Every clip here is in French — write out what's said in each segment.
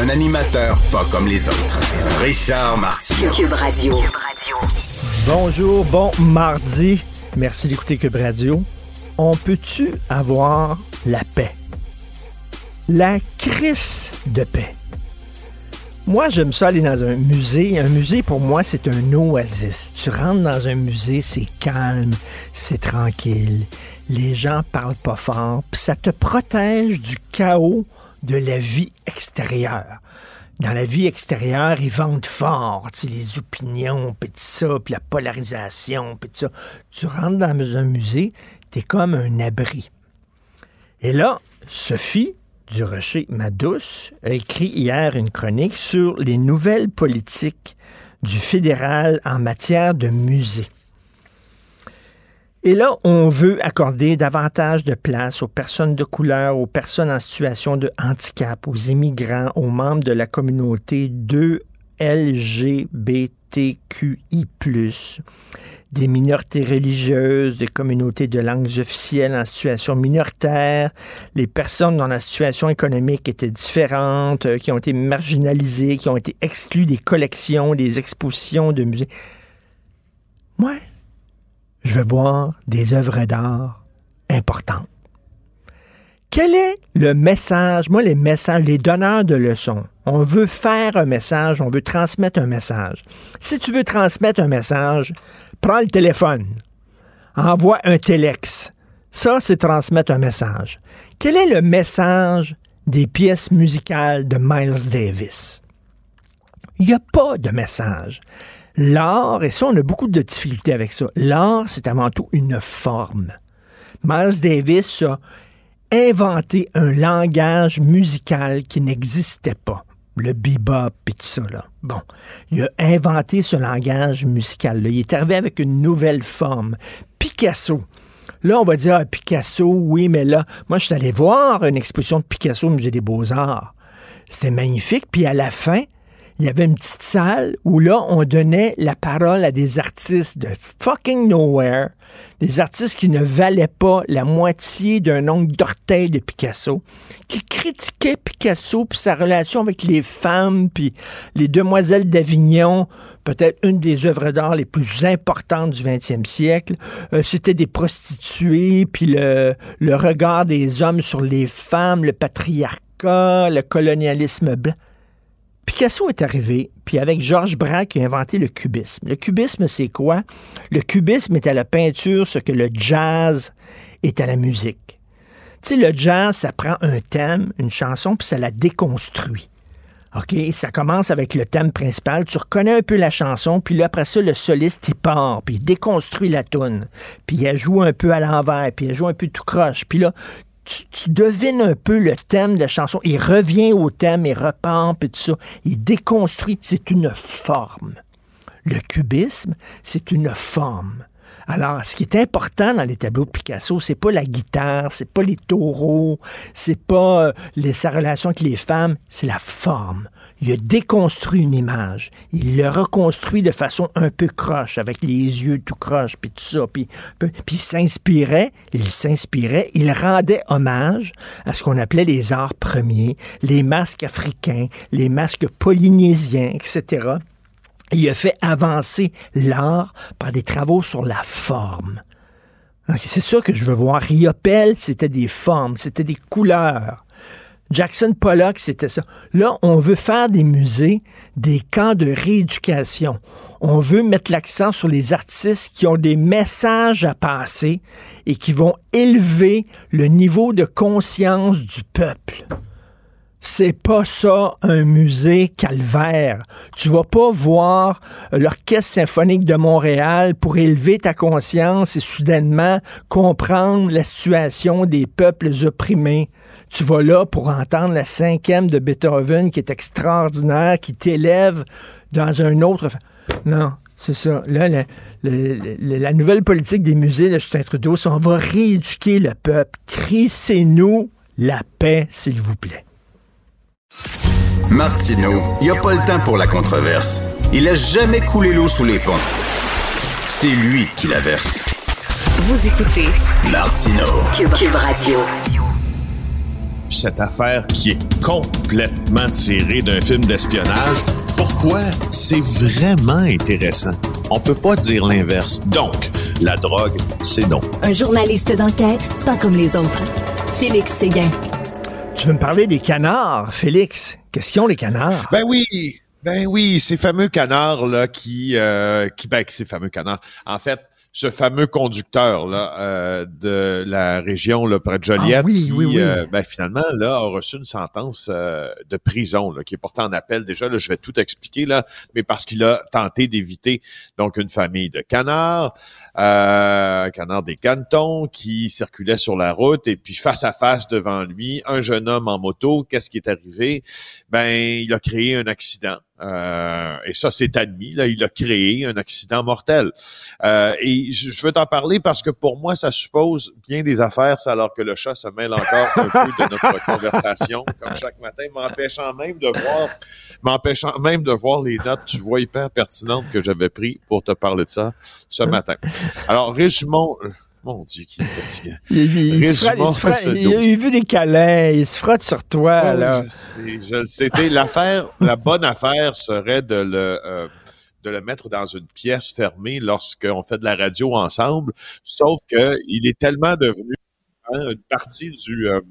Un animateur pas comme les autres. Richard Martineau. Cube Radio. Bonjour, bon mardi. Merci d'écouter Cube Radio. On peut-tu avoir la paix? La crise de paix. Moi, j'aime ça aller dans un musée. Un musée, pour moi, c'est un oasis. Tu rentres dans un musée, c'est calme, c'est tranquille. Les gens parlent pas fort, puis ça te protège du chaos de la vie extérieure. Dans la vie extérieure, ils vendent fort, les opinions, puis ça, puis la polarisation, puis ça. Tu rentres dans un musée, t'es comme un abri. Et là, Sophie, du Rocher, ma douce, a écrit hier une chronique sur les nouvelles politiques du fédéral en matière de musée. Et là, on veut accorder davantage de place aux personnes de couleur, aux personnes en situation de handicap, aux immigrants, aux membres de la communauté 2 LGBTQI+, des minorités religieuses, des communautés de langues officielles en situation minoritaire, les personnes dont la situation économique était différente, euh, qui ont été marginalisées, qui ont été exclues des collections, des expositions de musées. Moi, je veux voir des œuvres d'art importantes. Quel est le message, moi les messages, les donneurs de leçons? On veut faire un message, on veut transmettre un message. Si tu veux transmettre un message, prends le téléphone, envoie un téléx. Ça, c'est transmettre un message. Quel est le message des pièces musicales de Miles Davis? Il n'y a pas de message. L'art, et ça, on a beaucoup de difficultés avec ça, l'art, c'est avant tout une forme. Miles Davis a inventé un langage musical qui n'existait pas. Le bebop et tout ça, là. Bon. Il a inventé ce langage musical-là. Il est arrivé avec une nouvelle forme. Picasso. Là, on va dire, ah, Picasso, oui, mais là, moi, je suis allé voir une exposition de Picasso au Musée des Beaux-Arts. C'était magnifique. Puis à la fin, il y avait une petite salle où là, on donnait la parole à des artistes de fucking nowhere, des artistes qui ne valaient pas la moitié d'un ongle d'orteil de Picasso, qui critiquaient Picasso puis sa relation avec les femmes puis les demoiselles d'Avignon, peut-être une des œuvres d'art les plus importantes du 20e siècle. Euh, C'était des prostituées puis le, le regard des hommes sur les femmes, le patriarcat, le colonialisme blanc. Picasso est arrivé, puis avec Georges Braque, il a inventé le cubisme. Le cubisme, c'est quoi? Le cubisme est à la peinture ce que le jazz est à la musique. Tu sais, le jazz, ça prend un thème, une chanson, puis ça la déconstruit. OK? Ça commence avec le thème principal. Tu reconnais un peu la chanson, puis là, après ça, le soliste, il part, puis il déconstruit la toune. Puis il joue un peu à l'envers, puis il joue un peu tout croche. Puis là, tu, devines un peu le thème de la chanson. Il revient au thème, il repampe et tout ça. Il déconstruit. C'est une forme. Le cubisme, c'est une forme. Alors, ce qui est important dans les tableaux de Picasso, c'est pas la guitare, c'est pas les taureaux, c'est pas euh, sa relation avec les femmes, c'est la forme. Il a déconstruit une image. Il le reconstruit de façon un peu croche, avec les yeux tout croche, puis tout ça. Puis, puis il s'inspirait, il s'inspirait, il rendait hommage à ce qu'on appelait les arts premiers, les masques africains, les masques polynésiens, etc. Il a fait avancer l'art par des travaux sur la forme. C'est ça que je veux voir. Riopelle, c'était des formes, c'était des couleurs. Jackson Pollock, c'était ça. Là, on veut faire des musées, des camps de rééducation. On veut mettre l'accent sur les artistes qui ont des messages à passer et qui vont élever le niveau de conscience du peuple. C'est pas ça un musée calvaire. Tu vas pas voir l'Orchestre symphonique de Montréal pour élever ta conscience et soudainement comprendre la situation des peuples opprimés. Tu vas là pour entendre la cinquième de Beethoven qui est extraordinaire, qui t'élève dans un autre. Non, c'est ça. Là, la, nouvelle politique des musées de Justin Trudeau, c'est on va rééduquer le peuple. Crissez-nous la paix, s'il vous plaît. Martineau, il n'y a pas le temps pour la controverse. Il a jamais coulé l'eau sous les ponts. C'est lui qui la verse. Vous écoutez Martino Cube, Radio. Cette affaire qui est complètement tirée d'un film d'espionnage, pourquoi c'est vraiment intéressant? On peut pas dire l'inverse. Donc, la drogue, c'est non. Un journaliste d'enquête, pas comme les autres. Félix Séguin. Tu veux me parler des canards, Félix? Question les canards? Ben oui, ben oui, ces fameux canards là qui, euh, qui, ben ces fameux canards. En fait, ce fameux conducteur là euh, de la région là, près de Joliette ah qui euh, ben, finalement là a reçu une sentence euh, de prison là, qui est portée en appel. Déjà là je vais tout expliquer là mais parce qu'il a tenté d'éviter donc une famille de canards euh, canards des cantons qui circulaient sur la route. Et puis face à face devant lui un jeune homme en moto qu'est-ce qui est arrivé? Ben il a créé un accident euh, et ça, c'est admis. Là, il a créé un accident mortel. Euh, et je, veux t'en parler parce que pour moi, ça suppose bien des affaires, alors que le chat se mêle encore un peu de notre conversation, comme chaque matin, m'empêchant même de voir, m'empêchant même de voir les notes, tu vois, hyper pertinentes que j'avais pris pour te parler de ça ce matin. Alors, résumons. Mon Dieu, qui est fatiguant. Il, a vu des câlins, il se frotte sur toi, oh, là. Je sais, je L'affaire, la bonne affaire serait de le, euh, de le mettre dans une pièce fermée lorsqu'on fait de la radio ensemble, sauf que il est tellement devenu hein, une partie du, euh,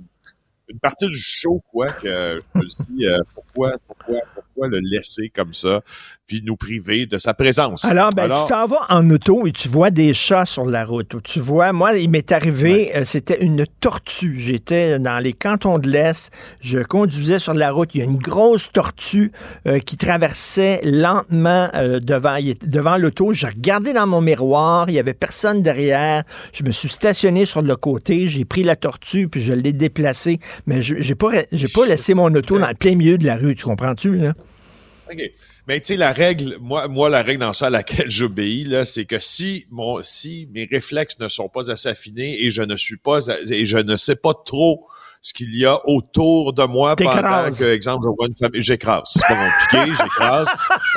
une partie du show, quoi, que je me dis, euh, pourquoi, pourquoi, pourquoi le laisser comme ça, puis nous priver de sa présence. Alors, ben, tu t'en vas en auto et tu vois des chats sur la route. tu vois, moi, il m'est arrivé, euh, c'était une tortue. J'étais dans les cantons de l'Est, je conduisais sur la route, il y a une grosse tortue euh, qui traversait lentement devant, devant l'auto. Je regardais dans mon miroir, il y avait personne derrière. Je me suis stationné sur le côté, j'ai pris la tortue, puis je l'ai déplacée mais j'ai pas, j'ai pas laissé mon auto dans le plein milieu de la rue, tu comprends-tu, là? OK. Mais tu sais, la règle, moi, moi, la règle dans ça à laquelle j'obéis, là, c'est que si mon, si mes réflexes ne sont pas assez affinés et je ne suis pas, et je ne sais pas trop ce qu'il y a autour de moi pendant que, exemple, je vois une famille, j'écrase. C'est pas compliqué, j'écrase.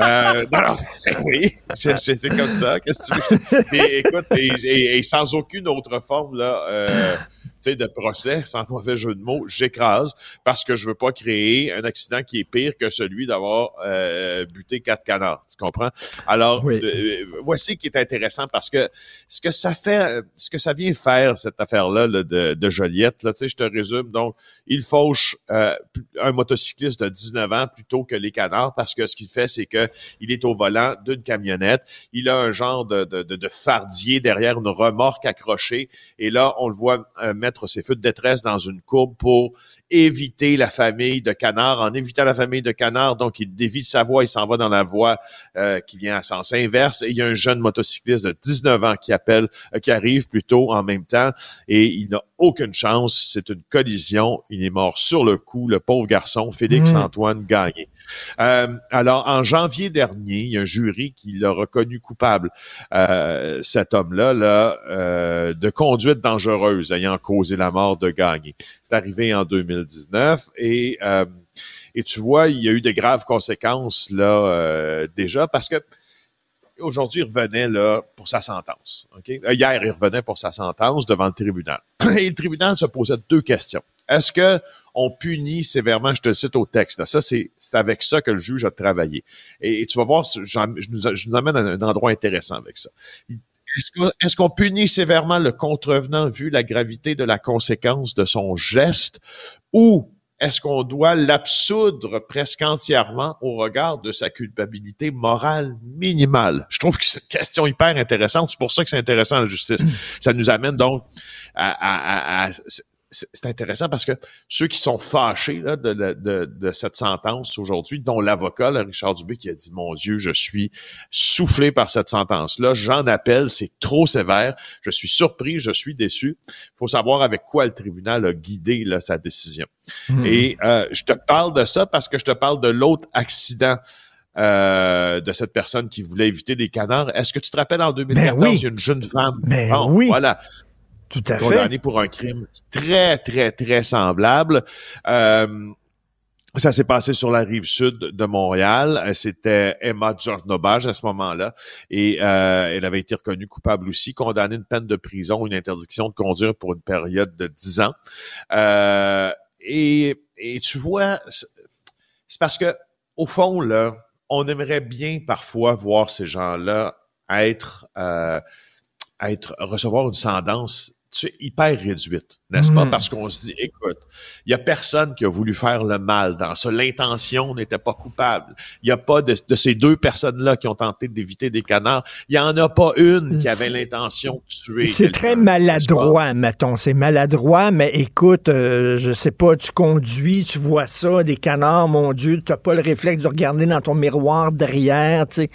Euh, non, non, oui, c'est comme ça. Qu'est-ce que tu veux? Et, écoute, et, et, sans aucune autre forme, là, euh, sais, de procès, sans mauvais jeu de mots, j'écrase parce que je veux pas créer un accident qui est pire que celui d'avoir euh, buté quatre canards. Tu comprends? Alors, oui. Euh, voici qui est intéressant parce que ce que ça fait, ce que ça vient faire, cette affaire-là de, de Joliette, là, tu sais, je te résume. Donc, il fauche euh, un motocycliste de 19 ans plutôt que les canards parce que ce qu'il fait, c'est que il est au volant d'une camionnette. Il a un genre de, de, de, fardier derrière une remorque accrochée et là, on le voit mettre ses feux de détresse dans une courbe pour éviter la famille de canards. En évitant la famille de canards, donc il dévie sa voie, il s'en va dans la voie euh, qui vient à sens inverse. Et il y a un jeune motocycliste de 19 ans qui appelle, euh, qui arrive plutôt en même temps, et il n'a aucune chance. C'est une collision. Il est mort sur le coup, le pauvre garçon, Félix mmh. Antoine Gagné. Euh, alors, en janvier dernier, il y a un jury qui l'a reconnu coupable, euh, cet homme-là, là, euh, de conduite dangereuse ayant causé la mort de Gagné. C'est arrivé en 2019 et et tu vois, il y a eu de graves conséquences là déjà parce que aujourd'hui, il revenait là pour sa sentence. Hier, il revenait pour sa sentence devant le tribunal. Et le tribunal se posait deux questions. Est-ce que on punit sévèrement, je te cite au texte, ça c'est avec ça que le juge a travaillé. Et, tu vas voir, je nous, amène à un endroit intéressant avec ça. Est-ce qu'on punit sévèrement le contrevenant vu la gravité de la conséquence de son geste ou est-ce qu'on doit l'absoudre presque entièrement au regard de sa culpabilité morale minimale? Je trouve que c'est une question hyper intéressante. C'est pour ça que c'est intéressant la justice. Ça nous amène donc à, c'est intéressant parce que ceux qui sont fâchés là, de, de, de, cette sentence aujourd'hui, dont l'avocat, Richard Dubé, qui a dit, mon Dieu, je suis soufflé par cette sentence-là, j'en appelle, c'est trop sévère, je suis surpris, je suis déçu. Il faut savoir avec quoi le tribunal a guidé là, sa décision. Hmm. Et euh, je te parle de ça parce que je te parle de l'autre accident euh, de cette personne qui voulait éviter des canards. Est-ce que tu te rappelles en 2014, ben il y a une jeune femme? Ben oui. Voilà. Tout à condamnée pour un crime très, très, très semblable. Euh, ça s'est passé sur la rive sud de Montréal. C'était Emma Jornobage à ce moment-là. Et euh, elle avait été reconnue coupable aussi, condamnée une peine de prison, une interdiction de conduire pour une période de 10 ans. Euh, et, et tu vois, c'est parce que, au fond, là, on aimerait bien parfois voir ces gens-là être, euh, être recevoir une sentence tu es hyper réduite, n'est-ce pas? Hmm. Parce qu'on se dit, écoute, il y a personne qui a voulu faire le mal dans ça. L'intention n'était pas coupable. Il n'y a pas de, ces deux personnes-là qui ont tenté d'éviter des canards. Il n'y en a pas une qui avait l'intention de tuer. C'est très maladroit, mettons. C'est maladroit, mais écoute, euh, je sais pas, tu conduis, tu vois ça, des canards, mon Dieu, tu n'as pas le réflexe de regarder dans ton miroir derrière. Tu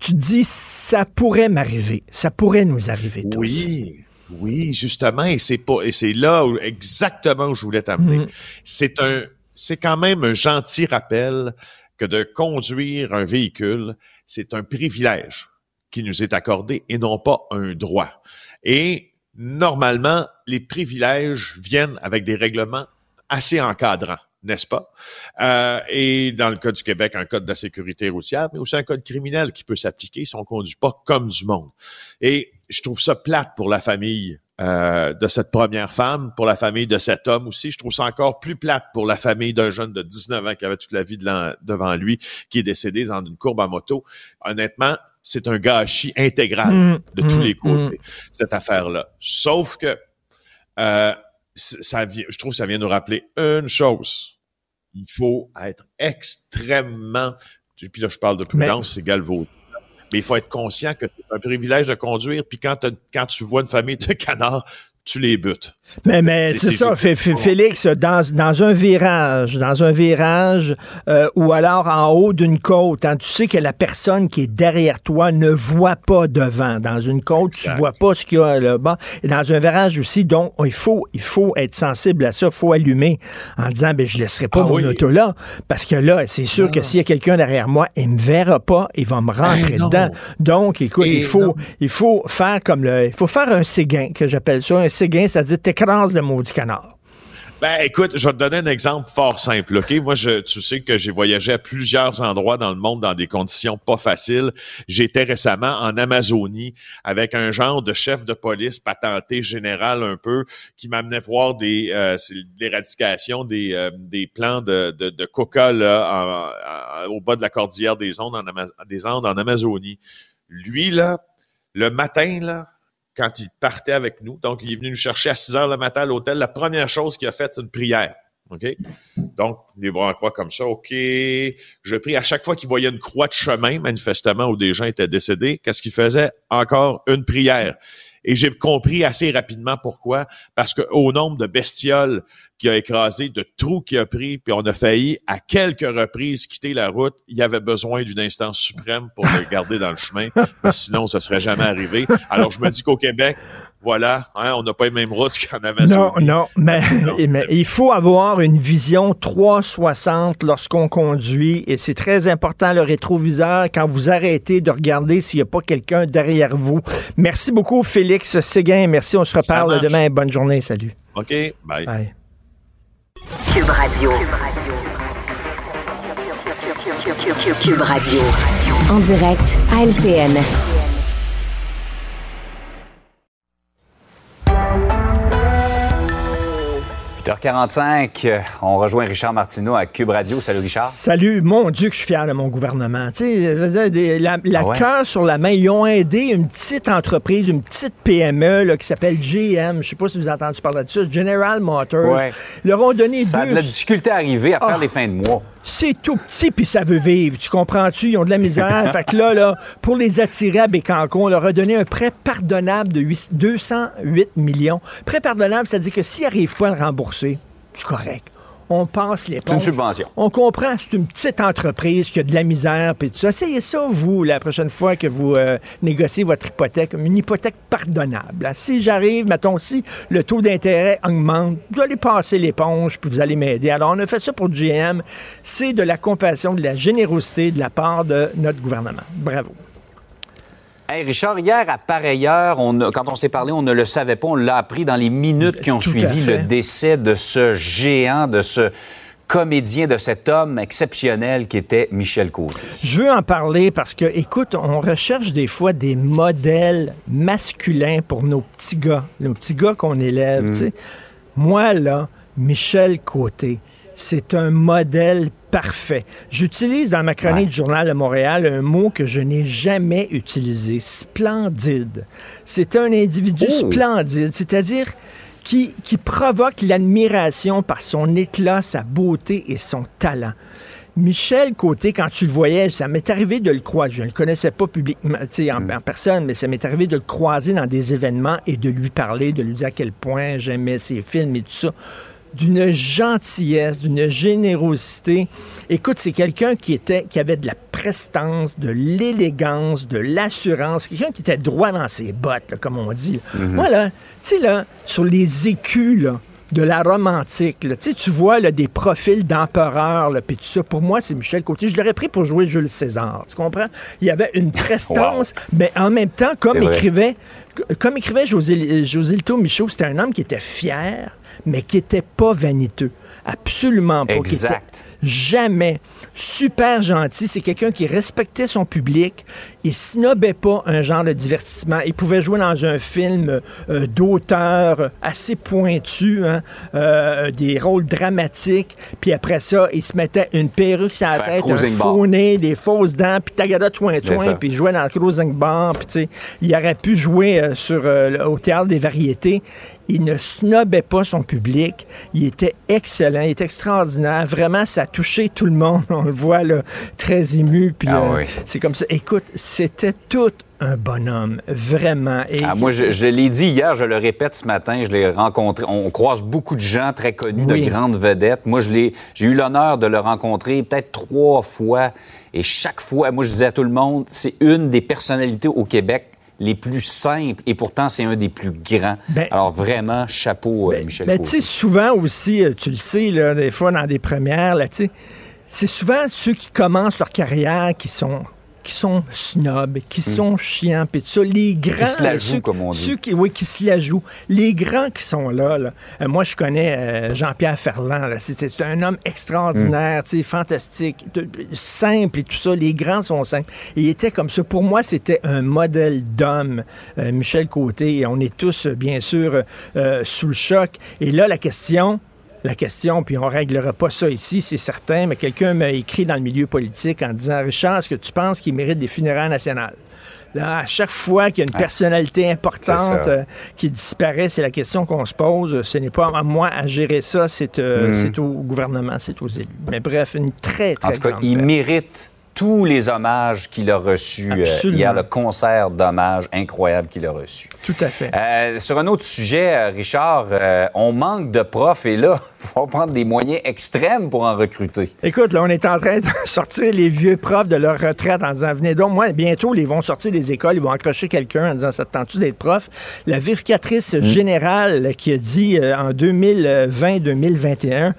te dis, ça pourrait m'arriver. Ça pourrait nous arriver tous. Oui. Oui, justement, et c'est pas, et c'est là où, exactement où je voulais t'amener. Mm. C'est un, c'est quand même un gentil rappel que de conduire un véhicule, c'est un privilège qui nous est accordé et non pas un droit. Et normalement, les privilèges viennent avec des règlements assez encadrants n'est-ce pas? Euh, et dans le cas du Québec, un code de la sécurité routière, mais aussi un code criminel qui peut s'appliquer si on conduit pas comme du monde. Et je trouve ça plate pour la famille euh, de cette première femme, pour la famille de cet homme aussi. Je trouve ça encore plus plate pour la famille d'un jeune de 19 ans qui avait toute la vie devant lui, qui est décédé dans une courbe à moto. Honnêtement, c'est un gâchis intégral mmh, de tous mmh, les côtés, mmh. cette affaire-là. Sauf que euh, ça vient, je trouve que ça vient nous rappeler une chose. Il faut être extrêmement, puis là je parle de prudence, c'est galvaudé. Mais il faut être conscient que c'est un privilège de conduire, puis quand, quand tu vois une famille de canards, tu les butes. Mais, mais c'est ça, Félix, dans, dans un virage, dans un virage, euh, ou alors en haut d'une côte, hein, tu sais que la personne qui est derrière toi ne voit pas devant. Dans une côte, tu vois pas ce qu'il y a là-bas. Et dans un virage aussi, donc, il faut, il faut être sensible à ça, il faut allumer en disant, ben, je laisserai pas ah mon auto là, parce que là, c'est sûr que s'il y a quelqu'un derrière moi, il me verra pas, il va me rentrer dedans. Donc, écoute, il faut, il faut faire comme le, il faut faire un séguin, que j'appelle ça, un séguin, c'est-à-dire t'écrases le maudit canard. Ben, écoute, je vais te donner un exemple fort simple, OK? Moi, je, tu sais que j'ai voyagé à plusieurs endroits dans le monde dans des conditions pas faciles. J'étais récemment en Amazonie avec un genre de chef de police patenté général un peu qui m'amenait voir des euh, l'éradication des, euh, des plants de, de, de coca là, au bas de la cordillère des Andes en, des Andes en Amazonie. Lui, là, le matin, là, quand il partait avec nous. Donc, il est venu nous chercher à 6 heures le matin à l'hôtel. La première chose qu'il a faite, c'est une prière. OK? Donc, les bras en croix comme ça. OK. Je prie à chaque fois qu'il voyait une croix de chemin, manifestement, où des gens étaient décédés. Qu'est-ce qu'il faisait? Encore une prière. Et j'ai compris assez rapidement pourquoi. Parce que au nombre de bestioles qui a écrasé, de trous qui a pris, puis on a failli à quelques reprises quitter la route, il y avait besoin d'une instance suprême pour le garder dans le chemin. sinon, ça serait jamais arrivé. Alors, je me dis qu'au Québec, voilà, hein, on n'a pas les mêmes routes qu'en Amazonie. Non, non, mais, mais, il faut avoir une vision 360 lorsqu'on conduit et c'est très important le rétroviseur quand vous arrêtez de regarder s'il n'y a pas quelqu'un derrière vous. Merci beaucoup Félix Séguin, merci, on se reparle demain. Bonne journée, salut. OK, bye. bye. Cube Radio. Cube Radio. En direct à LCN. 8h45, euh, on rejoint Richard Martineau à Cube Radio. Salut Richard. Salut, mon Dieu que je suis fier de mon gouvernement. Tu sais, la, la ah cœur sur la main, ils ont aidé une petite entreprise, une petite PME là, qui s'appelle GM. Je sais pas si vous avez entendu parler de ça, General Motors. Ouais. Ils leur ont donné Ça a de la difficulté à arriver à faire ah. les fins de mois. c'est tout petit puis ça veut vivre. Tu comprends-tu? Ils ont de la misère. fait que là, là, pour les attirer à Bécancour, on leur a donné un prêt pardonnable de 8 208 millions. Prêt pardonnable, c'est-à-dire que s'ils n'arrivent pas à le rembourser, c'est correct. On passe les C'est une subvention. On comprend, c'est une petite entreprise qui a de la misère puis tout ça. Essayez ça, vous, la prochaine fois que vous euh, négociez votre hypothèque, une hypothèque pardonnable. là. Si j'arrive, mettons, si le taux d'intérêt augmente, vous allez passer l'éponge puis vous allez m'aider. Alors, on a fait ça pour GM. C'est de la compassion, de la générosité de la part de notre gouvernement. Bravo. Hey, Richard, hier, à pareille heure, on quand on s'est parlé, on ne le savait pas, on l'a appris dans les minutes qui ont Tout suivi le décès de ce géant, de ce comédien, de cet homme exceptionnel qui était Michel Côté. Je veux en parler parce que, écoute, on recherche des fois des modèles masculins pour nos petits gars, nos petits gars qu'on élève. sais. Moi, là, Michel Côté, c'est un modèle parfait. J'utilise dans ma chronique Ouais. du Journal de Montréal un mot que je n'ai jamais utilisé, splendide. C'est un individu Oh! splendide, c'est-à-dire qui, qui provoque l'admiration par son éclat, sa beauté et son talent. Michel Côté, quand tu le voyais, ça m'est arrivé de le croiser. Je ne le connaissais pas publiquement, en, en personne, mais ça m'est arrivé de le croiser dans des événements et de lui parler, de lui dire à quel point j'aimais ses films et tout ça. D'une gentillesse, d'une générosité. Écoute, c'est quelqu'un qui était, qui avait de la prestance, de l'élégance, de l'assurance, quelqu'un qui était droit dans ses bottes, là, comme on dit. Moi, là, tu sais, là, sur les écus, là, de la romantique. là. Tu vois là, des profils d'empereurs, puis tout ça. Pour moi, c'est Michel Côté. Je l'aurais pris pour jouer Jules César. Tu comprends? Il y avait une prestance, mais en même temps, comme écrivait, comme écrivait José, José Lito Michaud, c'était un homme qui était fier, mais qui était pas vaniteux. Absolument pas. Exact. Jamais. Super gentil. C'est quelqu'un qui respectait son public. Il snobait pas un genre de divertissement. Il pouvait jouer dans un film euh, d'auteur assez pointu, hein, euh, des rôles dramatiques. Puis après ça, il se mettait une perruque sur la Faire tête, un faux nez, des fausses dents, puis tagada toin C'est ça. toin, puis il jouait dans le cruising bar. Puis tu sais, il aurait pu jouer euh, sur, le- au théâtre des variétés. Il ne snobait pas son public. Il était excellent, il était extraordinaire. Vraiment, ça a touché tout le monde. On le voit là, très ému. Puis Ah euh, oui. c'est comme ça. Écoute, c'était tout un bonhomme, vraiment. Et Ah, moi, je, je l'ai dit hier, je le répète ce matin, je l'ai rencontré. On croise beaucoup de gens très connus, Oui. de grandes vedettes. Moi, je l'ai, j'ai eu l'honneur de le rencontrer peut-être trois fois. Et chaque fois, moi, je disais à tout le monde, c'est une des personnalités au Québec les plus simples et pourtant c'est un des plus grands. Ben- Alors vraiment, chapeau, euh, Michel Ben, tu sais, souvent aussi, euh, tu le sais, là, des fois dans des premières, là, tu sais, c'est souvent ceux qui commencent leur carrière qui sont qui sont snobs, qui sont chiants, puis tout ça. Les grands... Hmm. se la jouent, ceux- comme on dit. Ceux qui, oui, qui se la jouent. Les grands qui sont là, là. Euh, moi, je connais euh, Jean-Pierre Ferland, c'est un homme extraordinaire, sais, fantastique, de- simple et tout ça. Les grands sont simples. Et il était comme ça. Pour moi, c'était un modèle d'homme, euh, Michel Côté. Et on est tous, bien sûr, sous le choc. Et là, la question... La question, puis on réglera pas ça ici, c'est certain, mais quelqu'un m'a écrit dans le milieu politique en disant Richard, est-ce que tu penses qu'il mérite des funérailles nationales? Là, à chaque fois qu'il y a une personnalité importante euh, qui disparaît, c'est la question qu'on se pose. Ce n'est pas à moi à gérer ça, c'est euh, c'est au gouvernement, c'est aux élus. Mais bref, une très, très En tout cas, il mérite tous les hommages qu'il a reçus euh, hier, le concert d'hommage incroyable qu'il a reçu. Tout à fait. Euh, sur un autre sujet, euh, Richard, euh, on manque de profs et là, il faut prendre des moyens extrêmes pour en recruter. Écoute, là, on est en train de sortir les vieux profs de leur retraite en disant Venez donc, moi, bientôt, ils vont sortir des écoles, ils vont accrocher quelqu'un en disant Ça te tente-tu d'être prof? La vérificatrice générale qui a dit en 2020-2021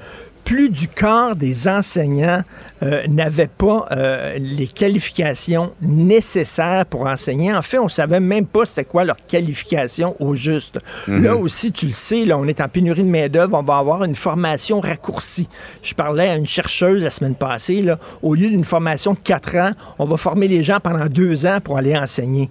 plus du quart des enseignants euh, n'avaient pas euh, les qualifications nécessaires pour enseigner. En fait, on savait même pas c'était quoi leur qualification au juste. Là aussi, tu le sais, là, on est en pénurie de main-d'œuvre, on va avoir une formation raccourcie. Je parlais à une chercheuse la semaine passée, là, au lieu d'une formation de quatre ans, on va former les gens pendant deux ans pour aller enseigner.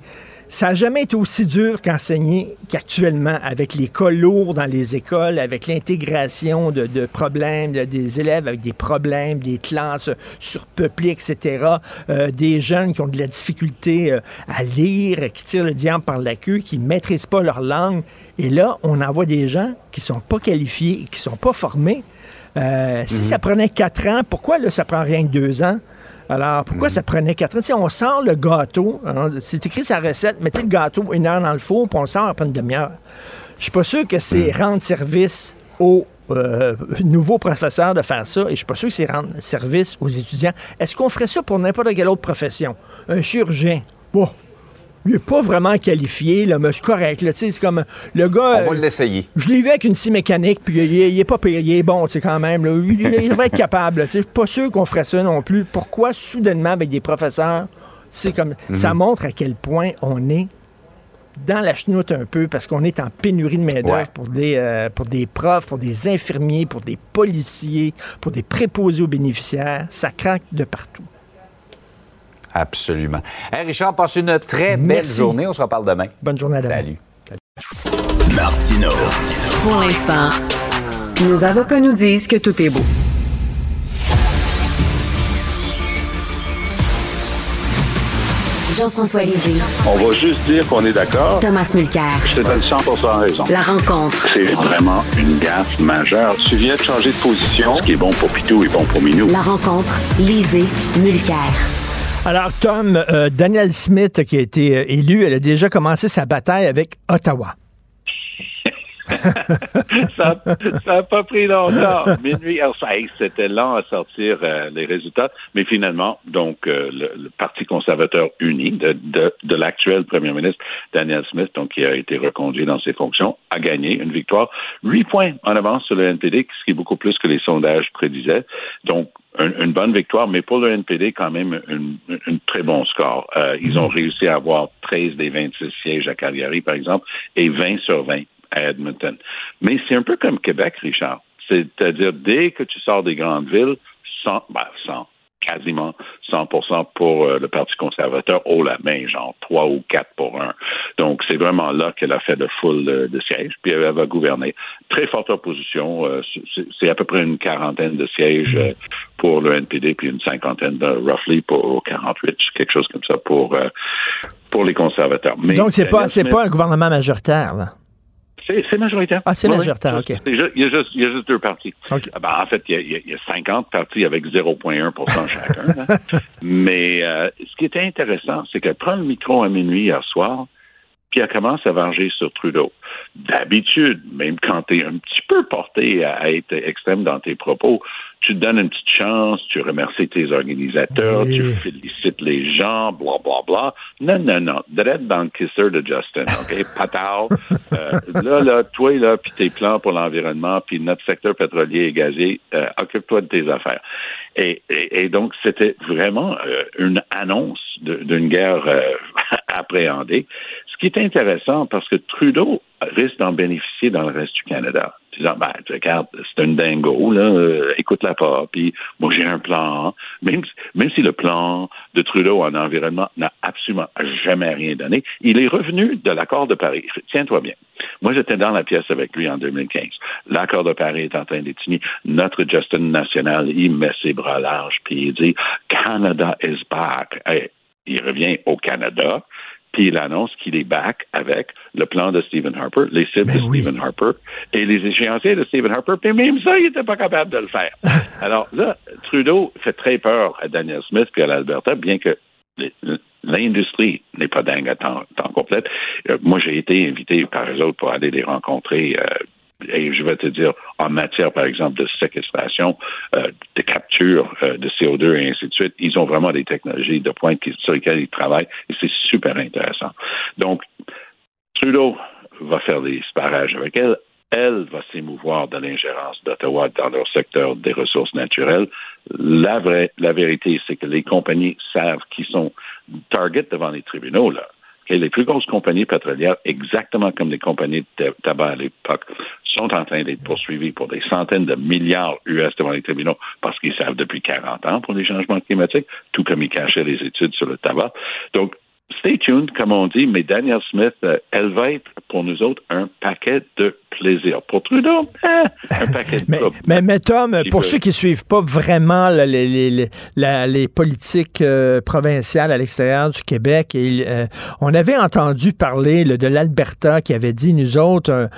Ça n'a jamais été aussi dur qu'enseigner qu'actuellement, avec les cas lourds dans les écoles, avec l'intégration de, de problèmes, de- des élèves avec des problèmes, des classes surpeuplées, etc., euh, des jeunes qui ont de la difficulté euh, à lire, qui tirent le diable par la queue, qui ne maîtrisent pas leur langue. Et là, on envoie des gens qui sont pas qualifiés, qui sont pas formés. Euh, si ça prenait quatre ans, pourquoi là, ça prend rien que deux ans? Alors, pourquoi ça prenait quatre ans? Tu sais, on sort le gâteau, hein, c'est écrit sa recette, mettez le gâteau une heure dans le four, puis on le sort après une demi-heure. Je suis pas sûr que c'est rendre service aux euh, nouveaux professeurs de faire ça, et je suis pas sûr que c'est rendre service aux étudiants. Est-ce qu'on ferait ça pour n'importe quelle autre profession? Un chirurgien, bon, il n'est pas vraiment qualifié, là, mais c'est correct. Là, c'est comme le gars. On va l'essayer. je l'ai vu avec une scie mécanique, puis il, il est pas payé, il est bon, quand même. là. Il, il devrait être capable. je suis pas sûr qu'on ferait ça non plus. Pourquoi, soudainement, avec des professeurs, c'est comme. Ça montre à quel point on est dans la chenoute un peu, parce qu'on est en pénurie de main-d'œuvre Ouais. pour, des, euh, pour des profs, pour des infirmiers, pour des policiers, pour des préposés aux bénéficiaires. Ça craque de partout. Absolument. Hey, Richard, passe une très belle Merci. journée. On se reparle demain. Bonne journée à demain. Salut. Martino. Pour l'instant, nos avocats nous disent que tout est beau. Jean-François Lisée. On va juste dire qu'on est d'accord. Thomas Mulcair. Je te donne 100 raison. La rencontre. C'est vraiment une gaffe majeure. Tu viens de changer de position. Ce qui est bon pour Pitou est bon pour Minou. La rencontre. Lisée. Mulcair. Alors, Tom, euh, Daniel Smith, qui a été euh, élu, elle a déjà commencé sa bataille avec Ottawa. ça n'a pas pris longtemps. Minuit, c'était lent à sortir euh, les résultats, mais finalement, donc euh, le, le Parti conservateur uni de, de, de l'actuel premier ministre Daniel Smith, donc qui a été reconduit dans ses fonctions, a gagné une victoire, huit points en avance sur le NPD, ce qui est beaucoup plus que les sondages prédisaient. Donc un- une bonne victoire, mais pour le NPD, quand même, un une très bon score. Euh, ils ont réussi à avoir 13 des 26 sièges à Calgary, par exemple, et 20 sur 20 à Edmonton. Mais c'est un peu comme Québec, Richard. C'est-à-dire, dès que tu sors des grandes villes, 100, ben, 100, quasiment 100 pour euh, le Parti conservateur, haut la main, genre 3 ou 4 pour 1. Donc, c'est vraiment là qu'elle a fait le full euh, de sièges, puis elle va gouverner. Très forte opposition, euh, c'est- à peu près une quarantaine de sièges pour le NPD, puis une cinquantaine, de, roughly, pour 48, quelque chose comme ça, pour, pour les conservateurs. Mais Donc, c'est pas, c'est pas un gouvernement majoritaire, là? C'est majoritaire. Ah, c'est Oui, oui. majoritaire, OK. Il y, a juste, il y a juste deux partis. OK. Ah ben, en fait, il y, a, il y a- il y a 50 partis avec 0,1% chacun. là. Mais euh, ce qui était intéressant, c'est qu'elle prend le micro à minuit hier soir, puis elle commence à venger sur Trudeau. D'habitude, même quand tu es un petit peu porté à, à être extrême dans tes propos, tu te donnes une petite chance, tu remercies tes organisateurs, Oui. tu félicites les gens, bla bla bla. Non, non, non. Direct dans le kisser de Justin, OK? Patao. Euh, là, là, toi, là, puis tes plans pour l'environnement, puis notre secteur pétrolier et gazier, euh, occupe-toi de tes affaires. Et, et, et donc, c'était vraiment euh, une annonce d'une guerre euh, appréhendée. Ce qui est intéressant, parce que Trudeau risque d'en bénéficier dans le reste du Canada. Disant, ben, regarde, c'est une dingo, là, euh, écoute-la pas, puis moi j'ai un plan. Même, même si le plan de Trudeau en environnement n'a absolument jamais rien donné, il est revenu de l'accord de Paris. Tiens-toi bien. Moi, j'étais dans la pièce avec lui en 2015. L'accord de Paris est en train d'être signé. Notre Justin National, il met ses bras larges, puis il dit Canada is back. Il revient au Canada, puis il annonce qu'il est back avec le plan de Stephen Harper, les cibles Ben de oui. Stephen Harper et les échéanciers de Stephen Harper, puis même ça, il n'était pas capable de le faire. Alors là, Trudeau fait très peur à Daniel Smith puis à l'Alberta, bien que les- l'industrie n'est pas dingue à temps, temps complet. Euh, moi, j'ai été invité par eux autres pour aller les rencontrer. euh, et je vais te dire, en matière, par exemple, de séquestration, euh, de capture euh, de CO2 et ainsi de suite, ils ont vraiment des technologies de pointe sur lesquelles ils travaillent et c'est super intéressant. Donc, Trudeau va faire des barrages avec elle. Elle va s'émouvoir de l'ingérence d'Ottawa dans leur secteur des ressources naturelles. La, vraie, la vérité, c'est que les compagnies savent qu'ils sont target devant les tribunaux. Là. Les plus grosses compagnies pétrolières, exactement comme les compagnies de ta- tabac à l'époque, sont en train d'être poursuivies pour des centaines de milliards US devant les tribunaux parce qu'ils savent depuis 40 ans pour les changements climatiques, tout comme ils cachaient les études sur le tabac. Donc, stay tuned, comme on dit, mais Daniel Smith, euh, elle va être pour nous autres un paquet de plaisir. Pour Trudeau, hein, un paquet de mais, mais, mais, Tom, pour ceux qui suivent pas vraiment les, les, les, politiques euh, provinciales à l'extérieur du Québec, et, euh, on avait entendu parler de l'Alberta qui avait dit, nous autres,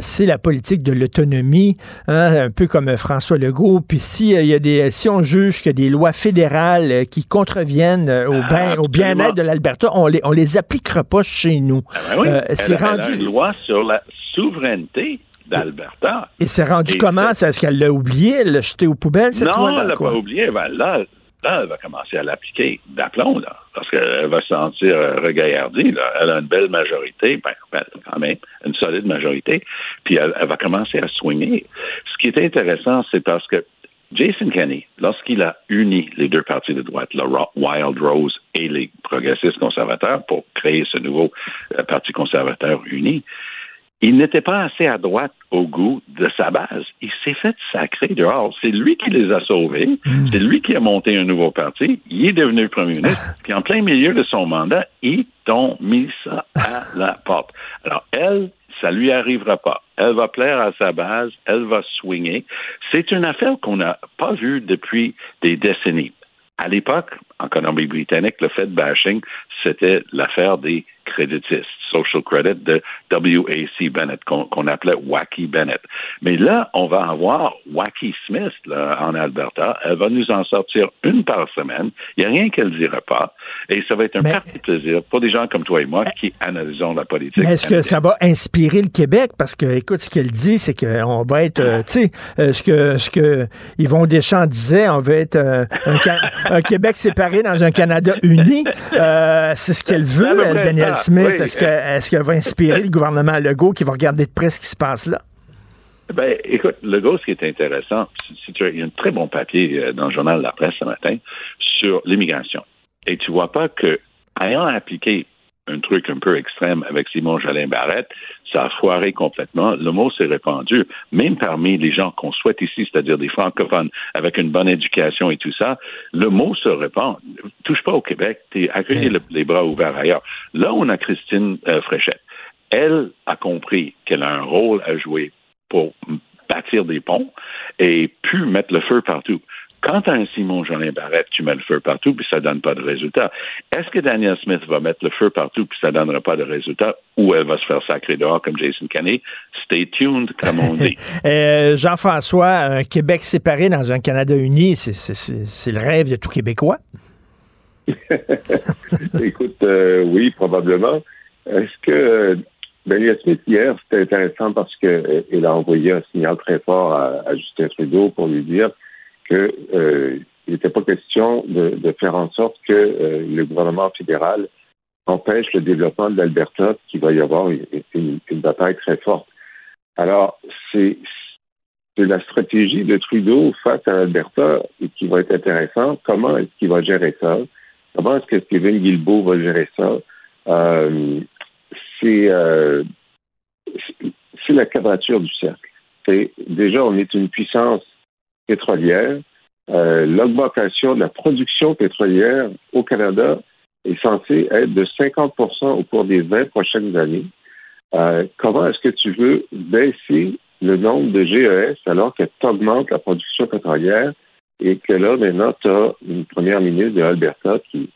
c'est la politique de l'autonomie, hein, un peu comme François Legault. Puis si, il y a des, si on juge qu'il y a des lois fédérales qui contreviennent au, bien, au bien-être de l'Alberta, on les, on les appliquera pas chez nous. Ah ben euh, c'est rendu. une loi sur la souveraineté d'Alberta. Et c'est rendu comment? Est-ce qu'elle l'a oublié? Elle l'a jeté aux poubelles, cette loi-là? Non, elle l'a pas oublié. Ben, là, là, elle va commencer à l'appliquer d'aplomb, là, parce qu'elle va se sentir euh, regaillardie. Là. Elle a une belle majorité, ben, ben, quand même, une solide majorité, puis elle, va commencer à soigner. Ce qui est intéressant, c'est parce que Jason Kenney, lorsqu'il a uni les deux partis de droite, le Wild Rose et les progressistes conservateurs, pour créer ce nouveau euh, Parti conservateur uni, il n'était pas assez à droite au goût de sa base. Il s'est fait sacrer dehors. C'est lui qui les a sauvés. Hmm. C'est lui qui a monté un nouveau parti. Il est devenu premier ministre. Puis en plein milieu de son mandat, ils ont mis ça à la porte. Alors, elle, ça lui arrivera pas. Elle va plaire à sa base, elle va swinger. C'est une affaire qu'on n'a pas vue depuis des décennies. À l'époque, en Colombie-Britannique, le fait bashing, c'était l'affaire des créditistes, social credit de W.A.C. Bennett, qu'on appelait Wacky Bennett. Mais là, on va avoir Wacky Smith là, en Alberta. Elle va nous en sortir une par semaine. Il n'y a rien qu'elle ne dira pas. Et ça va être un parti plaisir pour des gens comme toi et moi qui analysons la politique. est-ce que ça va inspirer le Québec? Parce que, écoute, ce qu'elle dit, c'est qu'on va être, euh, tu sais, euh, ce que, ce que Yvon Deschamps disait, on va être euh, un, Québec séparé dans un Canada uni. c'est ce qu'elle veut, elle, Daniel Smith. Est-ce qu'elle va inspirer le gouvernement Legault qui va regarder de près ce qui se passe là? Ben, écoute, Legault, ce qui est intéressant, c'est il y a un très bon papier dans le journal de la presse ce matin sur l'immigration. Et tu vois pas que, ayant appliqué un truc un peu extrême avec Simon Jolin Barrette, ça a foiré complètement. Le mot s'est répandu, même parmi les gens qu'on souhaite ici, c'est-à-dire des francophones avec une bonne éducation et tout ça. Le mot se répand. Touche pas au Québec, t'es accueilli les bras ouverts ailleurs. Là, on a Christine euh, Fréchette. Elle a compris qu'elle a un rôle à jouer pour bâtir des ponts et pu mettre le feu partout. Quand tu as un Simon Jolin Barrette, tu mets le feu partout, puis ça donne pas de résultat. Est-ce que Daniel Smith va mettre le feu partout, puis ça donnera pas de résultat, ou elle va se faire sacrer dehors comme Jason Kenney? Stay tuned, comme on dit. Euh, Jean-François, un Québec séparé dans un Canada uni, c'est le rêve de tout Québécois? Écoute, euh, oui, probablement. Est-ce que Daniel Smith, hier, c'était intéressant parce qu'il a envoyé un signal très fort à Justin Trudeau pour lui dire qu'il euh, n'était pas question de, faire en sorte que euh, le gouvernement fédéral empêche le développement de l'Alberta, qu'il va y avoir une, bataille très forte. Alors, c'est la stratégie de Trudeau face à l'Alberta qui va être intéressante. Comment est-ce qu'il va gérer ça? Comment est-ce que Stephen Guilbeault va gérer ça? Euh, c'est la quadrature du cercle. Déjà, on est une puissance pétrolière. Euh, l'augmentation de la production pétrolière au Canada est censée être de 50% au cours des 20 prochaines années. Euh, comment est-ce que tu veux baisser le nombre de GES alors que tu augmentes la production pétrolière et que là, maintenant, tu as une première ministre de Alberta qui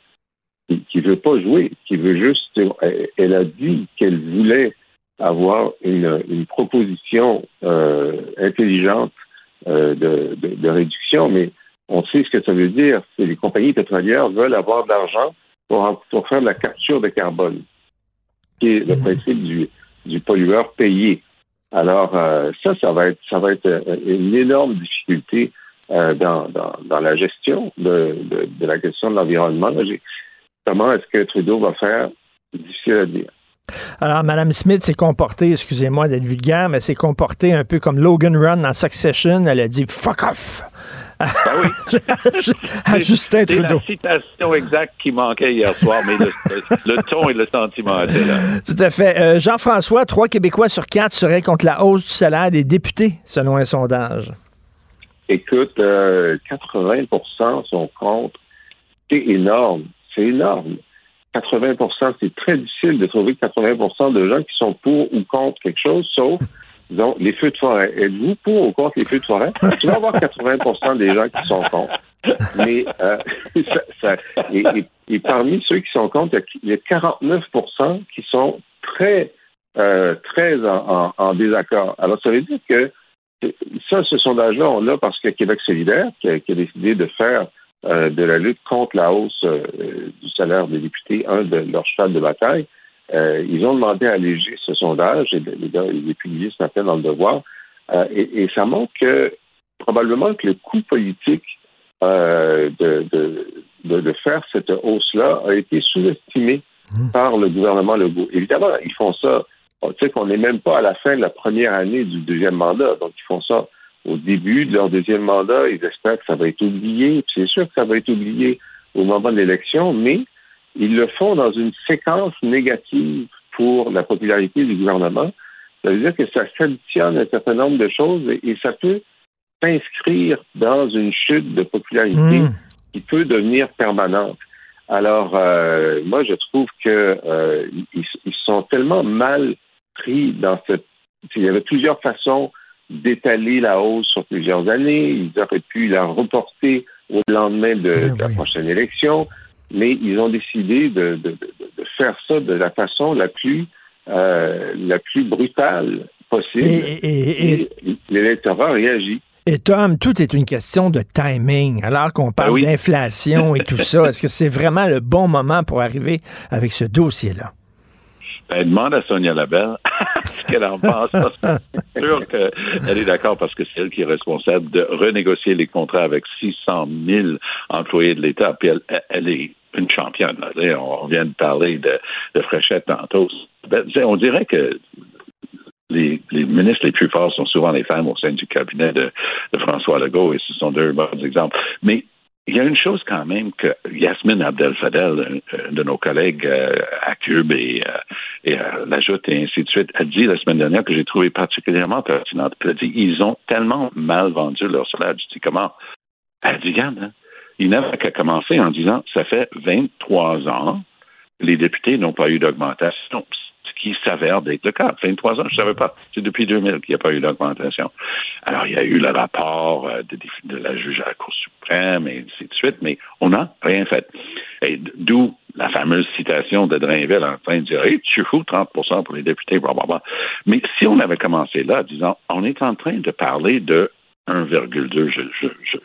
qui, veut pas jouer, qui veut juste. Elle a dit qu'elle voulait avoir une, une proposition euh, intelligente euh, de, de, réduction, mais on sait ce que ça veut dire. Les compagnies pétrolières veulent avoir de l'argent pour, pour faire de la capture de carbone, qui est le mhm. principe du, du pollueur payé. Alors euh, ça, ça va être ça va être euh, une énorme difficulté dans, dans, dans, la gestion de, de, de la question de l'environnement. Comment est-ce que Trudeau va faire Difficile à dire. Alors, Mme Smith s'est comportée, excusez-moi d'être vulgaire, mais s'est comportée un peu comme Logan Run dans Succession. Elle a dit fuck off. Ben oui. à Justin Trudeau. C'est la citation exacte qui manquait hier soir, mais le, ton et le sentiment étaient là. Tout à fait. Euh, Jean-François, trois Québécois sur quatre seraient contre la hausse du salaire des députés, selon un sondage. Écoute, 80% euh, sont contre. C'est énorme. C'est énorme. 80% c'est très difficile de trouver 80% de gens qui sont pour ou contre quelque chose, sauf disons, les feux de forêt. Êtes-vous pour ou contre les feux de forêt? Tu vas avoir 80 des gens qui sont contre. Mais euh, ça, et, parmi ceux qui sont contre, il y a 49% qui sont très, euh, très en, désaccord. Alors, ça veut dire que ça, ce sondage-là, on l'a parce que Québec solidaire, qui a, décidé de faire euh, de la lutte contre la hausse du salaire des députés un de leurs cheval de bataille, ils ont demandé à alléger ce sondage, et il est publié ce matin dans le devoir, et, et, ça montre que probablement que le coût politique euh, de, de, de, faire cette hausse-là a été sous-estimé mmh. par le gouvernement Legault. Évidemment, ils font ça. Tu sais qu'on n'est même pas à la fin de la première année du deuxième mandat. Donc, ils font ça au début de leur deuxième mandat. Ils espèrent que ça va être oublié. C'est sûr que ça va être oublié au moment de l'élection, mais ils le font dans une séquence négative pour la popularité du gouvernement. Ça veut dire que ça s'additionne un certain nombre de choses et ça peut s'inscrire dans une chute de popularité hmm. qui peut devenir permanente. Alors, euh, moi, je trouve que euh, ils, sont tellement mal pris dans cette. Il y avait plusieurs façons d'étaler la hausse sur plusieurs années. Ils auraient pu la reporter au lendemain de, ben la prochaine élection, mais ils ont décidé de, de, de, faire ça de la façon la plus euh, la plus brutale possible. Et, et l'électorat réagit. Et Tom, tout est une question de timing. Alors qu'on parle ben d'inflation et tout ça, est-ce que c'est vraiment le bon moment pour arriver avec ce dossier-là? Ben, demande à Sonia Labelle ce qu'elle en pense? C'est sûr qu'elle est d'accord parce que c'est elle qui est responsable de renégocier les contrats avec 600 000 employés de l'État. Puis elle, est une championne. On vient de parler de, de Fréchette tantôt. Ben, on dirait que les, ministres les plus forts sont souvent les femmes au sein du cabinet de, François Legault, et ce sont deux bons exemples. Mais il y a une chose quand même que Yasmine Abdel-Fadel, de nos collègues euh, à Cube et, euh, et euh, l'ajoute et ainsi de suite, a dit la semaine dernière que j'ai trouvé particulièrement pertinente. Elle a dit ils ont tellement mal vendu leur salaire. Je dis comment? Elle dit regarde, hein, il n'avait qu'à commencer en disant ça fait 23 ans, les députés n'ont pas eu d'augmentation qui s'avère d'être le cas. 23 ans, je ne savais pas. C'est depuis 2000 qu'il n'y a pas eu d'augmentation. Alors, il y a eu le rapport euh, de, la juge à la Cour suprême et ainsi de suite, mais on n'a rien fait. D'où la fameuse citation de Drainville en train de dire hey, tu fous 30% pour les députés, blablabla. Mais si on avait commencé là, disant on est en train de parler de 1,2,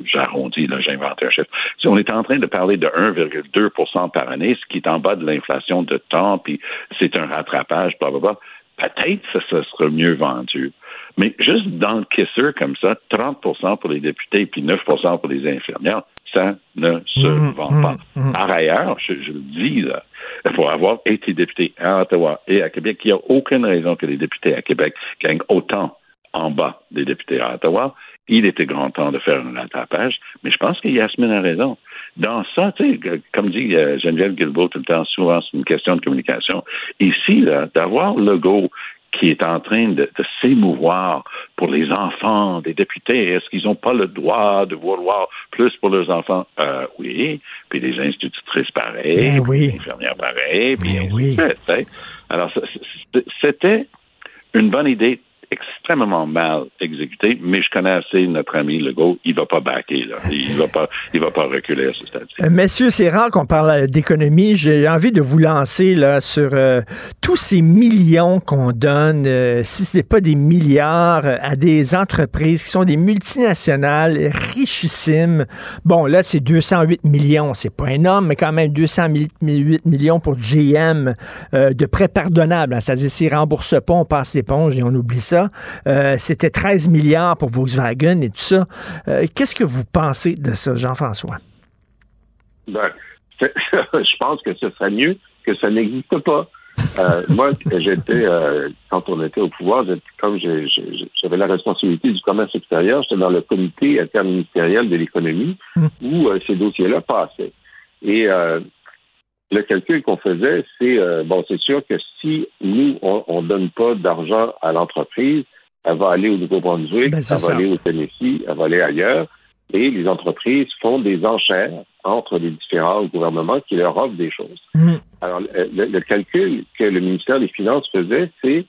j'arrondis, là, j'invente un chiffre. Si on est en train de parler de 1,2% par année, ce qui est en bas de l'inflation de temps, puis c'est un rattrapage, blablabla, peut-être que ça, sera mieux vendu. Mais juste dans le kisser comme ça, 30% pour les députés puis 9% pour les infirmières, ça ne se mmh, vend mmh, pas. Mmh. Par ailleurs, je, je, le dis, là, pour avoir été député à Ottawa et à Québec, il n'y a aucune raison que les députés à Québec gagnent autant en bas des députés à Ottawa il était grand temps de faire un rattrapage, mais je pense que Yasmine a raison. Dans ça, tu sais, comme dit euh, Geneviève Guilbeault tout le temps, souvent c'est une question de communication. Ici, d'avoir le go qui est en train de, s'émouvoir pour les enfants des députés. Est-ce qu'ils n'ont pas le droit de vouloir plus pour leurs enfants? Euh, oui. Puis des institutrices pareilles, ben oui. infirmières pareilles. Ben oui. Alors, c'était une bonne idée extrêmement mal exécuté, mais je connais assez notre ami Legault, il va pas baquer, là. Il va pas, il va pas reculer à ce stade. Euh, messieurs, c'est rare qu'on parle d'économie. J'ai envie de vous lancer là sur euh, tous ces millions qu'on donne, euh, si ce n'est pas des milliards, à des entreprises qui sont des multinationales richissimes. Bon, là, c'est 208 millions. C'est pas énorme, mais quand même 208 millions pour GM de prêts pardonnables. Hein. C'est-à-dire, s'ils remboursent pas, on passe l'éponge et on oublie ça. Euh, c'était 13 milliards pour Volkswagen et tout ça. Euh, qu'est-ce que vous pensez de ça, Jean-François? Ben, je pense que ce serait mieux que ça n'existe pas. Euh, moi, j'étais, quand on était au pouvoir, comme j'avais la responsabilité du commerce extérieur, j'étais dans le comité interministériel de l'économie hum. où ces dossiers-là passaient. Et le calcul qu'on faisait, c'est euh, bon, c'est sûr que si nous on, ne donne pas d'argent à l'entreprise, elle va aller au Nouveau-Brunswick, ben, elle va aller au Tennessee, elle va aller ailleurs, et les entreprises font des enchères entre les différents gouvernements qui leur offrent des choses. Mmh. Alors, le, calcul que le ministère des Finances faisait, c'est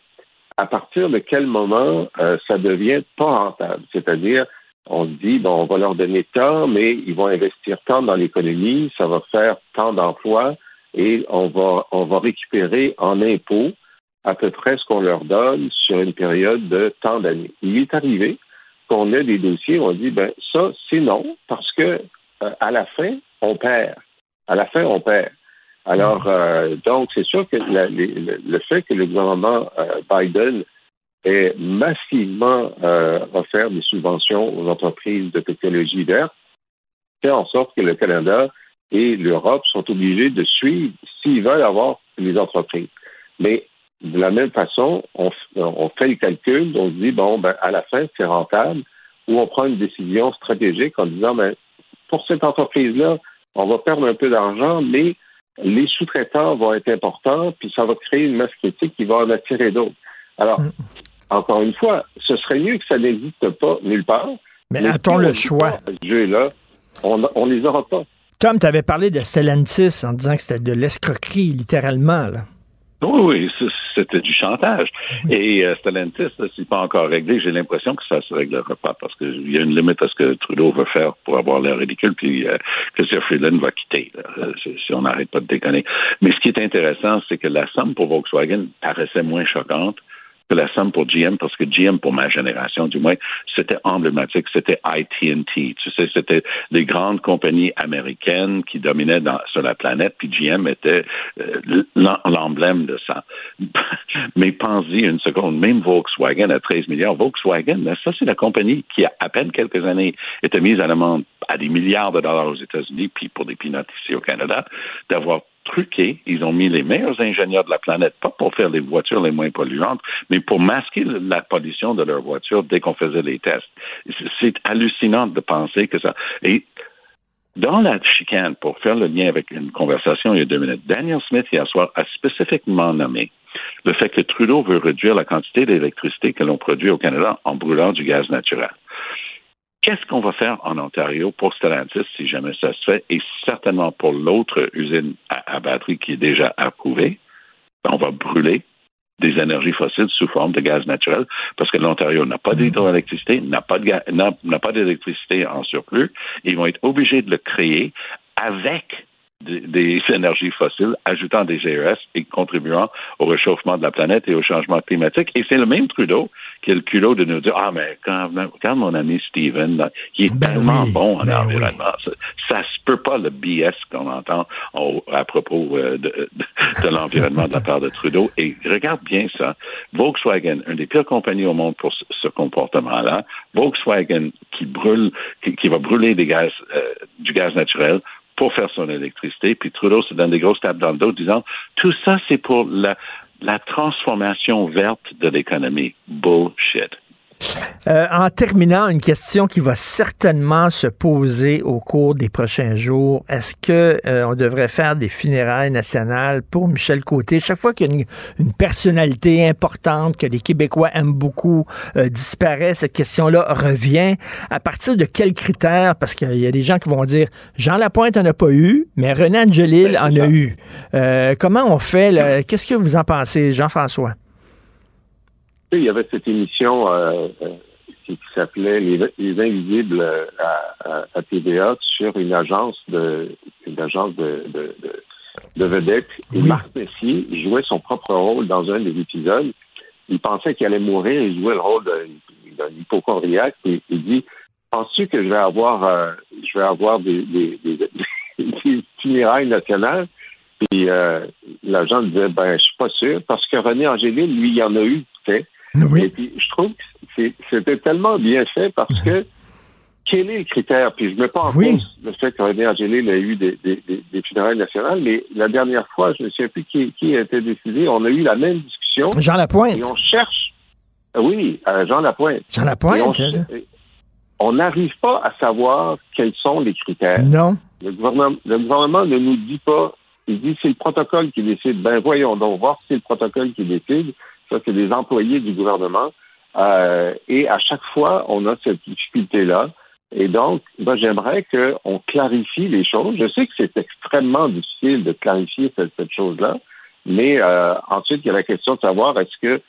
à partir de quel moment euh, ça devient pas rentable. C'est-à-dire, on se dit, bon, on va leur donner tant, mais ils vont investir tant dans l'économie, ça va faire tant d'emplois, et on va, on va récupérer en impôts à peu près ce qu'on leur donne sur une période de tant d'années. Il est arrivé qu'on ait des dossiers où on dit, ben, ça, c'est non, parce que euh, à la fin, on perd. À la fin, on perd. Alors, euh, donc, c'est sûr que le, fait que le gouvernement euh, Biden ait massivement offert des subventions aux entreprises de technologie verte fait en sorte que le Canada et l'Europe sont obligés de suivre s'ils veulent avoir les entreprises. Mais de la même façon, on, fait le calcul, on se dit, bon, ben, à la fin, c'est rentable, ou on prend une décision stratégique en disant, ben, pour cette entreprise-là, on va perdre un peu d'argent, mais les sous-traitants vont être importants, puis ça va créer une masse critique qui va en attirer d'autres. Alors, mm. encore une fois, ce serait mieux que ça n'existe pas nulle part. Mais, a-t-on le choix? là on ne les aura pas. Tom, tu avais parlé de Stellantis en disant que c'était de l'escroquerie, littéralement. Là. Oui, oui, c'était du chantage. Et euh, Stellantis, c'est pas encore réglé. J'ai l'impression que ça se réglera pas parce qu'il y a une limite à ce que Trudeau veut faire pour avoir l'air ridicule, puis euh, que Sir Freeland va quitter, euh, si on n'arrête pas de déconner. Mais ce qui est intéressant, c'est que la somme pour Volkswagen paraissait moins choquante que la somme pour GM, parce que GM, pour ma génération du moins, c'était emblématique, c'était IT&T. Tu sais, c'était les grandes compagnies américaines qui dominaient sur la planète, puis GM était euh, l'emblème de ça. Mais pensez une seconde, même Volkswagen à 13 milliards, Volkswagen, ça c'est la compagnie qui, à peine quelques années, était mise à l'amende à des milliards de dollars aux États-Unis, puis pour des peanuts ici au Canada, d'avoir truqué. Ils ont mis les meilleurs ingénieurs de la planète, pas pour faire les voitures les moins polluantes, mais pour masquer la pollution de leurs voitures dès qu'on faisait les tests. C'est hallucinant de penser que ça. Et dans la chicane, pour faire le lien avec une conversation il y a deux minutes, Daniel Smith hier soir a spécifiquement nommé le fait que Trudeau veut réduire la quantité d'électricité que l'on produit au Canada en brûlant du gaz naturel. Qu'est-ce qu'on va faire en Ontario pour Stellantis si jamais ça se fait et certainement pour l'autre usine à, batterie qui est déjà approuvée? On va brûler des énergies fossiles sous forme de gaz naturel parce que l'Ontario n'a pas d'hydroélectricité, n'a pas d'électricité en surplus. Ils vont être obligés de le créer avec des, énergies fossiles, ajoutant des GES et contribuant au réchauffement de la planète et au changement climatique. Et c'est le même Trudeau qui a le culot de nous dire Ah, mais quand, quand mon ami Steven, il est ben tellement bon en ben environnement. Ça, se peut pas le BS qu'on entend à propos euh, de, l'environnement de la part de Trudeau. Et regarde bien ça. Volkswagen, une des pires compagnies au monde pour ce, comportement-là. Volkswagen qui brûle, qui, va brûler des gaz, euh, du gaz naturel pour faire son électricité. Puis Trudeau se donne des grosses tables dans le dos disant tout ça, c'est pour la, la transformation verte de l'économie. Bullshit. Euh, en terminant, une question qui va certainement se poser au cours des prochains jours. Est-ce que euh, on devrait faire des funérailles nationales pour Michel Côté? Chaque fois qu'il y a une, personnalité importante que les Québécois aiment beaucoup euh, disparaît, cette question-là revient. À partir de quels critères? Parce qu'il y a des gens qui vont dire Jean Lapointe en a pas eu, mais René Angelil ben, en a eu. comment on fait? Qu'est-ce que vous en pensez, Jean-François? Il y avait cette émission euh, euh, qui, s'appelait les, Invisibles à, à, TVA sur une agence de une agence de, de, de, vedettes. Et Marc Messier jouait son propre rôle dans un des épisodes. Il pensait qu'il allait mourir, il jouait le rôle d'un hypochondriaque et il dit Penses-tu que je vais avoir euh, je vais avoir des, des, des, funérailles nationales? Puis euh, l'agent disait ben je suis pas sûr parce que René Angélil, lui, il y en a eu, tu sais. Et puis, je trouve que c'était tellement bien fait parce que quel est le critère? Puis je ne mets pas en cause le fait que René Angélil a eu des, des, des, funérailles nationales, mais la dernière fois, je ne sais plus qui, qui a été décidé, on a eu la même discussion. Jean Lapointe. Et on cherche. Oui, euh, Jean Lapointe. Jean Lapointe. On n'arrive pas à savoir quels sont les critères. Non. Le gouvernement, le gouvernement ne nous dit pas. Il dit c'est le protocole qui décide. Ben voyons donc voir si c'est le protocole qui décide. Ça, c'est des employés du gouvernement. Euh, et à chaque fois, on a cette difficulté-là. Et donc, moi, j'aimerais qu'on clarifie les choses. Je sais que c'est extrêmement difficile de clarifier cette, chose-là, mais euh, ensuite, il y a la question de savoir est-ce que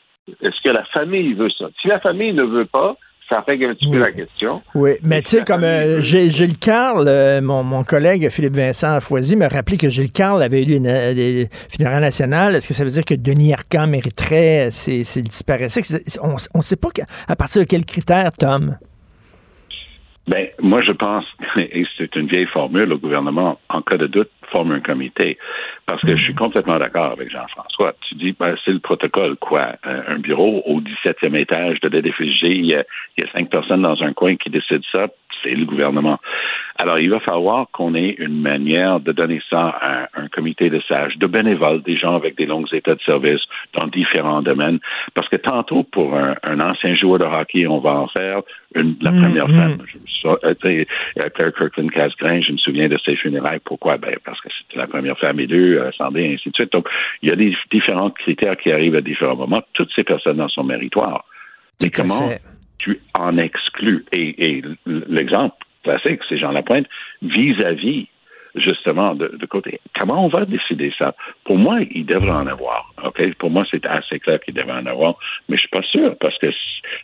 est-ce que la famille veut ça? Si la famille ne veut pas, ça règle un petit peu la question. Oui, mais tu sais, comme euh, Gilles Carle, euh, mon, mon, collègue Philippe Vincent Foisy m'a rappelé que Gilles Carle avait eu une, des funérailles nationales. Est-ce que ça veut dire que Denis Arcand mériterait s'il disparaissait? On ne sait pas à partir de quels critères, Tom? Ben, moi, je pense, et c'est une vieille formule, le gouvernement, en cas de doute, forme un comité. Parce que je suis complètement d'accord avec Jean-François. Tu dis, ben, c'est le protocole, quoi? Euh, un bureau au 17e étage de l'EDFG, il y a cinq personnes dans un coin qui décident ça, c'est le gouvernement. Alors, il va falloir qu'on ait une manière de donner ça à un comité de sages, de bénévoles, des gens avec des longs états de service dans différents domaines. Parce que tantôt, pour un, ancien joueur de hockey, on va en faire une, la mm, première mm. femme. Je, euh, Claire Kirkland Casgrain, je me souviens de ses funérailles. Pourquoi? Ben, parce que c'était la première femme élue, euh, et ainsi de suite. Donc, il y a des différents critères qui arrivent à différents moments. Toutes ces personnes dans son méritoire. Mais comment tu en exclus? Et, l'exemple classique, c'est Jean Lapointe, vis-à-vis justement de, côté. Comment on va décider ça? Pour moi, il devrait en avoir. Pour moi, c'est assez clair qu'il devrait en avoir, mais je suis pas sûr parce que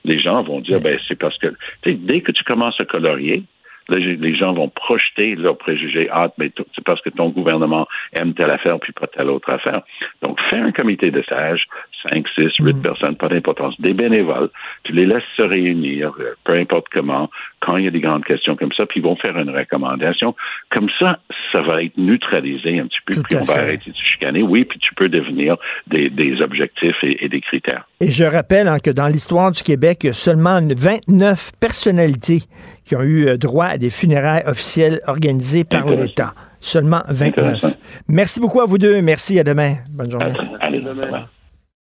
les gens vont dire, ben, c'est parce que, dès que tu commences à colorier, les gens vont projeter leurs préjugés. Ah, mais c'est parce que ton gouvernement aime telle affaire puis pas telle autre affaire. Donc, fais un comité de sages, 5, 6, 8 personnes, pas d'importance, des bénévoles. Tu les laisses se réunir, euh, peu importe comment, quand il y a des grandes questions comme ça, puis ils vont faire une recommandation. Comme ça, ça va être neutralisé un petit peu, puis on va arrêter de chicaner. Oui, puis tu peux devenir des, des objectifs et, des critères. Et je rappelle hein, que dans l'histoire du Québec, il y a seulement 29 personnalités qui ont eu euh, droit à des funérailles officielles organisées par l'État. Seulement 29. Merci beaucoup à vous deux. Merci. À demain. Bonne journée. Allez, demain.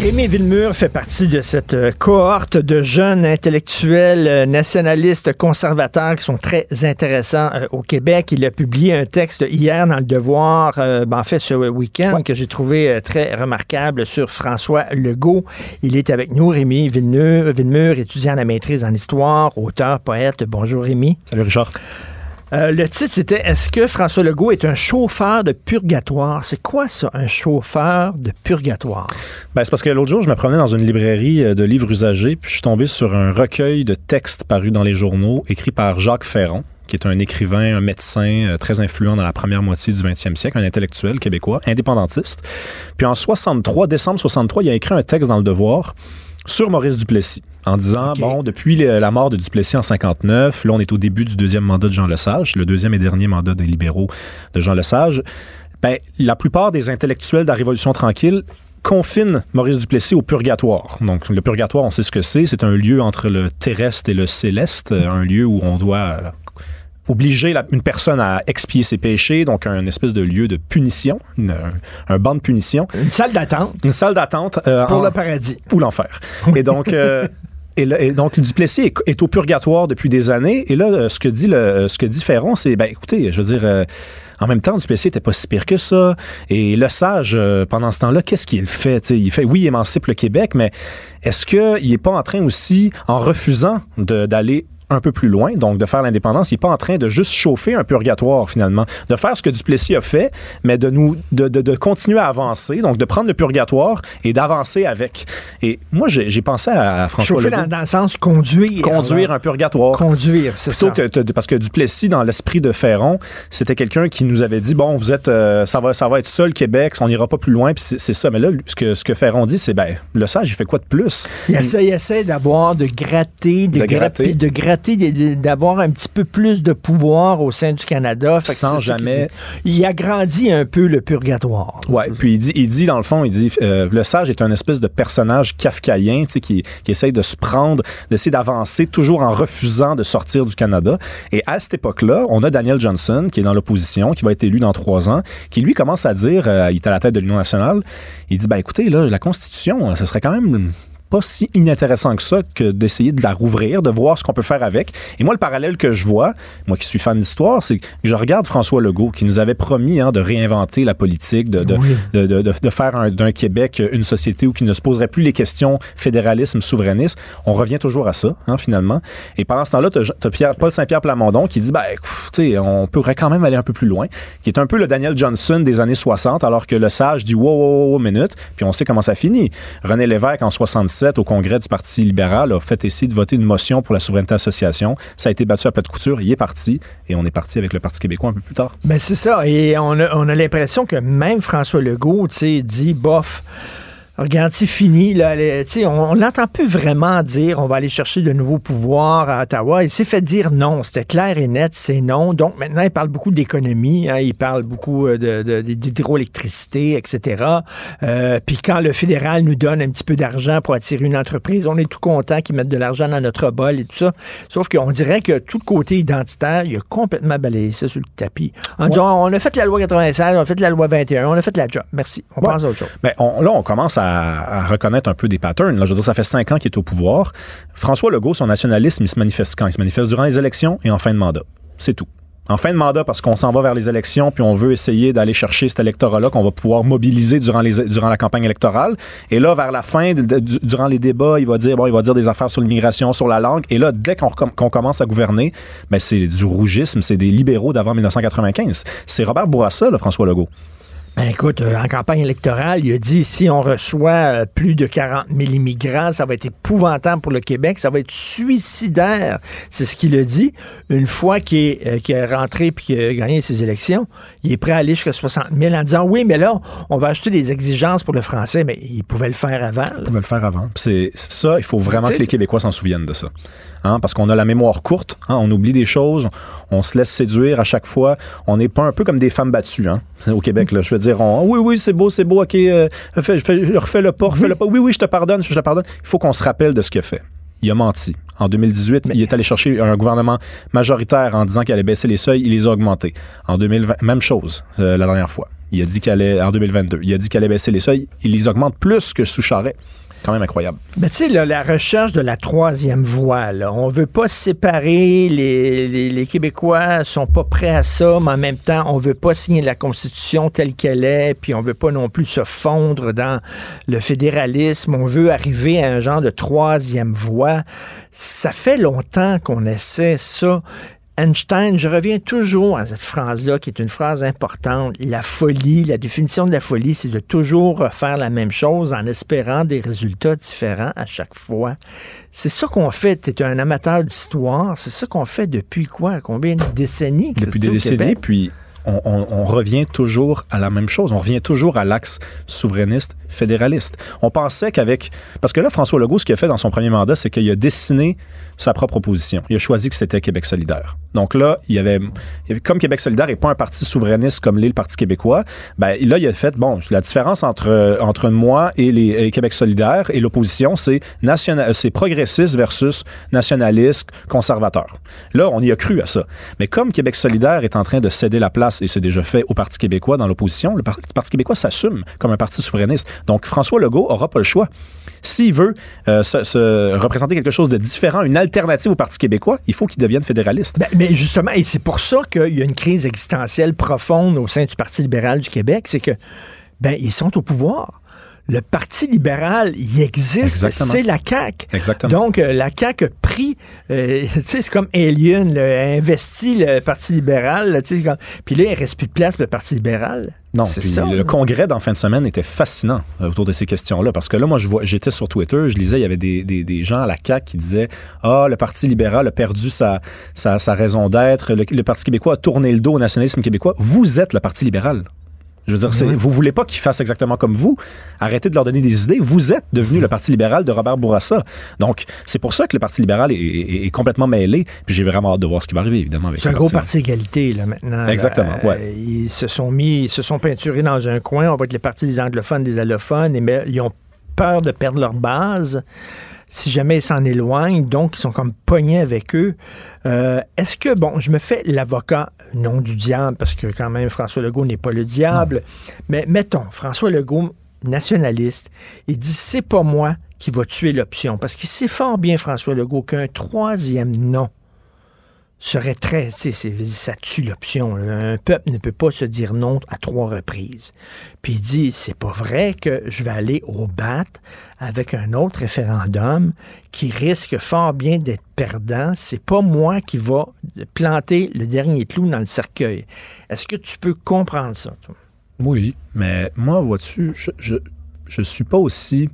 Rémi Villemur fait partie de cette euh, cohorte de jeunes intellectuels euh, nationalistes conservateurs qui sont très intéressants euh, au Québec. Il a publié un texte hier dans le Devoir, ben, en fait ce week-end, que j'ai trouvé très remarquable sur François Legault. Il est avec nous, Rémi Villemur, Villemur, étudiant à la maîtrise en histoire, auteur, poète. Bonjour Rémi. Salut Richard. Euh, le titre, c'était Est-ce que François Legault est un chauffeur de purgatoire? C'est quoi ça, un chauffeur de purgatoire? Ben, c'est parce que l'autre jour, je me promenais dans une librairie euh, de livres usagés, puis je suis tombé sur un recueil de textes parus dans les journaux, écrit par Jacques Ferron, qui est un écrivain, un médecin euh, très influent dans la première moitié du 20e siècle, un intellectuel québécois, indépendantiste. Puis en 63, décembre 63, il a écrit un texte dans Le Devoir sur Maurice Duplessis en disant bon depuis la mort de Duplessis en 59, là on est au début du deuxième mandat de Jean Lesage, le deuxième et dernier mandat des libéraux de Jean Lesage. Ben, la plupart des intellectuels de la Révolution tranquille confinent Maurice Duplessis au purgatoire. Donc, le purgatoire, on sait ce que c'est. C'est un lieu entre le terrestre et le céleste, un lieu où on doit obliger une personne à expier ses péchés, donc un espèce de lieu de punition, un, banc de punition. Une salle d'attente. Une salle d'attente. Euh, pour le paradis. Ou l'enfer. Et donc... Euh, et, donc, Duplessis est, au purgatoire depuis des années. Et là, euh, ce que dit, le, ce que dit Ferron, c'est, ben, écoutez, je veux dire, en même temps, Duplessis était pas si pire que ça. Et le sage, pendant ce temps-là, qu'est-ce qu'il fait? il fait, oui, il émancipe le Québec, mais est-ce qu'il est pas en train aussi, en refusant d'aller un peu plus loin, donc de faire l'indépendance. Il n'est pas en train de juste chauffer un purgatoire, finalement. De faire ce que Duplessis a fait, mais de nous de, de, de continuer à avancer, donc de prendre le purgatoire et d'avancer avec. Et moi, j'ai pensé à François Chauffer dans, le sens conduire. Conduire un purgatoire. Conduire, c'est ça. Que, parce que Duplessis, dans l'esprit de Ferron, c'était quelqu'un qui nous avait dit, bon, vous êtes, euh, ça, va, ça va être ça le Québec, on n'ira pas plus loin, puis c'est ça. Mais là, ce que, ce que Ferron dit, c'est, ben, le sage, il fait quoi de plus? Il essaie, il essaie d'avoir, de gratter, de, gratter, de gratter d'avoir un petit peu plus de pouvoir au sein du Canada. Sans jamais. Il agrandit un peu le purgatoire. Ouais. Puis il dit, il dit dans le fond, il dit, euh, le sage est un espèce de personnage kafkaïen, tu sais, qui, qui essaye de se prendre, d'essayer d'avancer, toujours en refusant de sortir du Canada. Et à cette époque-là, on a Daniel Johnson qui est dans l'opposition, qui va être élu dans trois ans, qui lui commence à dire, euh, il est à la tête de l'Union nationale, il dit, ben écoutez, là, la Constitution, ce serait quand même pas si inintéressant que ça que d'essayer de la rouvrir, de voir ce qu'on peut faire avec. Et moi, le parallèle que je vois, moi qui suis fan d'histoire, c'est que je regarde François Legault qui nous avait promis hein, de réinventer la politique, de, de, de, de, de faire d'un Québec une société où qui ne se poserait plus les questions fédéralisme, souverainisme. On revient toujours à ça, hein, finalement. Et pendant ce temps-là, tu as, Paul Saint-Pierre Plamondon qui dit, ben, sais, on pourrait quand même aller un peu plus loin, qui est un peu le Daniel Johnson des années 60, alors que le sage dit, wow, wow, wow, minute, puis on sait comment ça finit. René Lévesque, en 67, au congrès du Parti libéral, a fait essayer de voter une motion pour la souveraineté association. Ça a été battu à plat de couture, il est parti, et on est parti avec le Parti québécois un peu plus tard. Ben c'est ça, et on a, on a l'impression que même François Legault, tu sais, dit, bof, Regarde, c'est fini. Là, on l'entend plus vraiment dire on va aller chercher de nouveaux pouvoirs à Ottawa. Il s'est fait dire non. C'était clair et net, c'est non. Donc maintenant, il parle beaucoup d'économie. Hein, il parle beaucoup euh, d'hydroélectricité, etc. Euh, puis quand le fédéral nous donne un petit peu d'argent pour attirer une entreprise, on est tout content qu'ils mettent de l'argent dans notre bol et tout ça. Sauf qu'on dirait que tout le côté identitaire, il a complètement balayé ça sur le tapis. En disant, on a fait la loi 96, on a fait la loi 21, on a fait la job. Merci. On pense à autre chose. Mais ben, là, on commence à à, reconnaître un peu des patterns. Là, je veux dire, ça fait cinq ans qu'il est au pouvoir. François Legault, son nationalisme, il se manifeste quand? Il se manifeste durant les élections et en fin de mandat. C'est tout. En fin de mandat, parce qu'on s'en va vers les élections, puis on veut essayer d'aller chercher cet électorat-là qu'on va pouvoir mobiliser durant, les, durant la campagne électorale. Et là, vers la fin, durant les débats, il va dire bon, il va dire des affaires sur l'immigration, sur la langue. Et là, dès qu'on commence à gouverner, ben c'est du rougisme, c'est des libéraux d'avant 1995. C'est Robert Bourassa, là, François Legault. Ben écoute, euh, en campagne électorale, il a dit si on reçoit euh, plus de 40 000 immigrants, ça va être épouvantable pour le Québec, ça va être suicidaire. C'est ce qu'il a dit. Une fois qu'il est, euh, rentré et qu'il a gagné ses élections, il est prêt à aller jusqu'à 60 000 en disant oui, mais là, on va ajouter des exigences pour le français, mais il pouvait le faire avant. Il pouvait le faire avant. C'est ça, il faut vraiment que les Québécois s'en souviennent de ça. Hein, parce qu'on a la mémoire courte, hein, on oublie des choses, on se laisse séduire à chaque fois. On n'est pas un peu comme des femmes battues hein, au Québec. Là. Je veux dire, oui, oui, c'est beau, c'est beau, ok, euh, refais, le pas, refais le pas. Oui, oui, je te pardonne, je te pardonne. Il faut qu'on se rappelle de ce qu'il a fait. Il a menti. En 2018, il est allé chercher un gouvernement majoritaire en disant qu'il allait baisser les seuils, il les a augmentés. En 2020, même chose euh, la dernière fois. Il a dit qu'il allait, en 2022, il a dit qu'il allait baisser les seuils, il les augmente plus que sous Charret quand même incroyable. Mais tu sais, la recherche de la troisième voie, là, on veut pas séparer, les, les, les, Québécois sont pas prêts à ça, mais en même temps, on veut pas signer la Constitution telle qu'elle est, puis on veut pas non plus se fondre dans le fédéralisme, on veut arriver à un genre de troisième voie. Ça fait longtemps qu'on essaie ça. Einstein, je reviens toujours à cette phrase-là, qui est une phrase importante. La folie, la définition de la folie, c'est de toujours faire la même chose en espérant des résultats différents à chaque fois. C'est ça qu'on fait. Tu es un amateur d'histoire. C'est ça qu'on fait depuis quoi? Combien de décennies? Depuis des décennies, puis on, revient toujours à la même chose. On revient toujours à l'axe souverainiste fédéraliste. On pensait qu'avec... Parce que là, François Legault, ce qu'il a fait dans son premier mandat, c'est qu'il a dessiné sa propre opposition. Il a choisi que c'était Québec solidaire. Donc là, il y avait, comme Québec solidaire n'est pas un parti souverainiste comme l'est le Parti québécois, ben là, il a fait, bon, la différence entre, entre moi et les Québec solidaire et l'opposition, c'est national, c'est progressiste versus nationaliste, conservateur. Là, on y a cru à ça. Mais comme Québec solidaire est en train de céder la place, et c'est déjà fait au Parti québécois dans l'opposition, le Parti québécois s'assume comme un parti souverainiste. Donc, François Legault aura pas le choix. S'il veut euh, se, représenter quelque chose de différent, une alternative au Parti québécois, il faut qu'il devienne fédéraliste. Ben, mais justement, et c'est pour ça qu'il y a une crise existentielle profonde au sein du Parti libéral du Québec, c'est que ben ils sont au pouvoir le Parti libéral, il existe, c'est la CAQ. Exactement. Donc, euh, la CAQ a pris, euh, tu sais, c'est comme Alien, a investi le Parti libéral, sais, puis là, il ne reste plus de place pour le Parti libéral. Non, ça, le congrès d'en fin de semaine était fascinant euh, autour de ces questions-là, parce que là, moi, je vois, j'étais sur Twitter, je lisais, il y avait des, des, des gens à la CAQ qui disaient « Ah, le Parti libéral a perdu sa, sa, sa raison d'être, le, le Parti québécois a tourné le dos au nationalisme québécois. Vous êtes le Parti libéral. » Je veux dire, vous vous voulez pas qu'ils fassent exactement comme vous. Arrêtez de leur donner des idées. Vous êtes devenu le Parti libéral de Robert Bourassa. Donc, c'est pour ça que le Parti libéral est, complètement mêlé. Puis j'ai vraiment hâte de voir ce qui va arriver, évidemment, avec C'est un gros parti égalité, là, maintenant. Exactement, ouais. Ils se sont mis, ils se sont peinturés dans un coin. On va être les partis des anglophones, des allophones. mais ils ont peur de perdre leur base si jamais ils s'en éloignent, donc ils sont comme pognés avec eux. Euh, est-ce que, bon, je me fais l'avocat, non du diable, parce que quand même François Legault n'est pas le diable, mais mettons, François Legault nationaliste. Il dit, c'est pas moi qui va tuer l'option. Parce qu'il sait fort bien, François Legault, qu'un troisième non serait très, ça tue l'option. Un peuple ne peut pas se dire non à trois reprises. Puis il dit, c'est pas vrai que je vais aller au bat avec un autre référendum qui risque fort bien d'être perdant. C'est pas moi qui va planter le dernier clou dans le cercueil. Est-ce que tu peux comprendre ça? Oui, mais moi, vois-tu, je, je, je suis pas aussi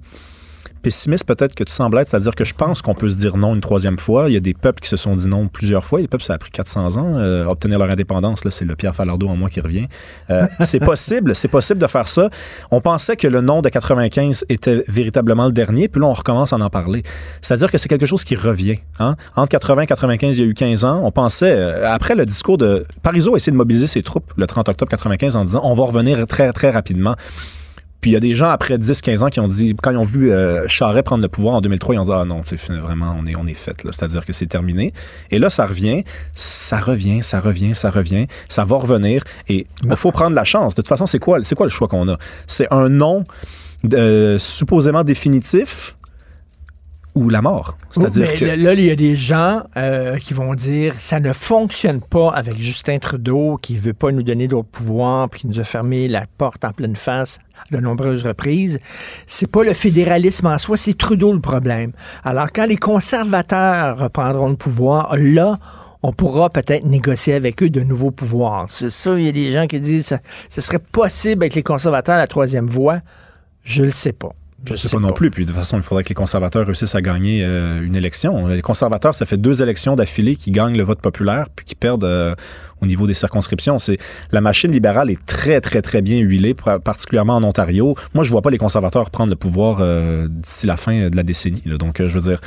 pessimiste peut-être que tu sembles être, c'est-à-dire que je pense qu'on peut se dire non une troisième fois. Il y a des peuples qui se sont dit non plusieurs fois. Les peuples, ça a pris 400 ans. Euh, obtenir leur indépendance, là, c'est le Pierre Falardeau en moi qui revient. Euh, c'est possible, c'est possible de faire ça. On pensait que le non de 95 était véritablement le dernier, puis là, on recommence à en parler. C'est-à-dire que c'est quelque chose qui revient. Hein? Entre 80 et 95, il y a eu 15 ans. On pensait, euh, après le discours de... Parizeau a essayé de mobiliser ses troupes le 30 octobre 95 en disant on va revenir très, très rapidement. Puis il y a des gens après 10-15 ans qui ont dit, quand ils ont vu euh, Charest prendre le pouvoir en 2003, ils ont dit ah non, c'est vraiment on est on est fait c'est-à-dire que c'est terminé. Et là ça revient, ça revient, ça revient, ça revient, ça va revenir. Et il faut prendre la chance. De toute façon, c'est quoi c'est quoi le choix qu'on a? C'est un nom euh, supposément définitif ou la mort. C'est-à-dire que... Là, il y a des gens euh, qui vont dire ça ne fonctionne pas avec Justin Trudeau qui veut pas nous donner d'autres pouvoirs puis qui nous a fermé la porte en pleine face de nombreuses reprises. C'est pas le fédéralisme en soi, c'est Trudeau le problème. Alors quand les conservateurs reprendront le pouvoir, là, on pourra peut-être négocier avec eux de nouveaux pouvoirs. C'est ça, il y a des gens qui disent ça, ce serait possible avec les conservateurs la troisième voie. Je le sais pas. Je ne sais, pas, non plus. Puis de toute façon, il faudrait que les conservateurs réussissent à gagner euh, une élection. Les conservateurs, ça fait deux élections d'affilée qui gagnent le vote populaire puis qui perdent euh, au niveau des circonscriptions. C'est la machine libérale est très très très bien huilée, particulièrement en Ontario. Moi, je vois pas les conservateurs prendre le pouvoir euh, d'ici la fin de la décennie. Donc, je veux dire.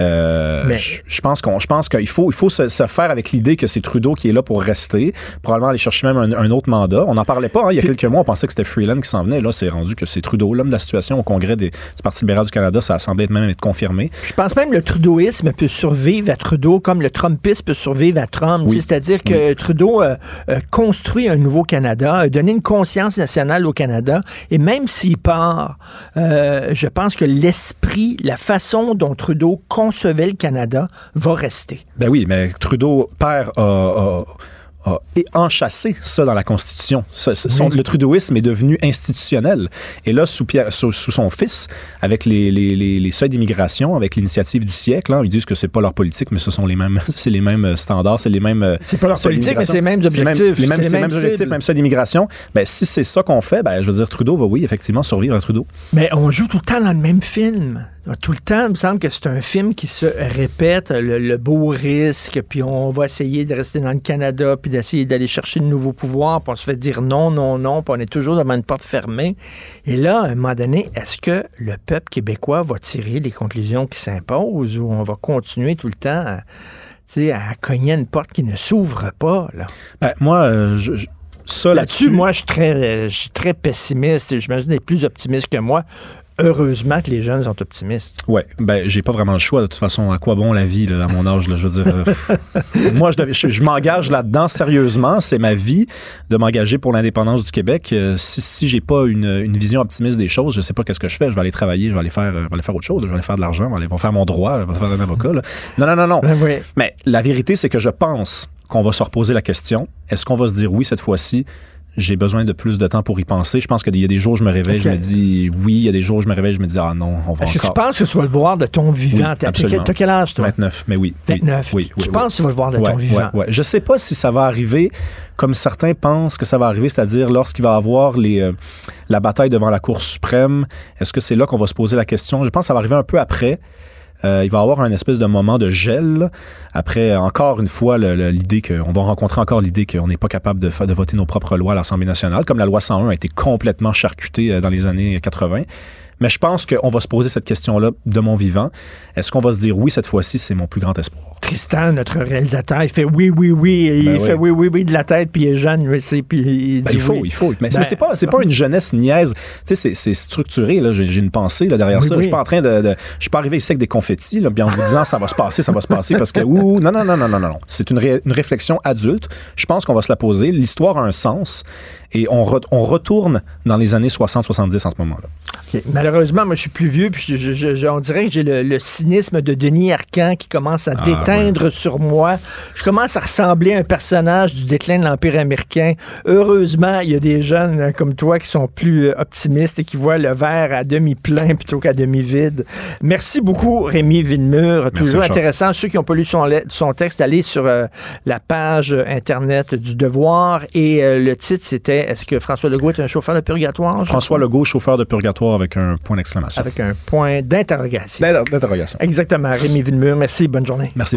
Euh, je, pense qu'on, je pense qu'il faut, il faut se, faire avec l'idée que c'est Trudeau qui est là pour rester, probablement aller chercher même un, autre mandat. On n'en parlait pas. Hein, il y a quelques mois, on pensait que c'était Freeland qui s'en venait. Là, c'est rendu que c'est Trudeau, l'homme de la situation au Congrès des, du Parti libéral du Canada. Ça a semblé même être confirmé. Je pense même que le Trudeauisme peut survivre à Trudeau comme le Trumpisme peut survivre à Trump. C'est-à-dire que Trudeau euh, euh, construit un nouveau Canada, a donné une conscience nationale au Canada, et même s'il part, je pense que l'esprit, la façon dont Trudeau concevait le Canada va rester. Ben oui, mais Trudeau père a, et enchâssé ça dans la Constitution. Le trudeauisme est devenu institutionnel. Et là, sous, Pierre, sous, son fils, avec les, les, les, seuils d'immigration, avec l'initiative du siècle, hein, ils disent que c'est pas leur politique, mais ce sont les mêmes, c'est les mêmes standards, c'est les mêmes. C'est pas leur politique, mais c'est les mêmes objectifs. les mêmes, les mêmes, objectifs, même seuil d'immigration. Ben, si c'est ça qu'on fait, ben, je veux dire, Trudeau va, oui, effectivement, survivre à Trudeau. Mais on joue tout le temps dans le même film. Tout le temps, il me semble que c'est un film qui se répète, le, beau risque, puis on va essayer de rester dans le Canada, puis d'essayer d'aller chercher de nouveaux pouvoirs, puis on se fait dire non, non, non, puis on est toujours devant une porte fermée. Et là, à un moment donné, est-ce que le peuple québécois va tirer les conclusions qui s'imposent ou on va continuer tout le temps à, à cogner une porte qui ne s'ouvre pas? Là? Ben, moi, euh, je, ça là-dessus, moi, je suis très, je suis très pessimiste. J'imagine que plus optimiste que moi heureusement que les jeunes sont optimistes. Ouais, ben j'ai pas vraiment le choix de toute façon. À quoi bon la vie là, à mon âge là, Je veux dire, euh, moi je, je, m'engage là-dedans sérieusement. C'est ma vie de m'engager pour l'indépendance du Québec. Euh, si si j'ai pas une, une, vision optimiste des choses, je sais pas qu'est-ce que je fais. Je vais aller travailler, je vais aller faire, je vais aller faire autre chose. Je vais aller faire de l'argent, je vais aller faire mon droit, je vais faire un avocat. Là. Non non non non. Ben Mais la vérité c'est que je pense qu'on va se reposer la question. Est-ce qu'on va se dire oui cette fois-ci? J'ai besoin de plus de temps pour y penser. Je pense qu'il y a des jours où je me réveille, je me dis oui. Il y a des jours où je me réveille, je me dis ah non, on va Est-ce que tu penses que tu vas le voir de ton vivant? Oui, absolument. T'as quel âge, toi? 29, mais oui. 29. Oui, tu penses que tu vas le voir de ton vivant? Ouais, Je sais pas si ça va arriver comme certains pensent que ça va arriver, c'est-à-dire lorsqu'il va avoir les, euh, la bataille devant la Cour suprême. Est-ce que c'est là qu'on va se poser la question? Je pense que ça va arriver un peu après. Euh, il va avoir un espèce de moment de gel. Après, encore une fois, l'idée qu'on va rencontrer encore l'idée qu'on n'est pas capable de, de voter nos propres lois à l'Assemblée nationale, comme la loi 101 a été complètement charcutée euh, dans les années 80. Mais je pense qu'on va se poser cette question-là de mon vivant. Est-ce qu'on va se dire oui, cette fois-ci, c'est mon plus grand espoir? Tristan, notre réalisateur, il fait oui, oui, oui. Ben il oui. fait oui, oui, oui de la tête, puis il est jeune, lui, puis il Ben, dit il faut, oui. il faut. Mais, Ben, c'est pas, c'est pas une jeunesse niaise. Tu sais, c'est- structuré. Là, j'ai, une pensée là derrière Oui, ça. Je suis pas en train de, de- je suis pas arrivé ici avec des confettis, là, puis en vous disant ça va se passer, ça va se passer parce que ouh, non, non, non, non, non, non. C'est une, ré- une réflexion adulte. Je pense qu'on va se la poser. L'histoire a un sens et on, re- on retourne dans les années 60-70 en ce moment-là. Malheureusement, moi, je suis plus vieux, puis je- je- je- je- on dirait que j'ai le, le cynisme de Denis Arcand qui commence à Ah, sur moi. Je commence à ressembler à un personnage du déclin de l'Empire américain. Heureusement, il y a des jeunes euh, comme toi qui sont plus euh, optimistes et qui voient le verre à demi plein plutôt qu'à demi vide. Merci beaucoup, Rémi Villemur. Merci, Toujours intéressant. Ceux qui n'ont pas lu son, texte, allez sur euh, la page Internet du Devoir. Et euh, le titre, c'était Est-ce que François Legault est un chauffeur de purgatoire? François Legault, chauffeur de purgatoire avec un point d'exclamation. Avec un point d'interrogation. D'inter- D'interrogation. Exactement. Rémi Villemur, merci. Bonne journée. Merci,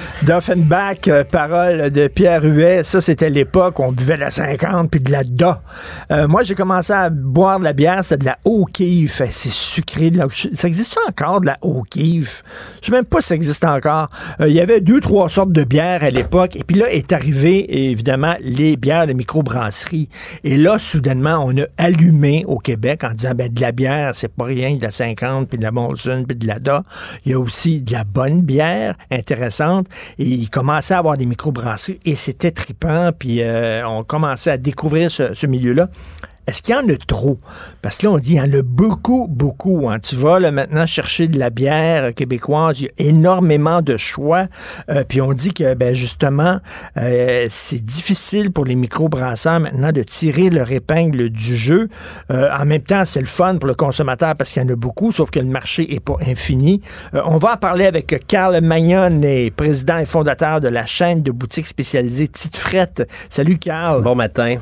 D'Offenbach, euh, parole de Pierre Huet. Ça, c'était l'époque on buvait de la 50 puis de la Da. Euh, moi, j'ai commencé à boire de la bière, c'était de la O'Keeffe. C'est sucré. De la... Ça existe encore, de la O'Keeffe? Je sais même pas si ça existe encore. Euh, Il y avait deux, trois sortes de bières à l'époque. Et puis là, est arrivé, évidemment, les bières de microbrasserie. Et là, soudainement, on a allumé au Québec en disant, ben, de la bière, c'est pas rien, de la 50, puis de la Molson, puis de la Da. Il y a aussi de la bonne bière, intéressante. Il commençait à avoir des microbrasseries. Et c'était trippant. Puis euh, on commençait à découvrir ce milieu-là. Est-ce qu'il y en a trop? Parce que là, on dit, il y en a beaucoup, beaucoup. hein. Tu vas là, maintenant chercher de la bière québécoise, il y a énormément de choix. Euh, puis on dit que, ben, justement, euh, c'est difficile pour les microbrasseurs maintenant de tirer leur épingle du jeu. Euh, en même temps, c'est le fun pour le consommateur parce qu'il y en a beaucoup, sauf que le marché est pas infini. On va en parler avec Carl Magnon, président et fondateur de la chaîne de boutiques spécialisées Tite Frette. Salut, Carl. Bon matin.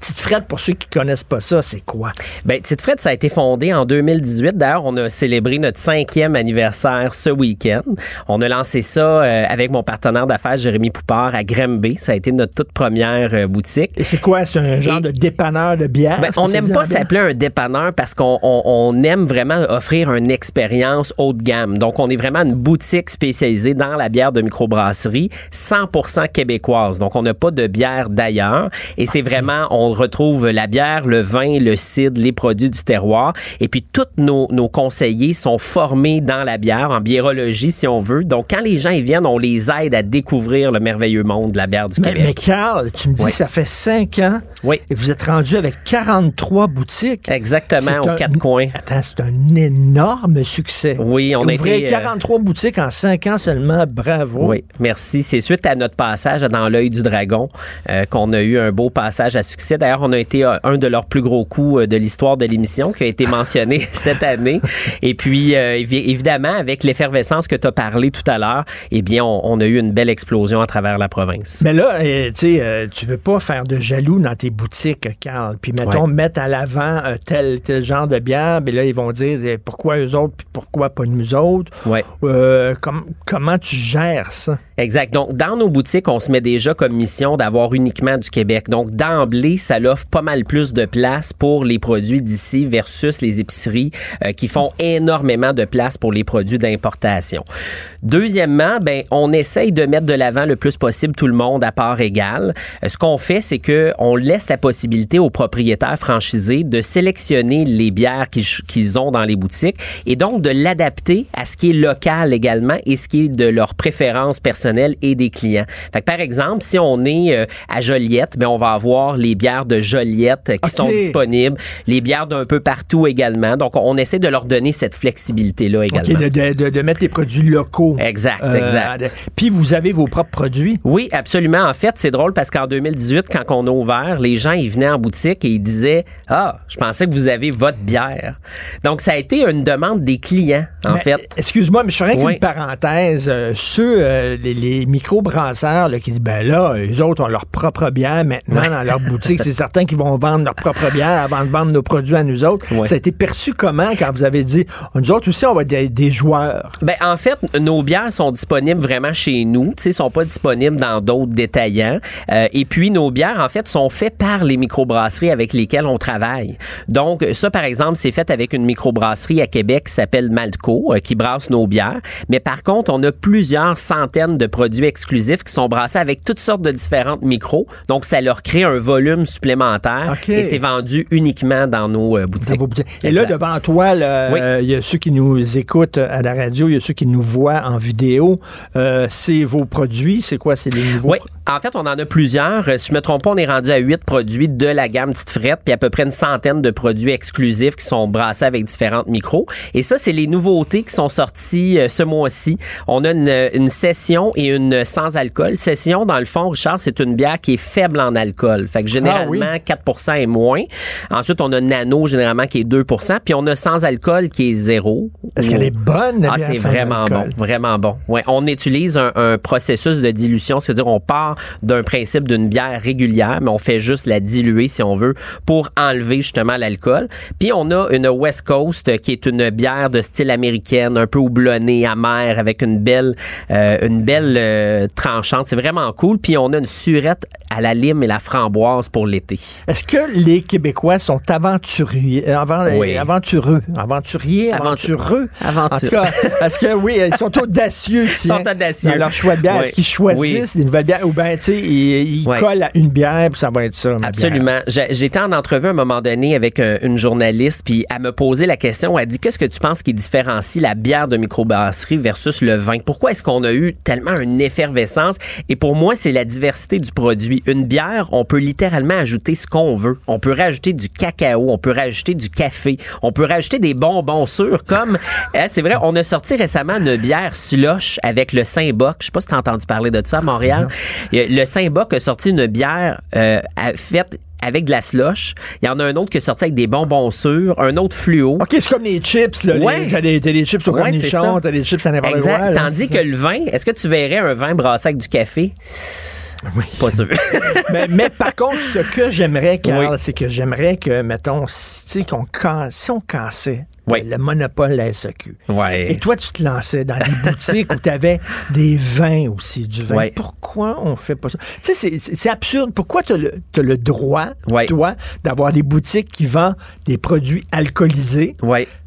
Tite Frette, pour ceux qui connaissent pas ça, c'est quoi? Ben, Tite Frette, ça a été fondé en 2018. D'ailleurs, on a célébré notre cinquième anniversaire ce week-end. On a lancé ça euh, avec mon partenaire d'affaires, Jérémy Poupard, à Grimby. Ça a été notre toute première euh, boutique. Et c'est quoi? C'est un genre Et- de dépanneur de bière? Ben, on n'aime pas s'appeler un dépanneur parce qu'on on- on aime vraiment offrir une expérience haut de gamme. Donc, on est vraiment une boutique spécialisée dans la bière de microbrasserie, 100% québécoise. Donc, on n'a pas de bière d'ailleurs. Et c'est vraiment, on retrouve la bière, le vin, le cidre, les produits du terroir. Et puis, tous nos, nos conseillers sont formés dans la bière, en biérologie, si on veut. Donc, quand les gens y viennent, on les aide à découvrir le merveilleux monde de la bière du Mais, Québec. mais Carl, tu me dis Oui. ça fait cinq ans Oui. et vous êtes rendu avec 43 boutiques. Exactement, aux un- quatre coins. Attends, c'est un énorme succès. Oui, on a été, euh, 43 boutiques en cinq ans seulement, bravo. Oui, merci. C'est suite à notre passage dans l'œil du dragon euh, qu'on a eu un beau passage à succès. D'ailleurs, on a été euh, un de leurs plus gros coups euh, de l'histoire de l'émission qui a été mentionné cette année. Et puis, euh, évi- évidemment, avec l'effervescence que tu as parlé tout à l'heure, eh bien, on, on a eu une belle explosion à travers la province. Mais là, euh, tu sais, euh, tu veux pas faire de jaloux dans tes boutiques, Carl. Puis mettons, Ouais. mettre à l'avant tel, tel genre de bière, mais là, ils vont dire euh, pourquoi eux autres, puis pourquoi pas nous autres? Ouais. Euh, com- comment tu gères ça? Exact. Donc, dans nos boutiques, on se met déjà comme mission d'avoir uniquement du Québec. Donc, d'emblée, ça l'offre pas mal plus de place pour les produits d'ici versus les épiceries euh, qui font énormément de place pour les produits d'importation. Deuxièmement, ben, on essaye de mettre de l'avant le plus possible tout le monde à part égale. Euh, ce qu'on fait, c'est que on laisse la possibilité aux propriétaires franchisés de sélectionner les bières qu'ils ont dans les boutiques et donc de l'adapter à ce qui est local également et ce qui est de leur préférence personnelle et des clients. Fait que par exemple, si on est euh, à Joliette, ben on va avoir les bières de Joliette euh, qui sont disponibles, les bières d'un peu partout également. Donc on essaie de leur donner cette flexibilité là également. OK, de, de- de- de mettre des produits locaux. Exact, Euh, exact. Puis vous avez vos propres produits? Oui, absolument. En fait, c'est drôle parce qu'en 2018, quand on a ouvert, les gens, ils venaient en boutique et ils disaient Ah, je pensais que vous avez votre bière. Donc, ça a été une demande des clients, en Mais, fait. Excuse-moi, mais je ferais Oui. qu'une parenthèse. Euh, ceux, euh, les, micro-brasseurs qui disent, ben là, les autres ont leur propre bière maintenant dans leur boutique. C'est certain qu'ils vont vendre leur propre bière avant de vendre nos produits à nous autres. Ouais. Ça a été perçu comment quand vous avez dit, nous autres aussi, on va être des, des joueurs? Ben, en fait, nos bières sont disponibles vraiment chez nous. Tu sais, sont pas disponibles dans d'autres détaillants. Euh, et puis, nos bières, en fait, sont faites par les microbrasseries avec lesquelles on travaille. Donc, ça, par exemple, c'est fait avec une microbrasserie à Québec qui s'appelle Malco, euh, qui brasse nos bières. Mais par contre, on a plusieurs centaines de produits exclusifs qui sont brassés avec toutes sortes de différentes micros. Donc, ça leur crée un volume supplémentaire. OK. Et c'est vendu uniquement dans nos euh, Dans boutiques. vos boutiques. Et là, devant toi, là, Oui. euh, il y a ceux qui nous écoutent à la radio, il y a ceux qui nous voient en vidéo. Euh, c'est vos produits, c'est quoi? C'est les nouveaux? Oui, en fait, on en a plusieurs. Euh, Si je me trompe pas, on est rendu à huit produits de la gamme Petite Frette, puis à peu près une centaine de produits exclusifs qui sont brassés avec différentes micros. Et ça, c'est les nouveautés qui sont sorties euh, ce mois-ci. On a une, une session et une sans alcool. Session, dans le fond, Richard, c'est une bière qui est faible en alcool. Fait que généralement, Ah oui. 4% et moins. Ensuite, on a Nano, généralement, qui est 2% puis on a sans alcool qui est zéro. Est-ce qu'elle est bonne, la Ah, c'est vraiment alcool? bon, vraiment bon. Ouais, on utilise un, un processus de dilution, c'est-à-dire on part d'un principe d'une bière régulière, mais on fait juste la diluer si on veut pour enlever justement l'alcool. Puis on a une West Coast euh, qui est une bière de style américaine, un peu houblonnée, amère, avec une belle, euh, une belle euh, tranchante. C'est vraiment cool. Puis on a une surette à la lime et la framboise pour l'été. Est-ce que les Québécois sont aventuriers, avant- Oui. aventureux, aventuriers, Aventu- aventureux? Aventure- En tout cas, parce que oui, ils sont audacieux, tiens, sont audacieux. dans leur choix de bière. Oui. Est-ce qu'ils choisissent Oui. des nouvelles bières ou bien, tu sais, ils Ouais. collent à une bière puis ça va être ça, ma. Absolument. J'ai- J'étais en entrevue à un moment donné avec un- une journaliste, puis elle me posait la question. Elle dit Qu'est-ce que tu penses qui différencie la bière de microbrasserie versus le vin? Pourquoi est-ce qu'on a eu tellement une effervescence? Et pour moi, c'est la diversité du produit. Une bière, on peut littéralement ajouter ce qu'on veut. On peut rajouter du cacao, on peut rajouter du café, on peut rajouter des bonbons sûrs, comme hein, c'est vrai. On a sorti récemment une bière slush avec le Saint-Boc. Je sais pas si tu as entendu parler de ça à Montréal. Le Saint-Boc a sorti une bière euh, faite avec de la slush. Il y en a un autre qui est sorti avec des bonbons sûrs, un autre fluo. OK, c'est comme les chips, là. Ouais. T'as des, chips au Ouais, cornichon, t'as des chips à n'importe Exact. quoi. là, Tandis que ça. le vin, est-ce que tu verrais un vin brassé avec du café? Pas sûr. mais, mais par contre, ce que j'aimerais, Carl, Oui. c'est que j'aimerais que, mettons, si, qu'on si on cassait Oui. le monopole de la SAQ. ouais. Et toi, tu te lançais dans des boutiques où tu avais des vins aussi, du vin. Ouais. Pourquoi on fait pas ça? Tu sais, c'est- absurde. Pourquoi tu as, le droit, Ouais. toi, d'avoir des boutiques qui vendent des produits alcoolisés?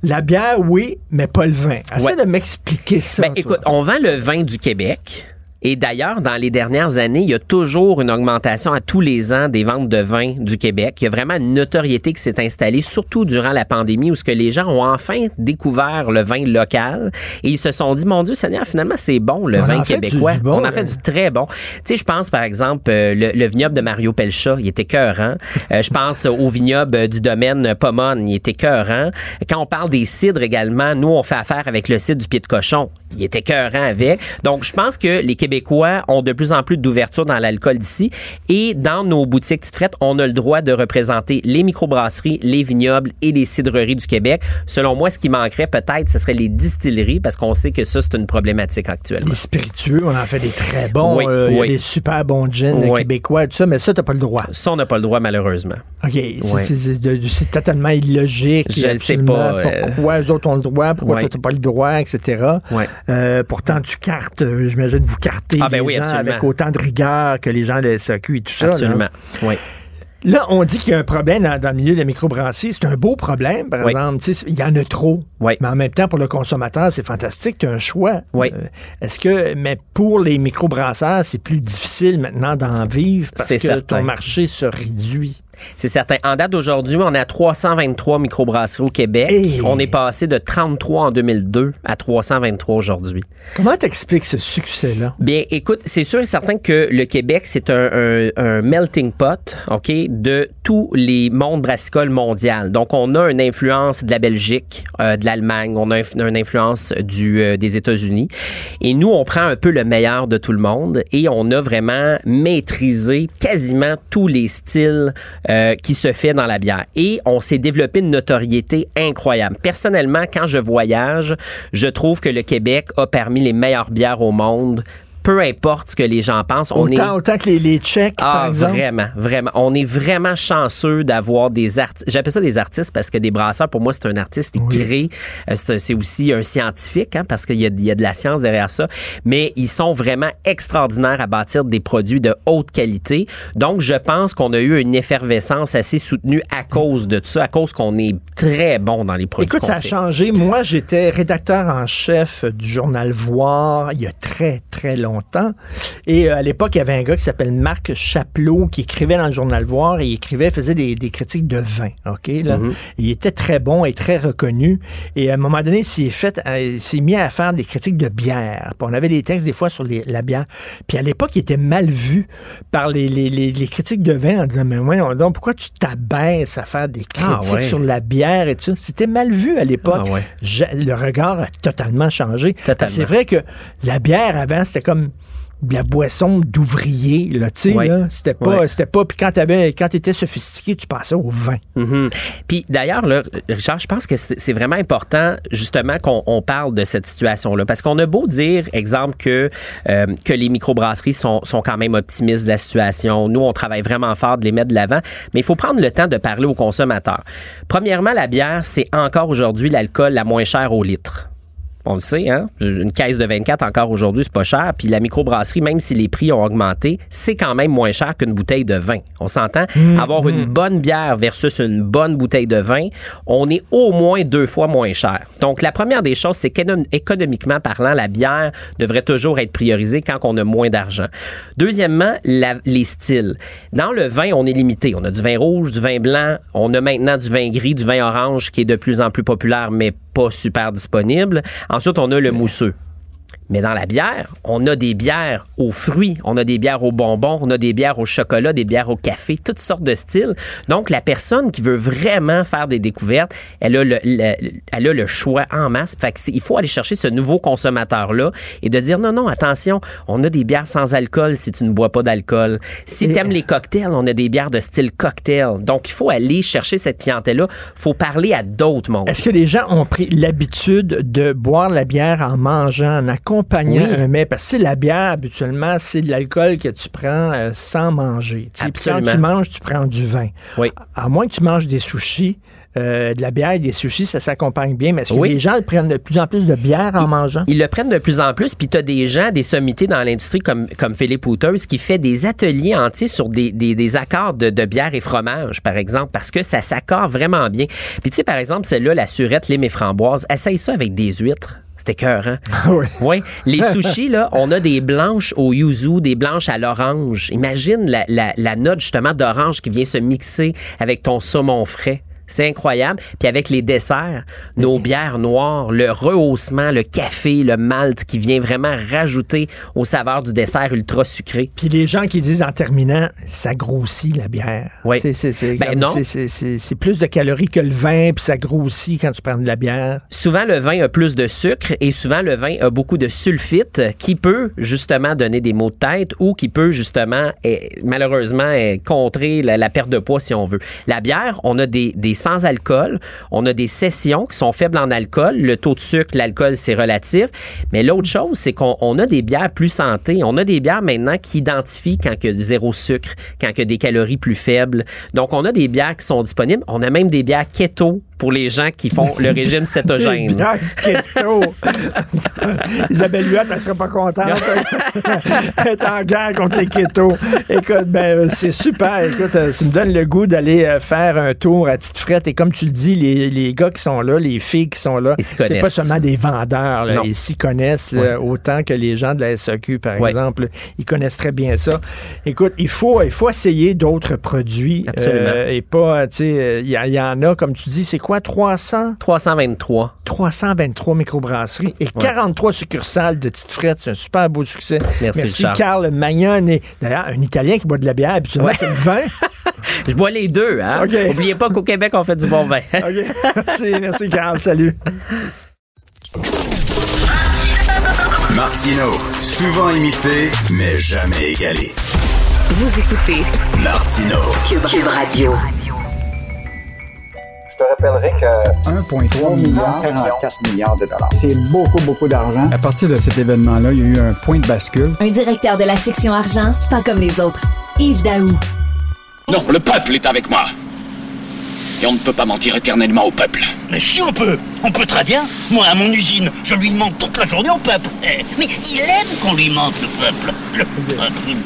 La bière, oui, mais pas le vin. Essaie de m'expliquer ça. Ben, écoute, on vend le vin du Québec. Et d'ailleurs, dans les dernières années, il y a toujours une augmentation à tous les ans des ventes de vin du Québec. Il y a vraiment une notoriété qui s'est installée, surtout durant la pandémie, où ce que les gens ont enfin découvert le vin local et ils se sont dit, mon Dieu Seigneur, finalement, c'est bon le On vin québécois. bon, on en là. fait du très bon. Tu sais, je pense par exemple euh, le, le vignoble de Mario Pelcha, il était cœurant. Euh, je pense au vignoble du domaine Pomone, il était cœurant. Quand on parle des cidres également, nous on fait affaire avec le cidre du pied de cochon, il était cœurant avec. Donc je pense que les Québécois ont de plus en plus d'ouverture dans l'alcool d'ici et dans nos boutiques Petite Frette, on a le droit de représenter les microbrasseries, les vignobles et les cidreries du Québec. Selon moi, ce qui manquerait peut-être, ce serait les distilleries parce qu'on sait que ça c'est une problématique actuellement. Les spiritueux, on en fait des très bons. Oui, euh, Il y a oui. des super bons gins Oui. québécois, tout ça, mais ça, t'as pas le droit. Ça, on n'a pas le droit, malheureusement. OK. c'est- totalement illogique. Je le sais pas, euh. Pourquoi eux autres ont le droit, pourquoi t'as pas le droit, etc. Ouais. Euh, pourtant, tu cartes, euh, j'imagine, vous cartez Ah, ben les oui, gens absolument. avec autant de rigueur que les gens de la SAQ et tout ça. là. Absolument. Oui. Là, on dit qu'il y a un problème dans, dans le milieu de la microbrasserie. C'est un beau problème, par Oui. exemple. Il y en a trop. Oui. Mais en même temps, pour le consommateur, c'est fantastique. Tu as un choix. Oui. Euh, Est-ce que, mais pour les microbrasseurs, c'est plus difficile maintenant d'en vivre parce que certain. ton marché se réduit? C'est certain. En date d'aujourd'hui, on est à 323 microbrasseries au Québec. Hey! On est passé de 33 en 2002 à 323 aujourd'hui. Comment t'expliques ce succès-là? Bien, écoute, c'est sûr et certain que le Québec, c'est un, un- un melting pot, OK, de tous les mondes brassicoles mondial. Donc, on a une influence de la Belgique, euh, de l'Allemagne, on a une influence du, euh, des États-Unis. Et nous, on prend un peu le meilleur de tout le monde et on a vraiment maîtrisé quasiment tous les styles euh, qui se fait dans la bière. Et on s'est développé une notoriété incroyable. Personnellement, quand je voyage, je trouve que le Québec a parmi les meilleures bières au monde peu importe ce que les gens pensent. On autant, est autant que les, les chèques, par ah, exemple. vraiment, vraiment. On est vraiment chanceux d'avoir des artistes. J'appelle ça des artistes parce que des brasseurs, pour moi, c'est un artiste. Il crée. Euh, c'est aussi un scientifique, hein, parce qu'il y y a de la science derrière ça. Mais ils sont vraiment extraordinaires à bâtir des produits de haute qualité. Donc, je pense qu'on a eu une effervescence assez soutenue à cause de ça, à cause qu'on est très bon dans les produits Écoute, ça a fait. changé. Moi, j'étais rédacteur en chef du journal Voir il y a très, très longtemps. Et euh, à l'époque, il y avait un gars qui s'appelle Marc Chapelot qui écrivait dans le journal Voir et il écrivait, faisait des, des critiques de vin. OK? Là? Mm-hmm. Il était très bon et très reconnu. Et à un moment donné, il s'est fait, euh, s'est mis à faire des critiques de bière. Puis on avait des textes des fois sur les- la bière. Puis à l'époque, il était mal vu par les, les, les, les critiques de vin en disant, mais donc, pourquoi tu t'abaisses à faire des critiques Ah ouais. sur la bière et tout ça? C'était mal vu à l'époque. Ah ouais. Le regard a totalement changé. C'est vrai que la bière avant, c'était comme de la boisson d'ouvrier, là, tu sais, Ouais. là. C'était pas, Ouais. c'était pas, puis quand t'avais, quand t'étais sophistiqué, tu passais au vin. Mhm. Puis d'ailleurs, là, Richard, je pense que c'est vraiment important justement qu'on on parle de cette situation-là. Parce qu'on a beau dire, exemple, que, euh, que les microbrasseries sont, sont quand même optimistes de la situation. Nous, on travaille vraiment fort de les mettre de l'avant. Mais il faut prendre le temps de parler aux consommateurs. Premièrement, la bière, c'est encore aujourd'hui l'alcool la moins chère au litre. On le sait, hein? Une caisse de 24 encore aujourd'hui, c'est pas cher. Puis la microbrasserie, même si les prix ont augmenté, c'est quand même moins cher qu'une bouteille de vin. On s'entend? Avoir une bonne bière versus une bonne bouteille de vin, on est au moins deux fois moins cher. Donc, la première des choses, c'est qu'économiquement parlant, la bière devrait toujours être priorisée quand on a moins d'argent. Deuxièmement, la- les styles. Dans le vin, on est limité. On a du vin rouge, du vin blanc. On a maintenant du vin gris, du vin orange qui est de plus en plus populaire, mais pas super disponible. Ensuite, on a le mousseux. Mais dans la bière, on a des bières aux fruits, on a des bières aux bonbons, on a des bières au chocolat, des bières au café, toutes sortes de styles. Donc, la personne qui veut vraiment faire des découvertes, elle a le, le- elle a le choix en masse. Fait que il faut aller chercher ce nouveau consommateur-là et de dire non, non, attention, on a des bières sans alcool si tu ne bois pas d'alcool. Si tu aimes les cocktails, on a des bières de style cocktail. Donc, il faut aller chercher cette clientèle-là. faut parler à d'autres mondes. Est-ce que les gens ont pris l'habitude de boire la bière en mangeant, en accompagnant Oui. un mets? Parce que c'est la bière, habituellement, c'est de l'alcool que tu prends euh, sans manger. Puis quand tu manges, tu prends du vin. Oui. À moins que tu manges des sushis, euh, de la bière et des sushis, ça s'accompagne bien. Mais est-ce que Oui. les gens prennent de plus en plus de bière en mangeant? Ils le prennent de plus en plus, puis tu as des gens, des sommités dans l'industrie comme, comme Philippe Houters qui fait des ateliers entiers sur des, des, des accords de, de bière et fromage, par exemple, parce que ça s'accorde vraiment bien. Puis tu sais, par exemple, celle-là, la surette, lime et framboise, essaye ça avec des huîtres. C'était cœur, hein? oui. Oui. Les sushis, là, on a des blanches au yuzu, des blanches à l'orange. Imagine la, la, la note, justement, d'orange qui vient se mixer avec ton saumon frais. C'est incroyable. Puis avec les desserts, nos bières noires, le rehaussement, le café, le malt qui vient vraiment rajouter aux saveurs du dessert ultra sucré. Puis les gens qui disent en terminant, ça grossit la bière. Oui. C'est, c'est, c'est, Ben c'est- plus de calories que le vin, puis ça grossit quand tu prends de la bière. Souvent, le vin a plus de sucre et souvent, le vin a beaucoup de sulfite qui peut justement donner des maux de tête ou qui peut justement, eh, malheureusement, eh, contrer la, la perte de poids si on veut. La bière, on a des, des sans-alcool, on a des sessions qui sont faibles en alcool. Le taux de sucre, l'alcool, c'est relatif. Mais l'autre chose, c'est qu'on on a des bières plus santé. On a des bières maintenant qui identifient quand il a zéro sucre, quand il y a des calories plus faibles. Donc, on a des bières qui sont disponibles. On a même des bières keto pour les gens qui font le régime cétogène. Isabelle Huot, elle serait pas contente. elle est en guerre contre les keto. Écoute, ben, c'est super. Écoute, euh, ça me donne le goût d'aller euh, faire un tour à Tite Frette. Et comme tu le dis, les, les gars qui sont là, les filles qui sont là, c'est pas seulement des vendeurs. Là. Ils s'y connaissent euh, autant que les gens de la SAQ, par exemple. Ils connaissent très bien ça. Écoute, il faut, il faut essayer d'autres produits. Absolument. euh, et pas, tu sais, il y, il y en a, comme tu dis, c'est quoi, 300? 323. 323 microbrasseries et 43 succursales de Tite Frette. C'est un super beau succès. Merci, Richard. Carl Magnon. Et d'ailleurs, un Italien qui boit de la bière, habituellement, Ouais. c'est le vin. Je bois les deux, hein? OK. Oubliez pas qu'au Québec, on fait du bon vin. OK. Merci, merci, Carl. Salut. Martino, souvent imité, mais jamais égalé. Vous écoutez Martino, Cube, Cube Radio. Je te rappellerai que 1,3 milliard, 44 milliards de dollars. c'est beaucoup, beaucoup d'argent. À partir de cet événement-là, il y a eu un point de bascule. Un directeur de la section argent, pas comme les autres. Yves Daou. Non, le peuple est avec moi. Et on ne peut pas mentir éternellement au peuple. Mais si on peut, on peut très bien. Moi, à mon usine, je lui mente toute la journée au peuple. Eh, Mais il aime qu'on lui mente, le peuple. Le peuple.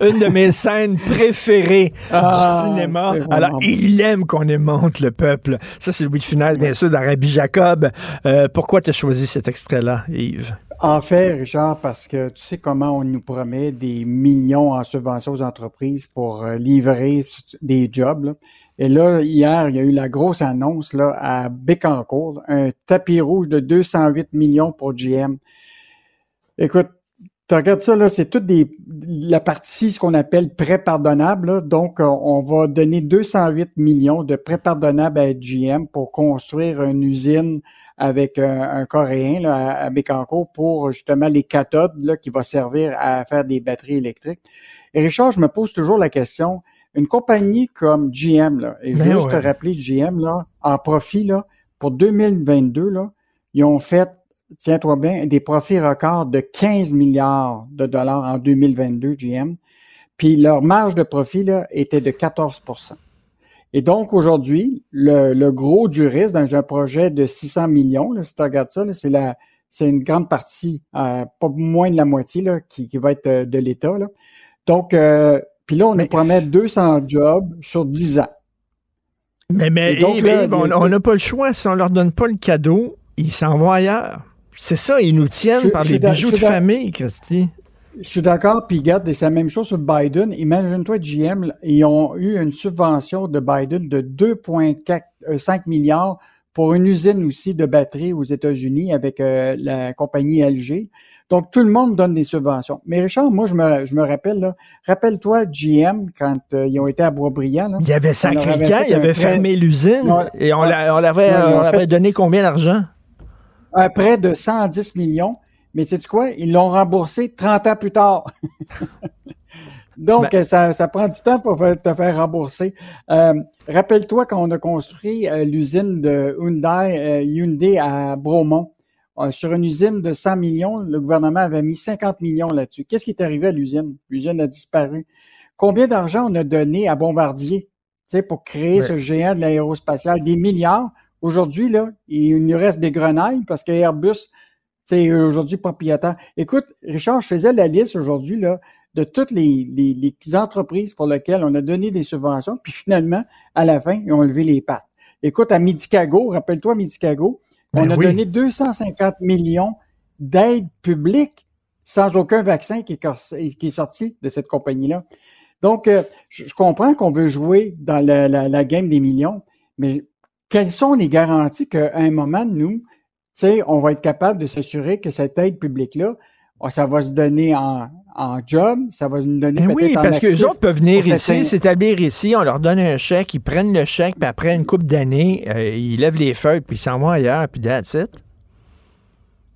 Une de mes scènes préférées Ah, du cinéma. c'est vraiment Alors, il aime qu'on aimante le peuple. Ça, c'est le bout de finale, bien sûr, d'Arabie Jacob. Euh, pourquoi tu as choisi cet extrait-là, Yves? En fait, Richard, parce que tu sais comment on nous promet des millions en subventions aux entreprises pour euh, livrer des jobs. là. Et là, hier, il y a eu la grosse annonce là, à Bécancourt, un tapis rouge de 208 millions pour GM. Écoute, tu regardes ça, là, c'est toute des, la partie, ce qu'on appelle prêt pardonnable. là. Donc, euh, on va donner 208 millions de prêts pardonnables à GM pour construire une usine avec un, un Coréen là, à, Bécancourt pour justement les cathodes là, qui va servir à faire des batteries électriques. Et Richard, je me pose toujours la question, une compagnie comme GM, là, et je Ben veux juste ouais. te rappeler, GM, là, en profit, là, pour 2022, là, ils ont fait, tiens-toi bien, des profits records de 15 milliards de dollars en 2022, GM. Puis leur marge de profit là, était de 14% Et donc, aujourd'hui, le, le gros du risque dans un projet de 600 millions, là, si tu regardes ça, c'est la c'est une grande partie, euh, pas moins de la moitié, là, qui, qui va être euh, de l'État. Donc, euh, puis là, on nous promet 200 jobs sur 10 ans. Mais, mais donc, Yves, là, Yves, on les- on n'a pas le choix. Si on leur donne pas le cadeau, ils s'en vont ailleurs. C'est ça, ils nous tiennent Je- par je d'a- bijoux de famille, Christy. Je suis d'accord, puis regarde, c'est la même chose sur Biden. Imagine-toi, GM, ils ont eu une subvention de Biden de 2,5 milliards pour une usine aussi de batterie aux États-Unis avec euh, la compagnie LG. Donc, tout le monde donne des subventions. Mais Richard, moi, je me, je me rappelle, rappelle-toi GM, quand euh, ils ont été à Boisbriand. Là, Il y avait sacré camp, il avait fermé l'usine et on ouais. l'avait on l'avait donné combien d'argent? Un prêt de 110 millions, mais sais-tu quoi? Ils l'ont remboursé 30 ans plus tard. Donc, Ben- ça, ça prend du temps pour te faire rembourser. Euh, Rappelle-toi quand on a construit euh, l'usine de Hyundai, euh, Hyundai à Bromont. Euh, sur une usine de 100 millions, le gouvernement avait mis 50 millions là-dessus. Qu'est-ce qui est arrivé à l'usine? L'usine a disparu. Combien d'argent on a donné à Bombardier tu sais, pour créer Ouais. ce géant de l'aérospatial? Des milliards. Aujourd'hui, là, il nous reste des grenailles parce que Airbus, c'est aujourd'hui propriétaire. Écoute, Richard, je faisais la liste aujourd'hui là de toutes les, les, les entreprises pour lesquelles on a donné des subventions, puis finalement, à la fin, ils ont levé les pattes. Écoute, à Medicago, rappelle-toi Medicago, Ben on a oui. donné 250 millions d'aides publiques sans aucun vaccin qui est, cor- qui est sorti de cette compagnie-là. Donc, euh, je, je comprends qu'on veut jouer dans la, la, la game des millions, mais quelles sont les garanties qu'à un moment, nous, tu sais, on va être capable de s'assurer que cette aide publique-là, oh, ça va se donner en, en job, ça va nous donner Ben peut-être oui, parce que les autres peuvent venir ici, s'établir ici, on leur donne un chèque, ils prennent le chèque, puis après une couple d'années, euh, ils lèvent les feuilles, puis ils s'en vont ailleurs, puis that's it.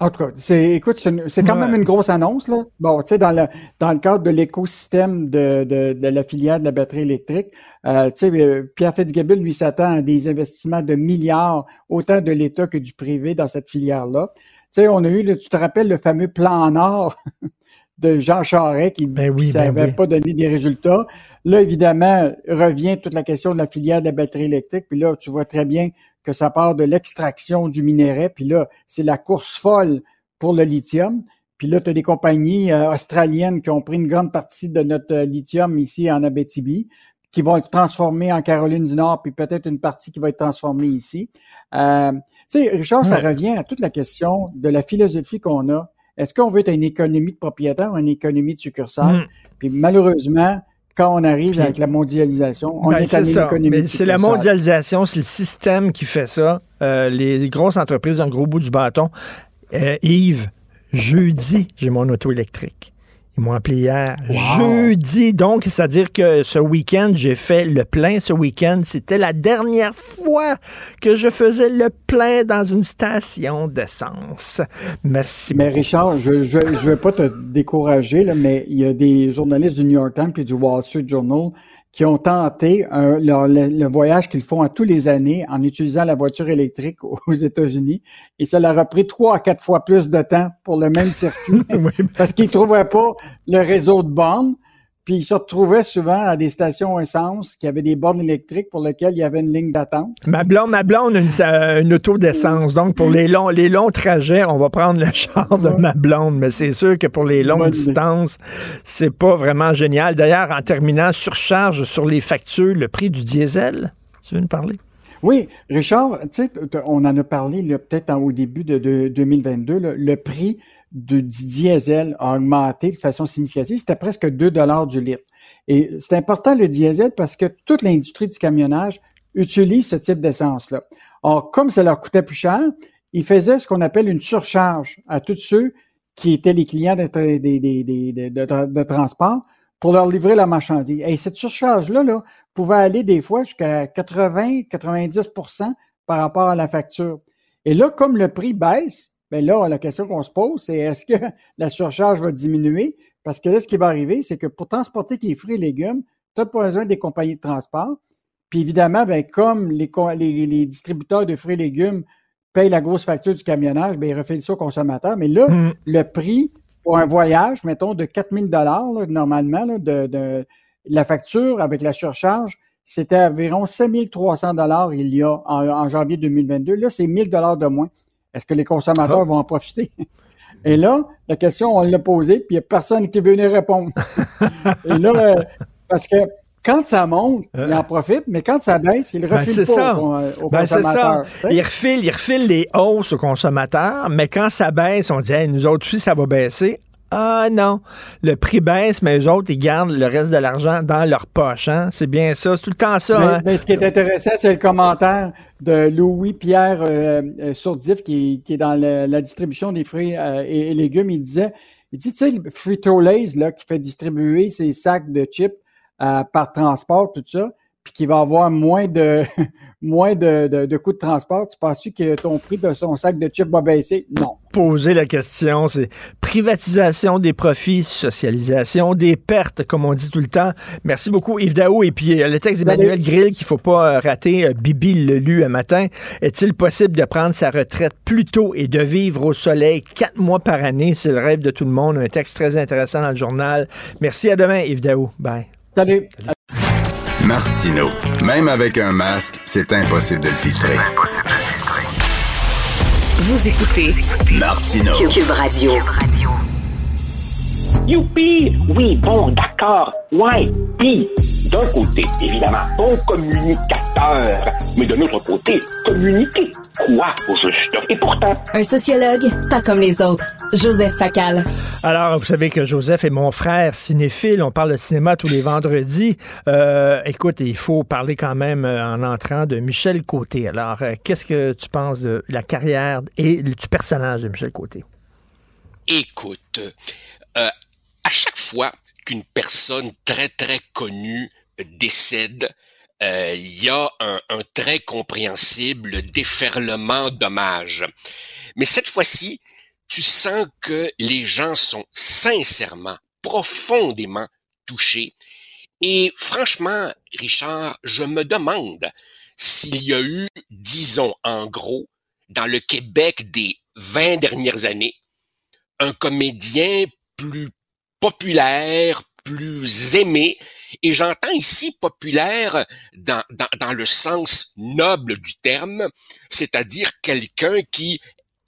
En tout cas, c'est, écoute, c'est, une- c'est quand Ouais. même une grosse annonce, là. Bon, tu sais, dans le, dans le cadre de l'écosystème de, de, de la filière de la batterie électrique, euh, tu sais, euh, Pierre Fitzgibbon, lui, s'attend à des investissements de milliards, autant de l'État que du privé dans cette filière-là. Tu sais, on a eu, tu te rappelles le fameux plan Nord de Jean Charest qui Ben oui, qui ben oui. pas donné des résultats. Là, évidemment, revient toute la question de la filière de la batterie électrique. Puis là, tu vois très bien que ça part de l'extraction du minerai. Puis là, c'est la course folle pour le lithium. Puis là, tu as des compagnies euh, australiennes qui ont pris une grande partie de notre euh, lithium ici en Abitibi, qui vont être transformés en Caroline du Nord, puis peut-être une partie qui va être transformée ici. Euh, tu sais, Richard, ça revient à toute la question de la philosophie qu'on a. Est-ce qu'on veut être une économie de propriétaire ou une économie de succursale? Mm. Puis malheureusement, quand on arrive avec la mondialisation, on Ben, est c'est à une ça. économie Mais de c'est la mondialisation, c'est le système qui fait ça. Euh, les, grosses entreprises ont le gros bout du bâton. Euh, Yves, jeudi, j'ai mon auto électrique. Ils m'ont appelé hier. Jeudi, donc, c'est-à-dire que ce week-end, j'ai fait le plein ce week-end. C'était la dernière fois que je faisais le plein dans une station d'essence. Merci Mais beaucoup. Richard, je ne je, je veux pas te décourager, là, mais il y a des journalistes du New York Times et du Wall Street Journal qui ont tenté le, voyage qu'ils font à tous les années en utilisant la voiture électrique aux États-Unis. Et ça leur a pris trois à quatre fois plus de temps pour le même circuit parce qu'ils trouvaient pas le réseau de bornes. Puis ils se retrouvaient souvent à des stations essence qui avaient des bornes électriques pour lesquelles il y avait une ligne d'attente. Ma blonde, ma blonde a une, euh, une, auto d'essence. Donc pour les longs, les longs trajets, on va prendre le char de ma blonde. Mais c'est sûr que pour les longues distances, c'est pas vraiment génial. D'ailleurs, en terminant, surcharge sur les factures, le prix du diesel. Tu veux nous parler? Oui, Richard, tu sais, on en a parlé peut-être au début de, 2022, le prix du diesel a augmenté de façon significative. C'était presque 2 dollars du litre. Et c'est important le diesel parce que toute l'industrie du camionnage utilise ce type d'essence-là. Or, comme ça leur coûtait plus cher, ils faisaient ce qu'on appelle une surcharge à tous ceux qui étaient les clients de, de, transport pour leur livrer la marchandise. Et cette surcharge-là là, pouvait aller des fois jusqu'à 80-90% par rapport à la facture. Et là, comme le prix baisse, Bien là, la question qu'on se pose, c'est est-ce que la surcharge va diminuer? Parce que là, ce qui va arriver, c'est que pour transporter tes fruits et légumes, tu as besoin des compagnies de transport. Puis évidemment, bien, comme les, les, distributeurs de fruits et légumes payent la grosse facture du camionnage, bien, ils refilent ça aux consommateurs. Mais là, mmh. le prix pour un voyage, mettons, de 4000 dollars normalement, de, la facture avec la surcharge, c'était environ 5300 dollars il y a en, en, janvier 2022. Là, c'est 1000 dollars de moins. Est-ce que les consommateurs ah. vont en profiter? Et là, la question, on l'a posée, puis il n'y a personne qui veut venir répondre. Et là, euh, parce que quand ça monte, il en profite, mais quand ça baisse, il ben, refile pas aux, ben, consommateurs. Ça. Il, refile, il refile les hausses aux consommateurs, mais quand ça baisse, on dit nous autres aussi, ça va baisser. Ah non, le prix baisse, mais eux autres, ils gardent le reste de l'argent dans leur poche. Hein? C'est bien ça, c'est tout le temps ça. Mais, hein? mais ce qui est intéressant, c'est le commentaire de Louis-Pierre euh, euh, Sourdif, qui, est dans la distribution des fruits euh, et, légumes. Il disait, il dit, tu sais, Frito-Lays, là, qui fait distribuer ses sacs de chips par transport, tout ça, puis qui va avoir moins de moins de, de, de coûts de transport, tu penses que ton prix de son sac de chips va baisser? Non. Poser la question, c'est privatisation des profits, socialisation des pertes, comme on dit tout le temps. Merci beaucoup, Yves Daou. Et puis, euh, le texte d'Emmanuel Grill qu'il faut pas euh, rater, euh, Bibi le lu un matin. Est-il possible de prendre sa retraite plus tôt et de vivre au soleil quatre mois par année? C'est le rêve de tout le monde. Un texte très intéressant dans le journal. Merci, à demain, Yves Daou. Bye. Salut. Martino. Même avec un masque, c'est impossible de le filtrer. Vous écoutez Martino. Cube Radio. Youpi! Oui, bon, d'accord. Ouais, puis d'un côté, évidemment, bon communicateur, mais de l'autre côté, communiquer quoi au juste? Et pourtant... Un sociologue, pas comme les autres. Joseph Facal. Alors, vous savez que Joseph est mon frère cinéphile. On parle de cinéma tous les vendredis. Euh, écoute, il faut parler quand même euh, en entrant de Michel Côté. Alors, euh, qu'est-ce que tu penses de la carrière et du personnage de Michel Côté? Écoute, à chaque fois qu'une personne très très connue décède, euh, il y a un, un, très compréhensible déferlement d'hommages. Mais cette fois-ci, tu sens que les gens sont sincèrement, profondément touchés. Et franchement, Richard, je me demande s'il y a eu, disons en gros, dans le Québec des 20 dernières années, un comédien plus populaire, plus aimé, et j'entends ici populaire dans, dans, dans, le sens noble du terme, c'est-à-dire quelqu'un qui,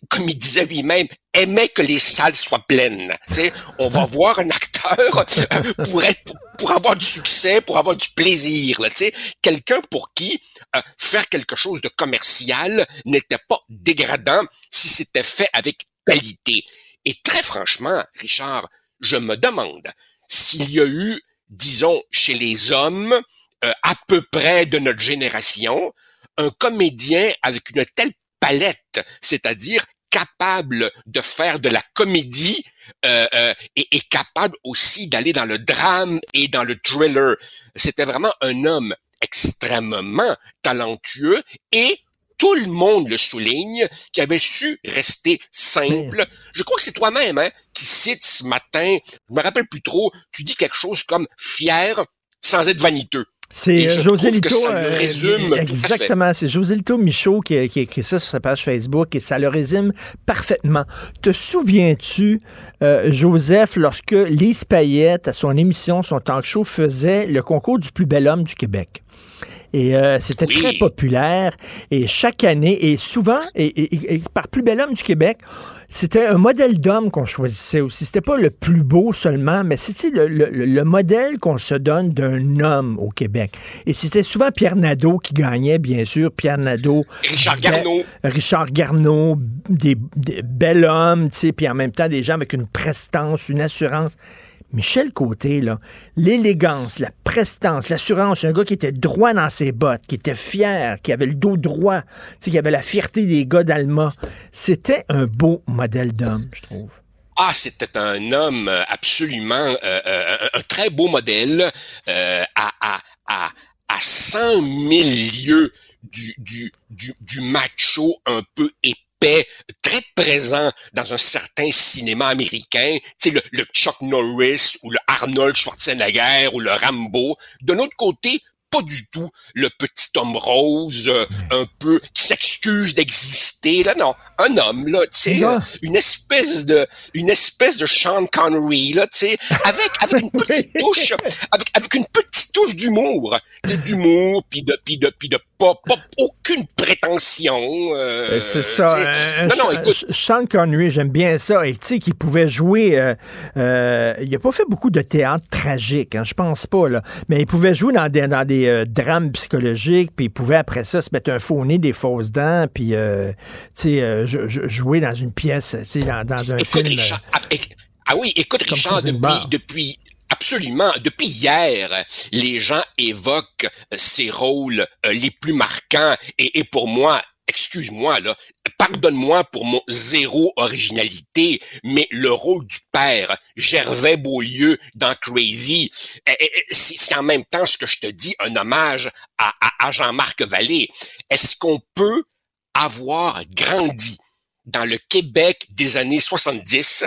comme il disait lui-même, aimait que les salles soient pleines. sais, on va voir un acteur euh, pour être pour avoir du succès, pour avoir du plaisir. sais, quelqu'un pour qui euh, faire quelque chose de commercial n'était pas dégradant si c'était fait avec qualité. Et très franchement, Richard, je me demande s'il y a eu disons, chez les hommes, euh, à peu près de notre génération, un comédien avec une telle palette, c'est-à-dire capable de faire de la comédie euh, euh, et, et, capable aussi d'aller dans le drame et dans le thriller. C'était vraiment un homme extrêmement talentueux et tout le monde le souligne, qui avait su rester simple. Je crois que c'est toi-même hein, qui cite ce matin, je me rappelle plus trop, tu dis quelque chose comme fier, sans être vaniteux. C'est je José Lito. euh, résume exactement. C'est José Lito Michaud qui, a- qui a écrit ça sur sa page Facebook et ça le résume parfaitement. Te souviens-tu, euh, Joseph, lorsque Lise Payette, à son émission, son talk show, faisait le concours du plus bel homme du Québec? Et euh, c'était Oui. très populaire. Et chaque année, et souvent, et, et- et par plus bel homme du Québec, c'était un modèle d'homme qu'on choisissait aussi. C'était pas le plus beau seulement, mais c'était le, le- le modèle qu'on se donne d'un homme au Québec. Et c'était souvent Pierre Nadeau qui gagnait, bien sûr. Pierre Nadeau. Richard Garneau. Richard Garneau, des, des bel homme, tu sais, puis en même temps des gens avec une prestance, une assurance. Michel Côté, là, l'élégance, la prestance, l'assurance, un gars qui était droit dans ses bottes, qui était fier, qui avait le dos droit, qui avait la fierté des gars d'Alma. C'était un beau modèle d'homme, je trouve. Ah, c'était un homme euh, absolument euh, euh, un, très beau modèle à, à, à, à 100 000 lieues du, du, du, du macho un peu épais, très présent dans un certain cinéma américain, tu sais, le, le Chuck Norris ou le Arnold Schwarzenegger ou le Rambo. De l'autre côté, pas du tout. Le petit homme rose, euh, un peu qui s'excuse d'exister. Là, non, un homme là, tu sais, euh, une espèce de, une espèce de Sean Connery là, tu sais, avec avec une petite touche, avec avec une petite touche d'humour, tu sais, d'humour, puis de puis de puis de pas, pas aucune prétention. euh, c'est ça. non, non, écoute, Sean Connery, j'aime bien ça. Et tu sais, qu'il pouvait jouer. euh, euh, il a pas fait beaucoup de théâtre tragique, hein, je pense pas, là. Mais il pouvait jouer dans des, dans des euh, drames psychologiques, puis il pouvait après ça se mettre un faux nez, des fausses dents, puis euh, tu sais, euh, jouer dans une pièce, tu sais, dans, dans un Écoute, film. Richard, ah, ah oui, écoute, Comme Richard, depuis, depuis, absolument, depuis hier, les gens évoquent euh, ces rôles euh, les plus marquants et, pour moi, excuse-moi, là, pardonne-moi pour mon zéro originalité, mais le rôle du père, Gervais Beaulieu dans Crazy, eh, eh, eh, c'est en même temps ce que je te dis, un hommage à Jean-Marc Vallée. Est-ce qu'on peut avoir grandi dans le Québec des années 70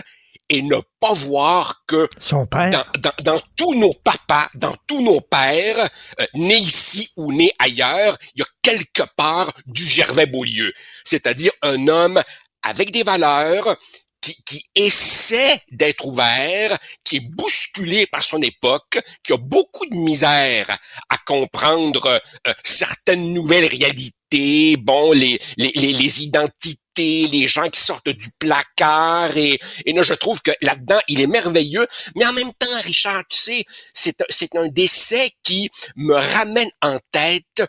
et ne pas voir que Son père. dans, dans, dans tous nos papas, dans tous nos pères, euh, nés ici ou nés ailleurs, il y a quelque part du Gervais Beaulieu. C'est-à-dire un homme avec des valeurs, qui, qui essaie d'être ouvert, qui est bousculé par son époque, qui a beaucoup de misère à comprendre euh, certaines nouvelles réalités, bon, les, les, les, les identités, les gens qui sortent du placard, et, et là, je trouve que là-dedans, il est merveilleux, mais en même temps, Richard, tu sais, c'est, c'est un décès qui me ramène en tête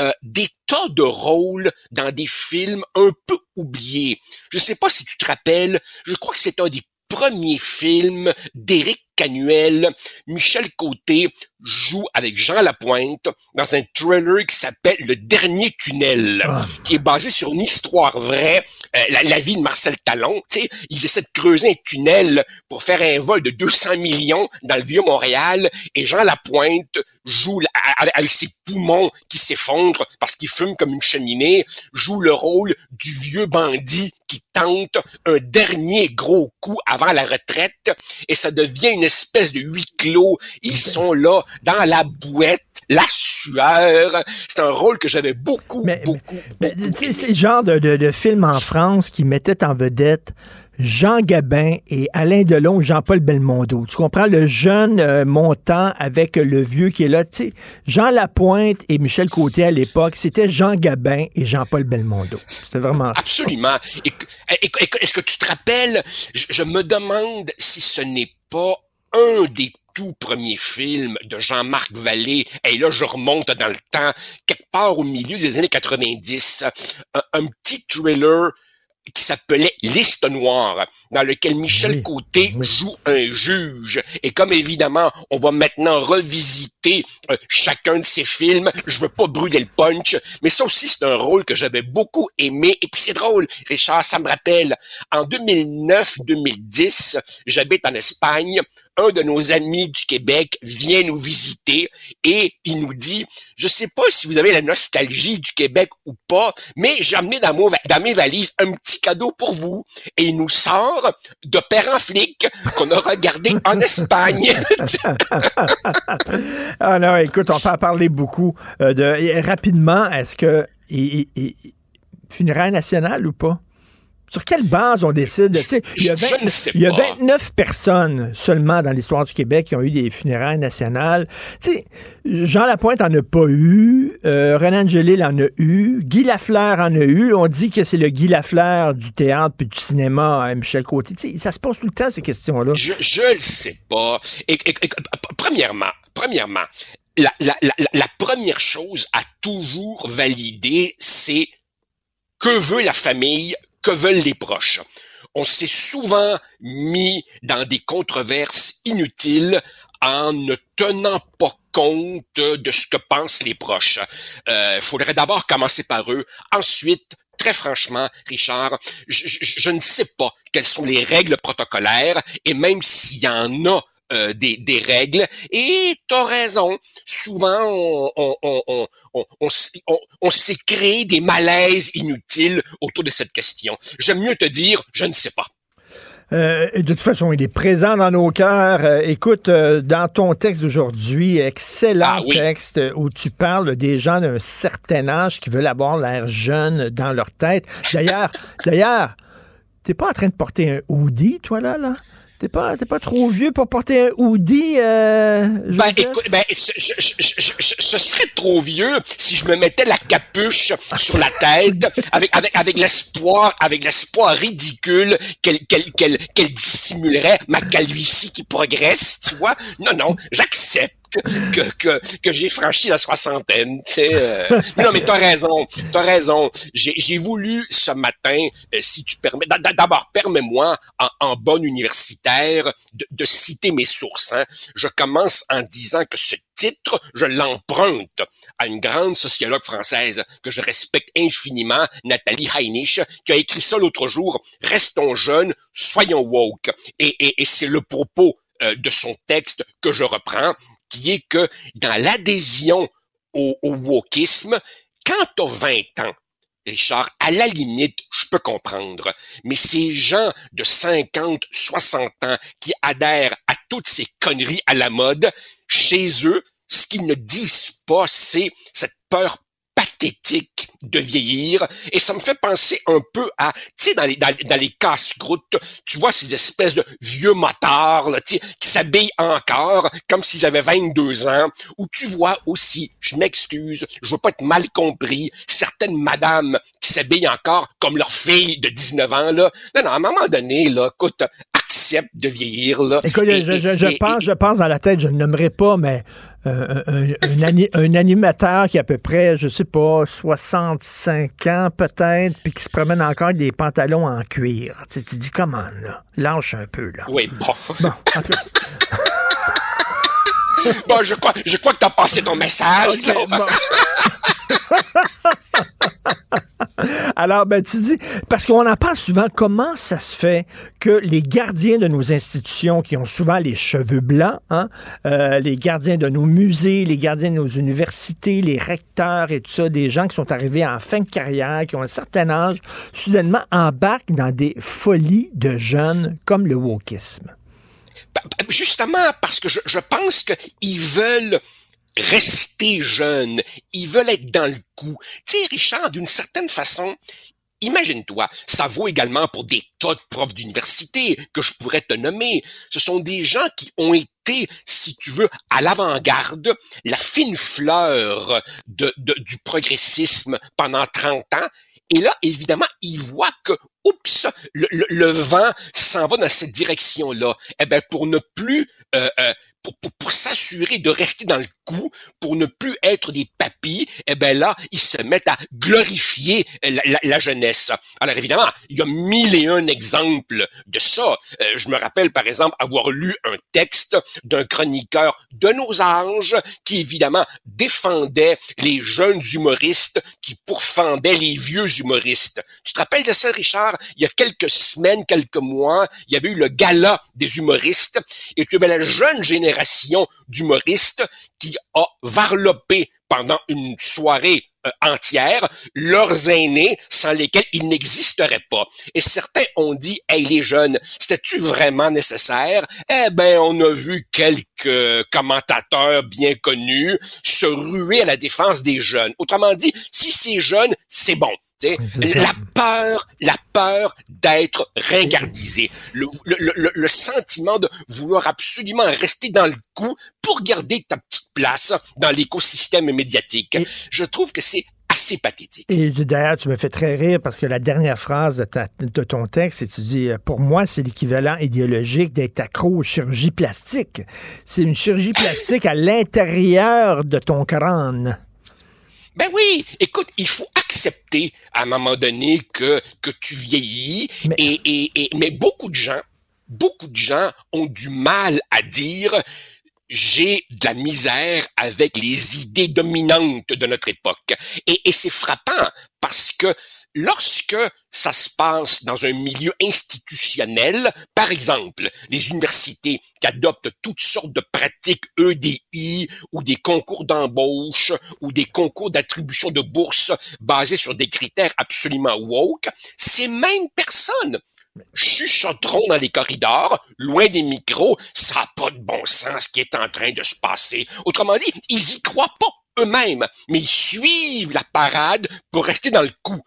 euh, des tas de rôles dans des films un peu oubliés. Je sais pas si tu te rappelles, je crois que c'est un des premiers films d'Éric Canuel. Michel Côté joue avec Jean Lapointe dans un thriller qui s'appelle Le Dernier Tunnel, qui est basé sur une histoire vraie, euh, la, la vie de Marcel Talon. Tu sais, ils essaient de creuser un tunnel pour faire un vol de 200 millions dans le vieux Montréal, et Jean Lapointe joue la- avec ses poumons qui s'effondrent parce qu'il fume comme une cheminée, joue le rôle du vieux bandit qui tente un dernier gros coup avant la retraite et ça devient une espèce de huis clos. Ils sont là dans la bouette, la sueur. C'est un rôle que j'avais beaucoup, beaucoup, Ben, tu sais, c'est le genre de, de, de film en France qui mettait en vedette Jean Gabin et Alain Delon, Jean-Paul Belmondo. Tu comprends? Le jeune euh, montant avec le vieux qui est là. Tu sais, Jean Lapointe et Michel Côté à l'époque, c'était Jean Gabin et Jean-Paul Belmondo. C'était vraiment. Absolument. Est-ce que tu te rappelles, je, je me demande si ce n'est pas un des tout premiers films de Jean-Marc Vallée, et là je remonte dans le temps, quelque part au milieu des années 90, un, un petit thriller qui s'appelait Liste noire, dans lequel Michel Côté joue un juge. Et comme évidemment, on va maintenant revisiter euh, chacun de ses films, je veux pas brûler le punch, mais ça aussi c'est un rôle que j'avais beaucoup aimé. Et puis c'est drôle, Richard, ça me rappelle, en 2009-2010, j'habite en Espagne, un de nos amis du Québec vient nous visiter et il nous dit, je sais pas si vous avez la nostalgie du Québec ou pas, mais j'ai amené dans, dans mes valises un petit cadeau pour vous. Et il nous sort de Père en flic qu'on a regardé en Espagne. ah non, écoute, on peut en parler beaucoup. Euh, de, rapidement, est-ce que funérailles nationales ou pas? Sur quelle base on décide? il y a, il y a 29 personnes seulement dans l'histoire du Québec qui ont eu des funérailles nationales. sais, Jean Lapointe en a pas eu, euh, Renan Angelil en a eu, Guy Lafleur en a eu. On dit que c'est le Guy Lafleur du théâtre puis du cinéma, à Michel Côté. sais, ça se pose tout le temps, ces questions-là. Je, je le sais pas. Et, premièrement, premièrement, la, la, la, la première chose à toujours valider, c'est que veut la famille, veulent les proches. On s'est souvent mis dans des controverses inutiles en ne tenant pas compte de ce que pensent les proches. Il euh, faudrait d'abord commencer par eux, ensuite très franchement, Richard, je, ne sais pas quelles sont les règles protocolaires et même s'il y en a euh, des, des, règles. Et t'as raison. Souvent, on, on, on, on, on s'est créé des malaises inutiles autour de cette question. J'aime mieux te dire, je ne sais pas. Euh, de toute façon, il est présent dans nos cœurs. Euh, écoute, dans ton texte d'aujourd'hui, excellent ah texte où tu parles des gens d'un certain âge qui veulent avoir l'air jeune dans leur tête. D'ailleurs, d'ailleurs, t'es pas en train de porter un hoodie, toi là, là? T'es pas, t'es pas trop vieux pour porter un hoodie, euh, Ben, écoute, ben, ce, serait trop vieux si je me mettais la capuche sur la tête avec, avec, avec l'espoir, avec l'espoir ridicule qu'elle, qu'elle, qu'elle, qu'elle dissimulerait ma calvitie qui progresse, tu vois? Non, non, j'accepte que, que, que j'ai franchi la soixantaine. Euh. Non, mais t'as raison, t'as raison. J'ai voulu ce matin, euh, si tu permets, d'abord permets-moi en, en bon universitaire de, de citer mes sources. Hein. Je commence en disant que ce titre, je l'emprunte à une grande sociologue française que je respecte infiniment, Nathalie Heinich, qui a écrit ça l'autre jour, Restons jeunes, soyons woke. Et, et, et c'est le propos euh, de son texte que je reprends qui est que dans l'adhésion au, au wokisme, quand tu as 20 ans, Richard, à la limite, je peux comprendre, mais ces gens de 50, 60 ans qui adhèrent à toutes ces conneries à la mode, chez eux, ce qu'ils ne disent pas, c'est cette peur pathétique de vieillir. Et ça me fait penser un peu à tu sais dans les dans, les casse-croûtes tu vois ces espèces de vieux motards là, qui s'habillent encore comme s'ils avaient 22 ans ou tu vois aussi je m'excuse je veux pas être mal compris certaines madames qui s'habillent encore comme leur fille de 19 ans là. Non non à un moment donné là écoute accepte de vieillir là. Écoute je, je, pense je pense dans la tête je ne nommerai pas mais un, un, animateur qui a à peu près, je sais pas, 65 ans peut-être, puis qui se promène encore avec des pantalons en cuir. Tu, te dis, comment, là? Lâche un peu, là. Oui, bon. Bon, bon, je crois, je crois que tu as passé ton message. Alors, ben, tu dis, parce qu'on en parle souvent, comment ça se fait que les gardiens de nos institutions, qui ont souvent les cheveux blancs, hein, euh, les gardiens de nos musées, les gardiens de nos universités, les recteurs et tout ça, des gens qui sont arrivés en fin de carrière, qui ont un certain âge, soudainement embarquent dans des folies de jeunes comme le wokisme? Ben, ben, justement, parce que je pense qu'ils veulent rester jeunes, ils veulent être dans le coup. Tu sais, Richard, d'une certaine façon, Imagine-toi, ça vaut également pour des tas de profs d'université que je pourrais te nommer. Ce sont des gens qui ont été, si tu veux, à l'avant-garde, la fine fleur de, du progressisme pendant 30 ans. Et là, évidemment, ils voient que, oups, le, le, vent s'en va dans cette direction-là. Eh bien, pour ne plus euh, euh, pour, s'assurer de rester dans le coup, pour ne plus être des papis, eh ben là, ils se mettent à glorifier la, jeunesse. Alors évidemment, il y a mille et un exemples de ça. Euh, je me rappelle par exemple avoir lu un texte d'un chroniqueur de nos âges qui évidemment défendait les jeunes humoristes qui pourfendaient les vieux humoristes. Tu te rappelles de ça? Richard, il y a quelques semaines, quelques mois, il y avait eu le gala des humoristes et tu avais la jeune génération d'humoristes qui a varlopé pendant une soirée euh, entière leurs aînés sans lesquels ils n'existeraient pas. Et certains ont dit, hey les jeunes, c'était-tu vraiment nécessaire? Eh ben, on a vu quelques commentateurs bien connus se ruer à la défense des jeunes. Autrement dit, si c'est jeune, c'est bon. La peur, la peur d'être ringardisé, le, le, le, le, sentiment de vouloir absolument rester dans le coup pour garder ta petite place dans l'écosystème médiatique. Je trouve que c'est assez pathétique. Et d'ailleurs, tu me fais très rire parce que la dernière phrase de, ta, de ton texte, c'est tu dis, pour moi, c'est l'équivalent idéologique d'être accro aux chirurgies plastiques. C'est une chirurgie plastique à l'intérieur de ton crâne. Ben oui, écoute, il faut accepter à un moment donné que, que tu vieillis mais... Et, et, et, mais beaucoup de gens, beaucoup de gens ont du mal à dire j'ai de la misère avec les idées dominantes de notre époque. Et, et c'est frappant parce que lorsque ça se passe dans un milieu institutionnel, par exemple, les universités qui adoptent toutes sortes de pratiques EDI ou des concours d'embauche ou des concours d'attribution de bourses basés sur des critères absolument woke, ces mêmes personnes chuchoteront dans les corridors, loin des micros, ça n'a pas de bon sens ce qui est en train de se passer. Autrement dit, ils y croient pas eux-mêmes, mais ils suivent la parade pour rester dans le coup.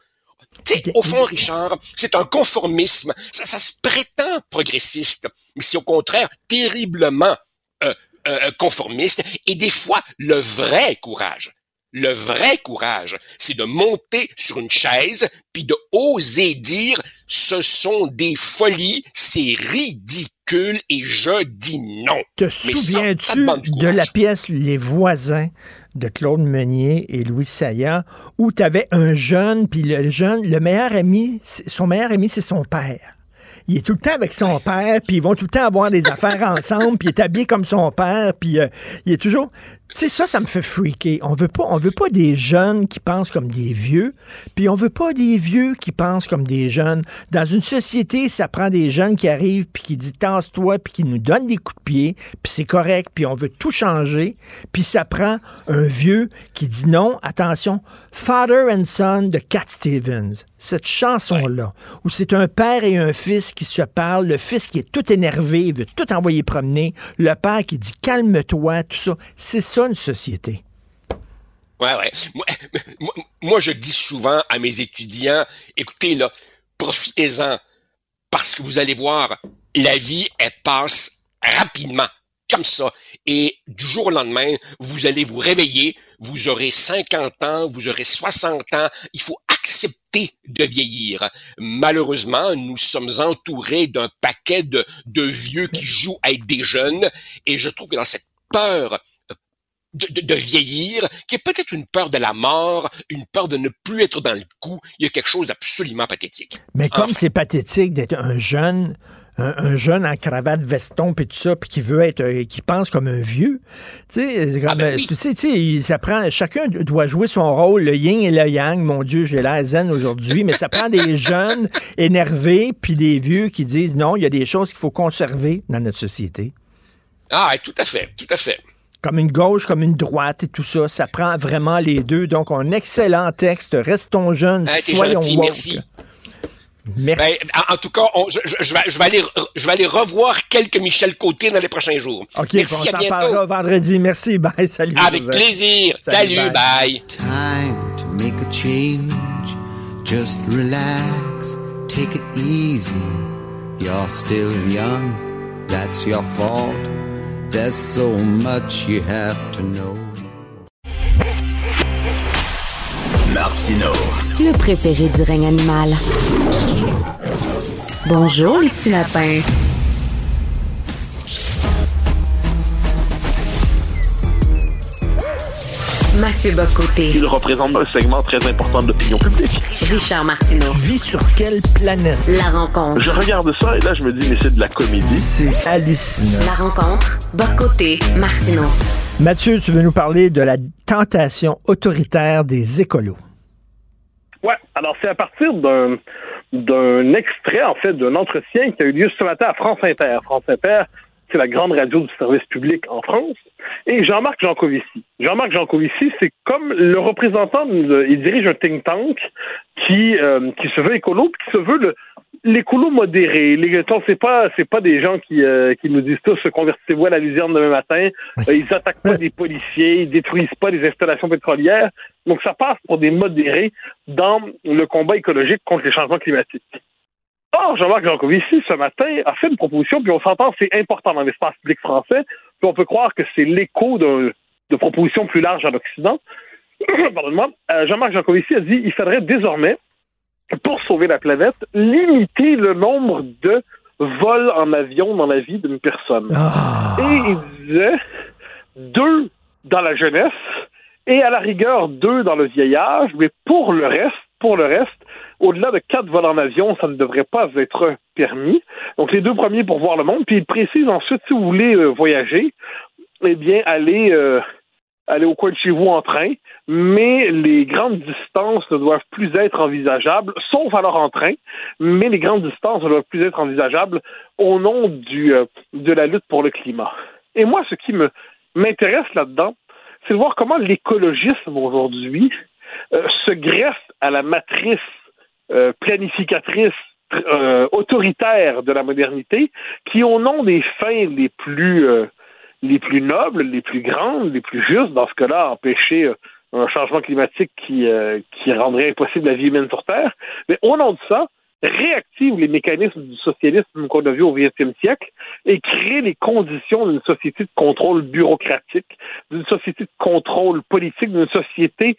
Au fond, Richard, c'est un conformisme. Ça, ça, se prétend progressiste, mais c'est au contraire terriblement euh, euh, conformiste. Et des fois, le vrai courage, le vrai courage, c'est de monter sur une chaise puis de oser dire ce sont des folies, c'est ridicule et je dis non. Te souviens-tu de la pièce Les voisins de Claude Meunier et Louis Saillant où tu avais un jeune puis le jeune le meilleur ami son meilleur ami c'est son père il est tout le temps avec son père, puis ils vont tout le temps avoir des affaires ensemble, puis il est habillé comme son père, puis euh, il est toujours... Sais, ça, ça me fait freaker. On veut pas, on veut pas des jeunes qui pensent comme des vieux, puis on veut pas des vieux qui pensent comme des jeunes. Dans une société, ça prend des jeunes qui arrivent, puis qui disent « tasse-toi », puis qui nous donnent des coups de pied, puis c'est correct, puis on veut tout changer, puis ça prend un vieux qui dit non, attention, « Father and Son » de Cat Stevens. Cette chanson-là, où c'est un père et un fils qui se parlent, le fils qui est tout énervé, veut tout envoyer promener, le père qui dit calme-toi, tout ça. C'est ça une société? Ouais, ouais. Moi, je dis souvent à mes étudiants, écoutez, là, profitez-en, parce que vous allez voir, la vie, elle passe rapidement, comme ça. Et du jour au lendemain, vous allez vous réveiller, vous aurez 50 ans, vous aurez 60 ans, il faut accepter de vieillir. Malheureusement, nous sommes entourés d'un paquet de, de vieux qui jouent être des jeunes, et je trouve que dans cette peur de, de, de, vieillir, qui est peut-être une peur de la mort, une peur de ne plus être dans le coup. Il y a quelque chose d'absolument pathétique. Mais comme c'est pathétique d'être un jeune, un, un, jeune en cravate, veston, puis tout ça, puis qui veut être, euh, qui pense comme un vieux, tu sais, ah ben oui. tu sais, ça prend, chacun doit jouer son rôle, le yin et le yang. Mon Dieu, j'ai l'air zen aujourd'hui, mais ça prend des jeunes énervés, puis des vieux qui disent non, il y a des choses qu'il faut conserver dans notre société. Ah, tout à fait, tout à fait comme une gauche, comme une droite et tout ça. Ça prend vraiment les deux. Donc, un excellent texte. Restons jeunes, ah, soyons gentil, woke. Merci. Merci. Ben, en, en, tout cas, on, je, je, vais, je, vais aller, je vais aller revoir quelques Michel Côté dans les prochains jours. OK, Merci, bon, on à s'en bientôt. parlera vendredi. Merci, bye, salut. Avec Joseph. plaisir. Salut, Salut, bye. Time to make a change. Just relax, take it easy. You're still young, that's your fault. There's so much you have to know. Martino. Le préféré du règne animal. Bonjour, les petits lapins. Mathieu Bocoté. Il représente un segment très important de l'opinion publique. Richard Martineau. Tu vis sur quelle planète? La rencontre. Je regarde ça et là, je me dis, mais c'est de la comédie. C'est hallucinant. La rencontre. Bocoté. Martineau. Mathieu, tu veux nous parler de la tentation autoritaire des écolos. Ouais, alors c'est à partir d'un d'un extrait, en fait, d'un entretien qui a eu lieu ce matin à France Inter. France Inter, c'est la grande radio du service public en France. Et Jean-Marc Jancovici. Jean-Marc Jancovici, c'est comme le représentant, de, il dirige un think tank qui, euh, qui se veut écolo, qui se veut le, l'écolo modéré. Les, c'est pas, c'est pas des gens qui, euh, qui nous disent tous convertissez-vous à la luzerne demain matin. Euh, ils attaquent pas des policiers, ils détruisent pas des installations pétrolières. Donc ça passe pour des modérés dans le combat écologique contre les changements climatiques. Or, Jean-Marc Jancovici, ce matin, a fait une proposition, puis on s'entend, c'est important dans l'espace public français, puis on peut croire que c'est l'écho de, de propositions plus larges en Occident. Pardonne-moi. Euh, Jean-Marc Jancovici a dit il faudrait désormais, pour sauver la planète, limiter le nombre de vols en avion dans la vie d'une personne. Et il disait deux dans la jeunesse et à la rigueur deux dans le vieillage, mais pour le reste, pour le reste, au-delà de quatre vols en avion, ça ne devrait pas être permis. Donc, les deux premiers pour voir le monde. Puis, il précise ensuite, si vous voulez euh, voyager, eh bien, allez, euh, allez au coin de chez vous en train, mais les grandes distances ne doivent plus être envisageables, sauf alors en train, mais les grandes distances ne doivent plus être envisageables au nom du, euh, de la lutte pour le climat. Et moi, ce qui m'intéresse là-dedans, c'est de voir comment l'écologisme aujourd'hui se greffe à la matrice euh, planificatrice euh, autoritaire de la modernité, qui au nom des fins les plus euh, les plus nobles, les plus grandes, les plus justes, dans ce cas-là, empêcher un changement climatique qui, qui rendrait impossible la vie humaine sur Terre, mais au nom de ça, réactive les mécanismes du socialisme qu'on a vu au XXe siècle et crée les conditions d'une société de contrôle bureaucratique, d'une société de contrôle politique, d'une société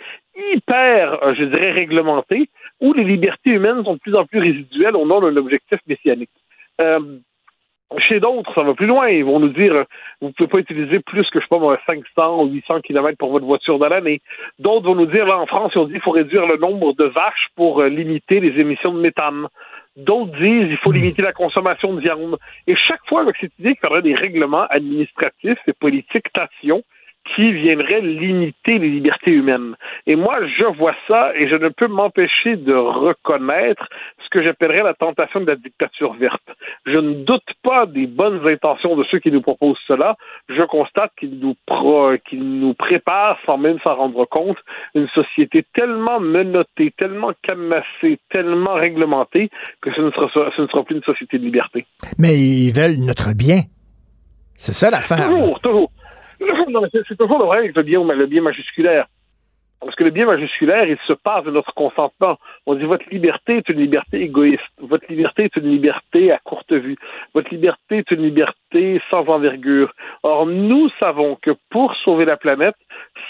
hyper, euh, je dirais, réglementée, où les libertés humaines sont de plus en plus résiduelles au nom d'un objectif messianique. Euh, chez d'autres, ça va plus loin. Ils vont nous dire, vous ne pouvez pas utiliser plus que, je sais pas, 500 ou 800 km pour votre voiture dans l'année. D'autres vont nous dire, là, en France, ils ont dit, il faut réduire le nombre de vaches pour euh, limiter les émissions de méthane. D'autres disent, il faut limiter la consommation de viande. Et chaque fois, avec cette idée qu'il y aurait des règlements administratifs et politiques d'action qui viendrait limiter les libertés humaines. Et moi, je vois ça et je ne peux m'empêcher de reconnaître ce que j'appellerais la tentation de la dictature verte. Je ne doute pas des bonnes intentions de ceux qui nous proposent cela. Je constate qu'ils nous, préparent, sans même s'en rendre compte, une société tellement menottée, tellement cadenassée, tellement réglementée que ce ne sera, ce ne sera plus une société de liberté. Mais ils veulent notre bien. C'est ça l'affaire. Toujours, toujours. Non, c'est toujours le problème avec le bien, majusculaire. Parce que le bien majusculaire, il se passe de notre consentement. On dit votre liberté est une liberté égoïste. Votre liberté est une liberté à courte vue. Votre liberté est une liberté sans envergure. Or, nous savons que pour sauver la planète,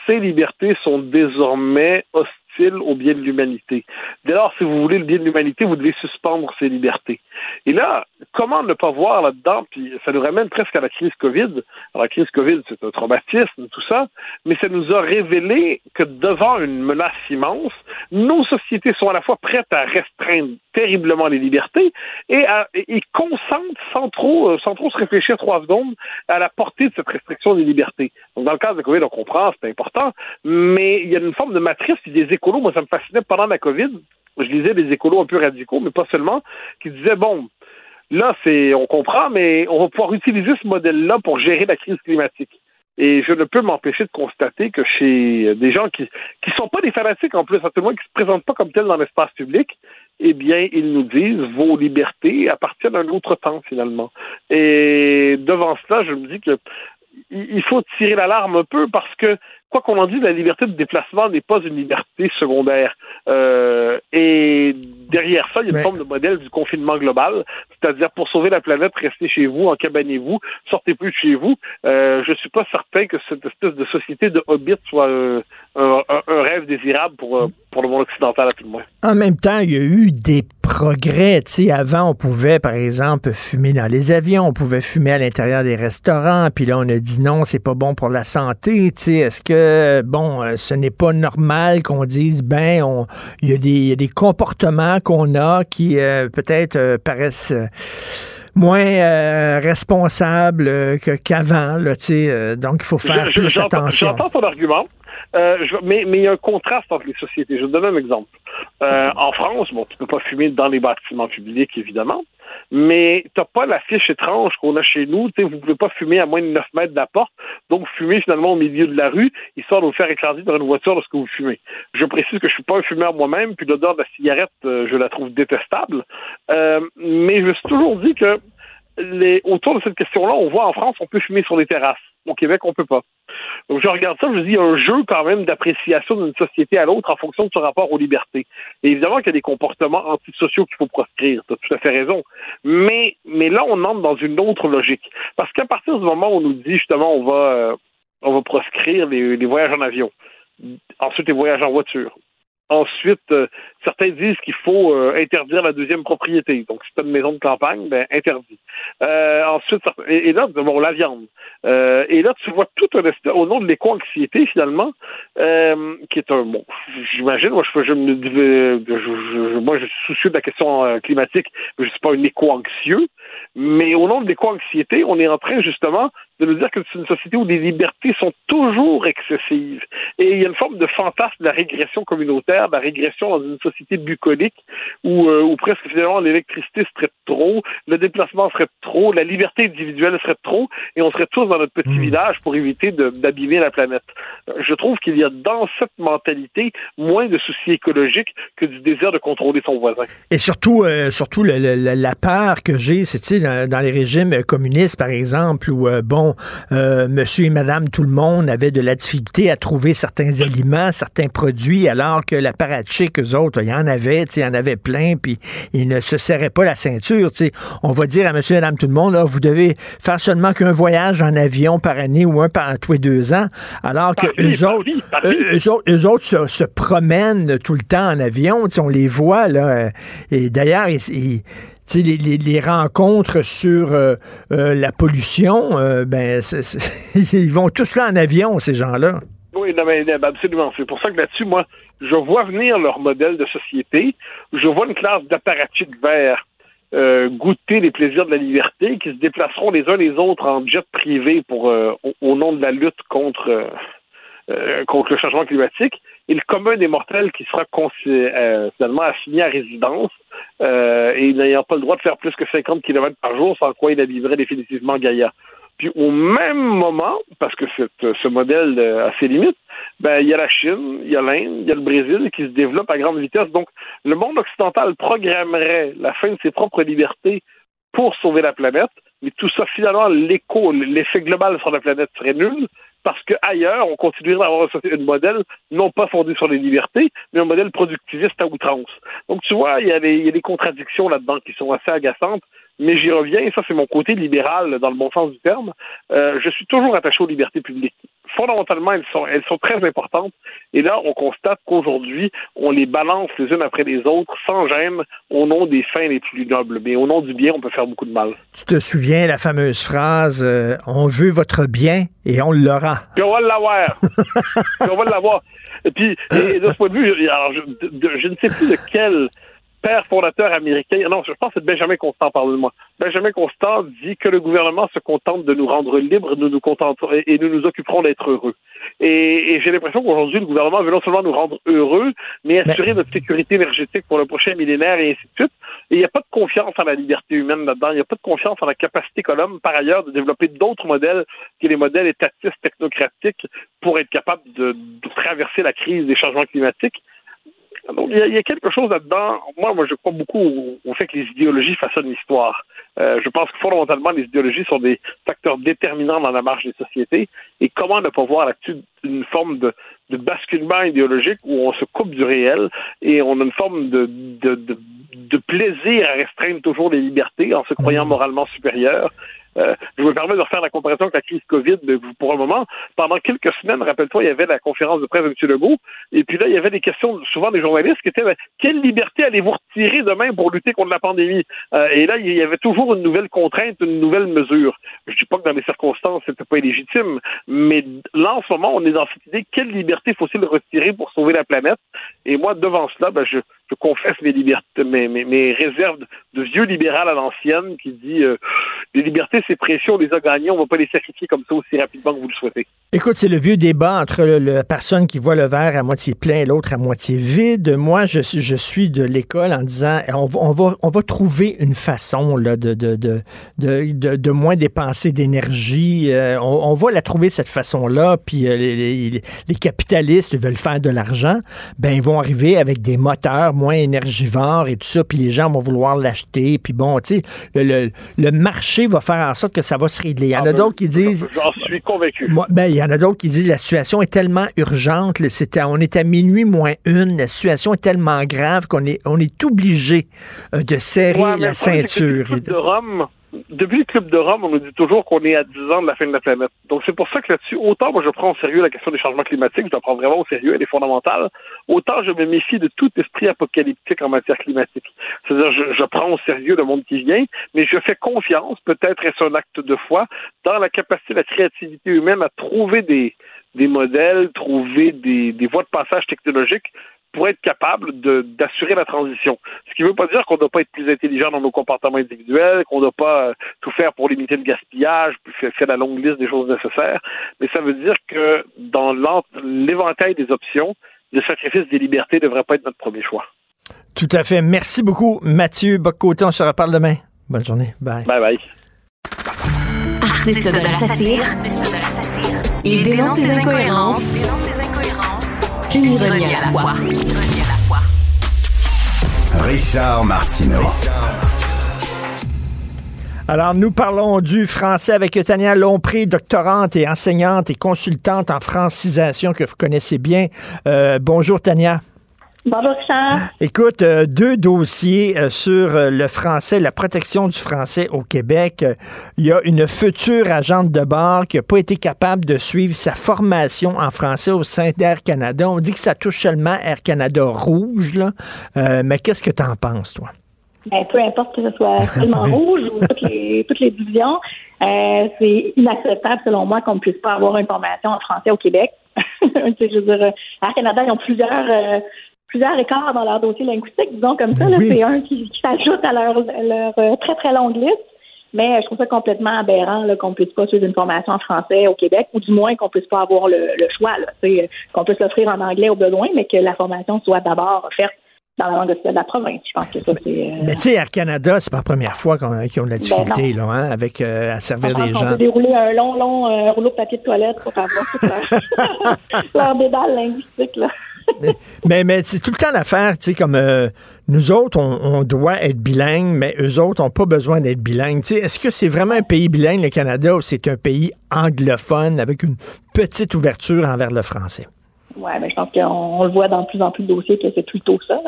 ces libertés sont désormais hostiles au bien de l'humanité. Dès lors, si vous voulez le bien de l'humanité, vous devez suspendre ces libertés. Et là, comment ne pas voir là-dedans, puis ça nous ramène presque à la crise COVID. Alors, la crise COVID, c'est un traumatisme, tout ça, mais ça nous a révélé que devant une menace immense, nos sociétés sont à la fois prêtes à restreindre terriblement les libertés et, à, et consentent sans trop, euh, sans trop se réfléchir trois secondes à la portée de cette restriction des libertés. Donc, dans le cas de COVID, on comprend, c'est important, mais il y a une forme de matrice qui des moi, ça me fascinait pendant la COVID. Je lisais des écolos un peu radicaux, mais pas seulement, qui disaient, bon, là, c'est, on comprend, mais on va pouvoir utiliser ce modèle-là pour gérer la crise climatique. Et je ne peux m'empêcher de constater que chez des gens qui qui sont pas des fanatiques en plus, à tout le qui se présentent pas comme tels dans l'espace public, eh bien, ils nous disent vos libertés appartiennent à un autre temps finalement. Et devant cela, je me dis que il faut tirer l'alarme un peu parce que quoi qu'on en dise, la liberté de déplacement n'est pas une liberté secondaire. Euh, et derrière ça, il y a une forme de modèle du confinement global, c'est-à-dire pour sauver la planète, restez chez vous, encabanez-vous, sortez plus de chez vous. Euh, je suis pas certain que cette espèce de société de hobbits soit euh, un, un, rêve désirable pour, euh, pour le monde occidental à tout le moins. En même temps, il y a eu des progrès. Sais, avant, on pouvait, par exemple, fumer dans les avions, on pouvait fumer à l'intérieur des restaurants, puis là, on a dit non, c'est pas bon pour la santé. Est-ce que, bon, euh, ce n'est pas normal qu'on dise, ben, il y, y, a des comportements qu'on a qui euh, peut-être euh, paraissent moins responsables qu'avant, là, tu sais, donc il faut faire plus attention. J'entends ton argument. Euh, je- mais mais il y a un contraste entre les sociétés. Je vais te donner un exemple. Euh, en France, bon, tu peux pas fumer dans les bâtiments publics, évidemment, mais t'as pas la fiche étrange qu'on a chez nous. Tu sais, vous pouvez pas fumer à moins de 9 mètres de la porte, donc fumer finalement au milieu de la rue, histoire de vous faire écraser dans une voiture lorsque vous fumez. Je précise que je suis pas un fumeur moi-même, puis l'odeur de la cigarette, euh, je la trouve détestable. Euh, mais je me suis toujours dit que les, autour de cette question-là, on voit en France, on peut fumer sur les terrasses. Au Québec, on peut pas. Donc, je regarde ça, je me dis, y a un jeu quand même d'appréciation d'une société à l'autre en fonction de son rapport aux libertés. Et évidemment qu'il y a des comportements antisociaux qu'il faut proscrire, tu as tout à fait raison. Mais, mais là, on entre dans une autre logique. Parce qu'à partir du moment où on nous dit, justement, on va, euh, on va proscrire les voyages en avion, ensuite les voyages en voiture, Ensuite, euh, certains disent qu'il faut euh, interdire la deuxième propriété. Donc, si tu as une maison de campagne, ben interdit. Euh, ensuite, et, et là, bon, la viande. Et là, tu vois tout un espèce, au nom de l'éco-anxiété, finalement, qui est un. J'imagine, moi, je, je moi, je suis soucieux de la question climatique, mais je suis pas un éco-anxieux. Mais au nom de l'éco-anxiété, on est en train justement de nous dire que c'est une société où les libertés sont toujours excessives. Et il y a une forme de fantasme de la régression communautaire, de la régression dans une société bucolique où, euh, où presque finalement l'électricité serait trop, le déplacement serait trop, la liberté individuelle serait trop, et on serait tous dans notre petit village pour éviter d'abîmer la planète. Euh, Je trouve qu'il y a dans cette mentalité moins de soucis écologiques que du désir de contrôler son voisin. Et surtout, euh, surtout le- le- le- la peur que j'ai, c'est dans, dans les régimes communistes, par exemple, où, euh, bon, euh, monsieur et madame tout le monde avaient de la difficulté à trouver certains aliments, certains produits, alors que l'apparatchik, eux autres, il y en avait, il y en avait plein, puis ils ne se serraient pas la ceinture. On va dire à monsieur et madame tout le monde, là, vous devez faire seulement qu'un voyage en avion par année ou un par tous les deux ans, alors que eux autres, eux, eux autres, eux autres se, se promènent tout le temps en avion, on les voit, là, euh, et d'ailleurs, ils, ils- les, les- les rencontres sur euh, euh, la pollution, euh, ben, ils vont tous là en avion, ces gens-là. Oui, non, mais, absolument. C'est pour ça que là-dessus, moi, je vois venir leur modèle de société. Je vois une classe d'apparatchiks verts goûter les plaisirs de la liberté, qui se déplaceront les uns les autres en jet privé pour au nom de la lutte contre euh, contre le changement climatique. Et le commun des mortels qui sera euh, finalement assigné à résidence euh, et n'ayant pas le droit de faire plus que 50 km par jour, sans quoi il habillerait définitivement Gaïa. Puis au même moment, parce que ce modèle a ses limites, ben, il y a la Chine, il y a l'Inde, il y a le Brésil qui se développent à grande vitesse. Donc, le monde occidental programmerait la fin de ses propres libertés pour sauver la planète, mais tout ça, finalement, l'écho, l'effet global sur la planète serait nul, parce qu'ailleurs, on continuerait d'avoir un, modèle non pas fondé sur les libertés, mais un modèle productiviste à outrance. Donc, tu vois, il y a des, il y a des contradictions là-dedans qui sont assez agaçantes, mais j'y reviens, et ça, c'est mon côté libéral dans le bon sens du terme. Euh, je suis toujours attaché aux libertés publiques. Fondamentalement, elles sont, elles sont très importantes, et là, on constate qu'aujourd'hui, on les balance les unes après les autres, sans gêne, au nom des fins les plus nobles. Mais au nom du bien, on peut faire beaucoup de mal. Tu te souviens la fameuse phrase euh, On veut votre bien et on l'aura. Puis on va l'avoir. Puis on va l'avoir. Et puis, et de ce point de vue, alors, je, de- de- je ne sais plus de quel père fondateur américain, non, je pense que c'est Benjamin Constant, pardonne-moi. Benjamin Constant dit que le gouvernement se contente de nous rendre libres, nous nous contenterons et nous nous occuperons d'être heureux. Et, et j'ai l'impression qu'aujourd'hui, le gouvernement veut non seulement nous rendre heureux, mais assurer notre sécurité énergétique pour le prochain millénaire et ainsi de suite. Et il n'y a pas de confiance en la liberté humaine là-dedans. Il n'y a pas de confiance en la capacité qu'a l'homme, par ailleurs, de développer d'autres modèles que les modèles étatistes technocratiques pour être capable de, de traverser la crise des changements climatiques. Donc, il y, a, il y a quelque chose là-dedans. Moi, moi, je crois beaucoup au, au fait que les idéologies façonnent l'histoire. Euh, je pense que fondamentalement, les idéologies sont des facteurs déterminants dans la marche des sociétés. Et comment ne pas voir là-dessus une forme de, de basculement idéologique où on se coupe du réel et on a une forme de, de, de, de plaisir à restreindre toujours les libertés en se croyant moralement supérieur. Euh, je me permets de refaire la comparaison avec la crise COVID pour un moment. Pendant quelques semaines, rappelle-toi, il y avait la conférence de presse de M. Legault, et puis là, il y avait des questions, souvent des journalistes qui étaient ben, quelle liberté allez-vous retirer demain pour lutter contre la pandémie? Euh, et là, il y avait toujours une nouvelle contrainte, une nouvelle mesure. Je dis pas que dans les circonstances, c'était pas illégitime, mais là, en ce moment, on est dans cette idée, quelle liberté faut-il retirer pour sauver la planète? Et moi, devant cela, ben, je, je confesse mes libertés, mes, mes, mes réserves de vieux libéral à l'ancienne qui dit euh, les libertés, c'est précieux, on les a gagnées, on va pas les sacrifier comme ça aussi rapidement que vous le souhaitez. Écoute, c'est le vieux débat entre le- la personne qui voit le verre à moitié plein et l'autre à moitié vide. Moi, je, je suis de l'école en disant on va, on va, on va trouver une façon là, de, de, de, de, de- de moins dépenser d'énergie. Euh, on, va la trouver cette façon-là. Puis euh, les, les- les capitalistes veulent faire de l'argent. Ben, ils vont arriver avec des moteurs moins énergivores et tout ça. Puis les gens vont vouloir l'acheter. Puis bon, tu sais, le, le, le marché va faire en sorte que ça va se régler. Il y en a d'autres qui disent. J'en suis convaincu. Moi, ben, il y en a d'autres qui disent la situation est tellement urgente, à- on est à minuit moins une, la situation est tellement grave qu'on est, on est obligé euh, de serrer Ouais, la ceinture. De Rome, depuis le Club de Rome, on nous dit toujours qu'on est à 10 ans de la fin de la planète. Donc c'est pour ça que là-dessus, autant moi je prends au sérieux la question des changements climatiques, je la prends vraiment au sérieux, elle est fondamentale, autant je me méfie de tout esprit apocalyptique en matière climatique. C'est-à-dire, je, je prends au sérieux le monde qui vient, mais je fais confiance, peut-être est-ce un acte de foi, dans la capacité de la créativité humaine à trouver des, des modèles, trouver des, des voies de passage technologiques pour être capable de- d'assurer la transition. Ce qui ne veut pas dire qu'on ne doit pas être plus intelligent dans nos comportements individuels, qu'on ne doit pas euh, tout faire pour limiter le gaspillage, puis faire, faire la longue liste des choses nécessaires, mais ça veut dire que dans l'éventail des options, le sacrifice des libertés ne devrait pas être notre premier choix. Tout à fait. Merci beaucoup, Mathieu Boccoté. On se reparle demain. Bonne journée. Bye. Bye bye. Artiste de la satire, il dénonce les incohérences à la fois. Richard Martineau. Alors, nous parlons du français avec Tania Lompré, doctorante et enseignante et consultante en francisation que vous connaissez bien. Euh, bonjour, Tania. Bonjour, Richard. Écoute, euh, deux dossiers euh, sur euh, le français, la protection du français au Québec. Il y a une future agente de bord qui n'a pas été capable de suivre sa formation en français au sein d'Air Canada. On dit que ça touche seulement Air Canada rouge, là. Mais qu'est-ce que tu en penses, toi? Ben, peu importe que ce soit seulement rouge ou toutes les, toutes les divisions, c'est inacceptable selon moi qu'on ne puisse pas avoir une formation en français au Québec. Je veux dire, Air Canada, ils ont plusieurs plusieurs écarts dans leur dossier linguistique, disons comme ça. Oui. C'est un qui, qui s'ajoute à leur, leur euh, très très longue liste. Mais euh, je trouve ça complètement aberrant qu'on ne puisse pas suivre une formation en français au Québec, ou du moins qu'on puisse pas avoir le, le choix, sais, qu'on puisse l'offrir en anglais au besoin, mais que la formation soit d'abord offerte dans la langue officielle de la province. Je pense que ça, c'est... euh, Mais tu sais, Air Canada, c'est pas la première fois qu'on a- qu'ils ont de la difficulté, là, hein, avec euh, à servir qu'on gens. peut dérouler un long, long euh, rouleau de papier de toilette pour avoir leur, leur linguistique. Là. Mais, mais c'est tout le temps l'affaire, tu sais, comme euh, nous autres, on, doit être bilingue, mais eux autres n'ont pas besoin d'être sais, Est-ce que c'est vraiment un pays bilingue, le Canada, ou c'est un pays anglophone avec une petite ouverture envers le français? Oui, mais je pense qu'on on le voit dans de plus en plus de dossiers que c'est plutôt ça.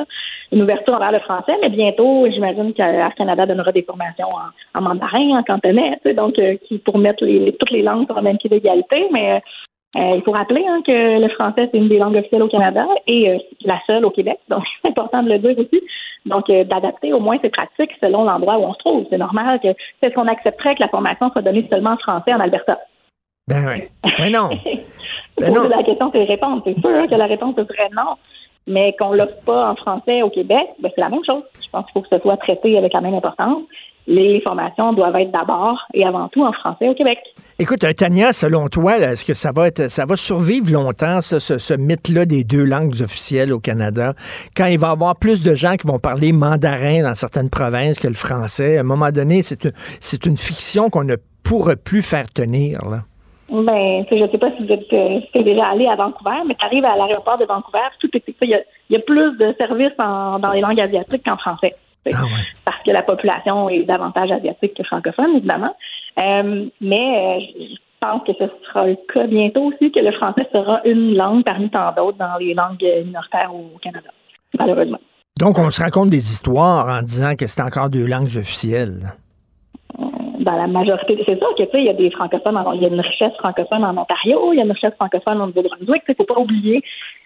Une ouverture envers le français, mais bientôt, j'imagine qu'Air Canada donnera des formations en, mandarin, en cantonais, donc euh, pour mettre les, toutes les langues sur le même pied d'égalité. Mais euh, il faut rappeler hein, que le français, c'est une des langues officielles au Canada et euh, la seule au Québec, donc c'est important de le dire aussi. Donc, euh, d'adapter au moins ces pratiques selon l'endroit où on se trouve. C'est normal que c'est ce qu'on accepterait que la formation soit donnée seulement en français en Alberta. Ben oui. Ben non. Ben non. la question, c'est répondre. C'est sûr hein, que la réponse serait non. Mais qu'on l'offre pas en français au Québec, ben, c'est la même chose. Je pense qu'il faut que ce soit traité avec la même importance. Les formations doivent être d'abord et avant tout en français au Québec. Écoute, euh, Tania, selon toi, est-ce que ça va être, ça va survivre longtemps, ce, ce mythe-là des deux langues officielles au Canada, quand il va y avoir plus de gens qui vont parler mandarin dans certaines provinces que le français? À un moment donné, c'est une, c'est une fiction qu'on ne pourra plus faire tenir. Là. Ben, je sais pas si vous êtes, euh, si vous êtes déjà allé à Vancouver, mais tu arrives à l'aéroport de Vancouver, tout est il y a, il y a plus de services en- dans les langues asiatiques qu'en français. Sais. Parce que la population est davantage asiatique que francophone, évidemment. Euh, mais euh, je pense que ce sera le cas bientôt aussi, que le français sera une langue parmi tant d'autres dans les langues minoritaires au Canada, malheureusement. Donc, on se raconte des histoires en disant que c'est encore deux langues officielles. dans la majorité. C'est sûr que tu sais, il y a des francophones, il y a une richesse francophone en Ontario, il y a une richesse francophone au Nouveau-Brunswick. Il ne faut pas oublier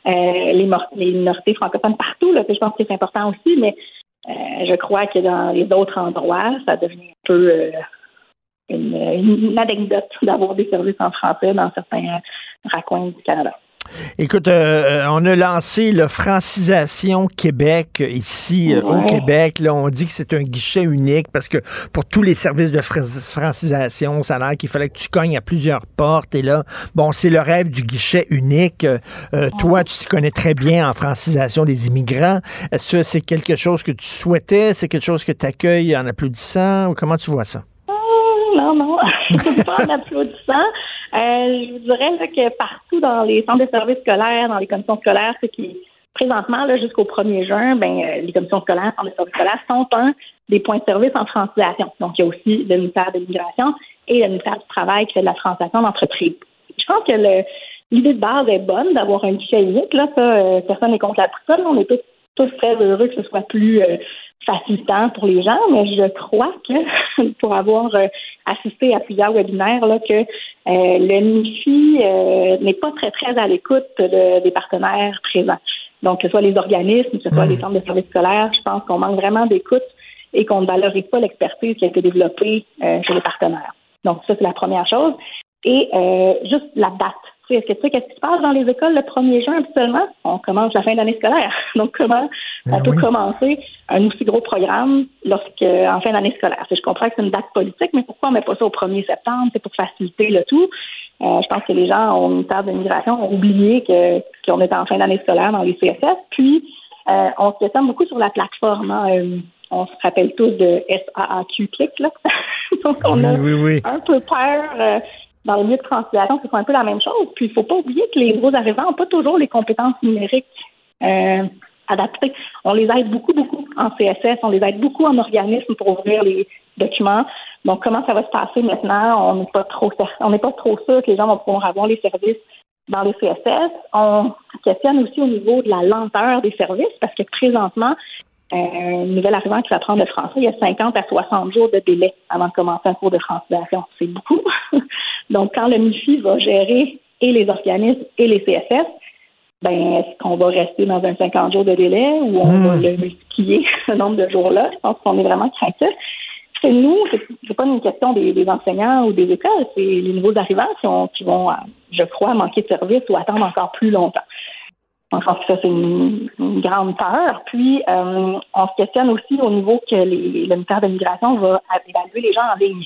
euh, les, minorités francophones partout. Là, que je pense que c'est important aussi, mais Euh, je crois que dans les autres endroits, ça devient un peu euh, une, une anecdote d'avoir des services en français dans certains raccoins du Canada. Écoute, euh, on a lancé le Francisation Québec ici euh, au Ouais. Québec. Là, on dit que c'est un guichet unique parce que pour tous les services de fran- francisation, ça a l'air qu'il fallait que tu cognes à plusieurs portes. Et là, bon, c'est le rêve du guichet unique. Euh, euh, toi, tu t'y connais très bien en francisation des immigrants. Est-ce que c'est quelque chose que tu souhaitais? C'est quelque chose que tu accueilles en applaudissant? Ou comment tu vois ça? Hum, Non, non, pas en applaudissant. Euh, je vous dirais là, que partout dans les centres de services scolaires, dans les commissions scolaires, ce qui présentement, jusqu'au 1er juin, ben, euh, les commissions scolaires, centres de services scolaires sont un des points de service en francisation. Donc, il y a aussi le ministère de l'Immigration et le ministère du Travail qui fait de la francisation d'entreprise. Je pense que l'idée de base est bonne d'avoir un guichet unique. Là, ça, euh, personne n'est contre la personne. On est tous, tous très heureux que ce soit plus euh, facilitant pour les gens, mais je crois que pour avoir euh, assisté à plusieurs webinaires, là, que euh, le MIFI euh, n'est pas très, très à l'écoute de- des partenaires présents. Donc, que ce soit les organismes, que ce soit les centres de services scolaires, je pense qu'on manque vraiment d'écoute et qu'on ne valorise pas l'expertise qui a été développée euh, chez les partenaires. Donc, ça, c'est la première chose. Et euh, juste la date. Est-ce que tu sais qu'est-ce qui se passe dans les écoles le 1er juin habituellement? On commence la fin d'année scolaire. Donc, comment on peut commencer un aussi gros programme lorsque en fin d'année scolaire? Je comprends que c'est une date politique, mais pourquoi on met pas ça au 1er septembre? C'est pour faciliter le tout. Euh, je pense que les gens au ministère de l'immigration ont oublié que qu'on était en fin d'année scolaire dans les CSS. Puis, euh, on se questionne beaucoup sur la plateforme. hein. Euh, on se rappelle tous de SAAQ Click. Là. Donc, on a oui, oui. un peu peur dans le milieu de translation que ce soit un peu la même chose. Puis, il faut pas oublier que les nouveaux arrivants n'ont pas toujours les compétences numériques euh, adaptées. On les aide beaucoup, beaucoup en CSS. On les aide beaucoup en organisme pour ouvrir les documents. Donc, comment ça va se passer maintenant? On n'est pas trop on n'est pas trop sûr que les gens vont pouvoir avoir les services dans les CSS. On questionne aussi au niveau de la lenteur des services parce que présentement, un nouvel arrivant qui va apprendre le français, il y a 50 à 60 jours de délai avant de commencer un cours de francisation. C'est beaucoup. Donc, quand le MIFI va gérer et les organismes et les CSS, ben, est-ce qu'on va rester dans un 50 jours de délai ou on va le multiplier ce nombre de jours-là? Je pense qu'on est vraiment craintif. C'est nous, c'est pas une question des, des enseignants ou des écoles, c'est les nouveaux arrivants qui, ont, qui vont, euh, je crois, manquer de service ou attendre encore plus longtemps. Je pense que ça, c'est une, grande peur. Puis, euh, on se questionne aussi au niveau que les, le ministère de l'Immigration va évaluer les gens en ligne.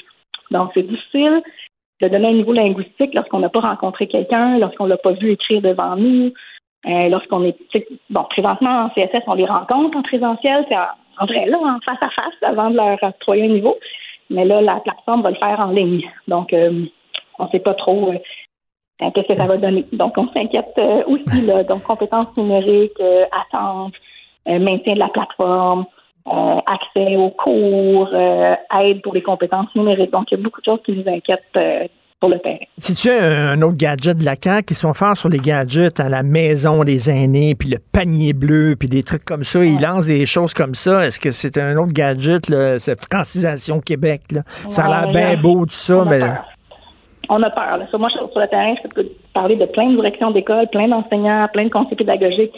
Donc, c'est difficile de donner un niveau linguistique lorsqu'on n'a pas rencontré quelqu'un, lorsqu'on l'a pas vu écrire devant nous, euh, lorsqu'on est... Bon, présentement, en CSS, on les rencontre en présentiel, c'est en, vrai, là, en face à face, avant de leur octroyer un niveau. Mais là, la plateforme va le faire en ligne. Donc, euh, on ne sait pas trop qu'est-ce que ça va donner? Donc, on s'inquiète euh, aussi, là. Donc, compétences numériques, euh, attente, euh, maintien de la plateforme, euh, accès aux cours, euh, aide pour les compétences numériques. Donc, il y a beaucoup de choses qui nous inquiètent euh, sur le terrain. Si tu as un, autre gadget de la CAQ, qui sont forts sur les gadgets à la maison des aînés, puis le panier bleu, puis des trucs comme ça, ils lancent des choses comme ça. Est-ce que c'est un autre gadget, là, cette francisation Québec? Là? Ça a l'air Ouais, bien beau, tout ça, mais... peur. On a peur. Moi, sur le terrain, je peux parler de plein de directions d'école, plein d'enseignants, plein de conseillers pédagogiques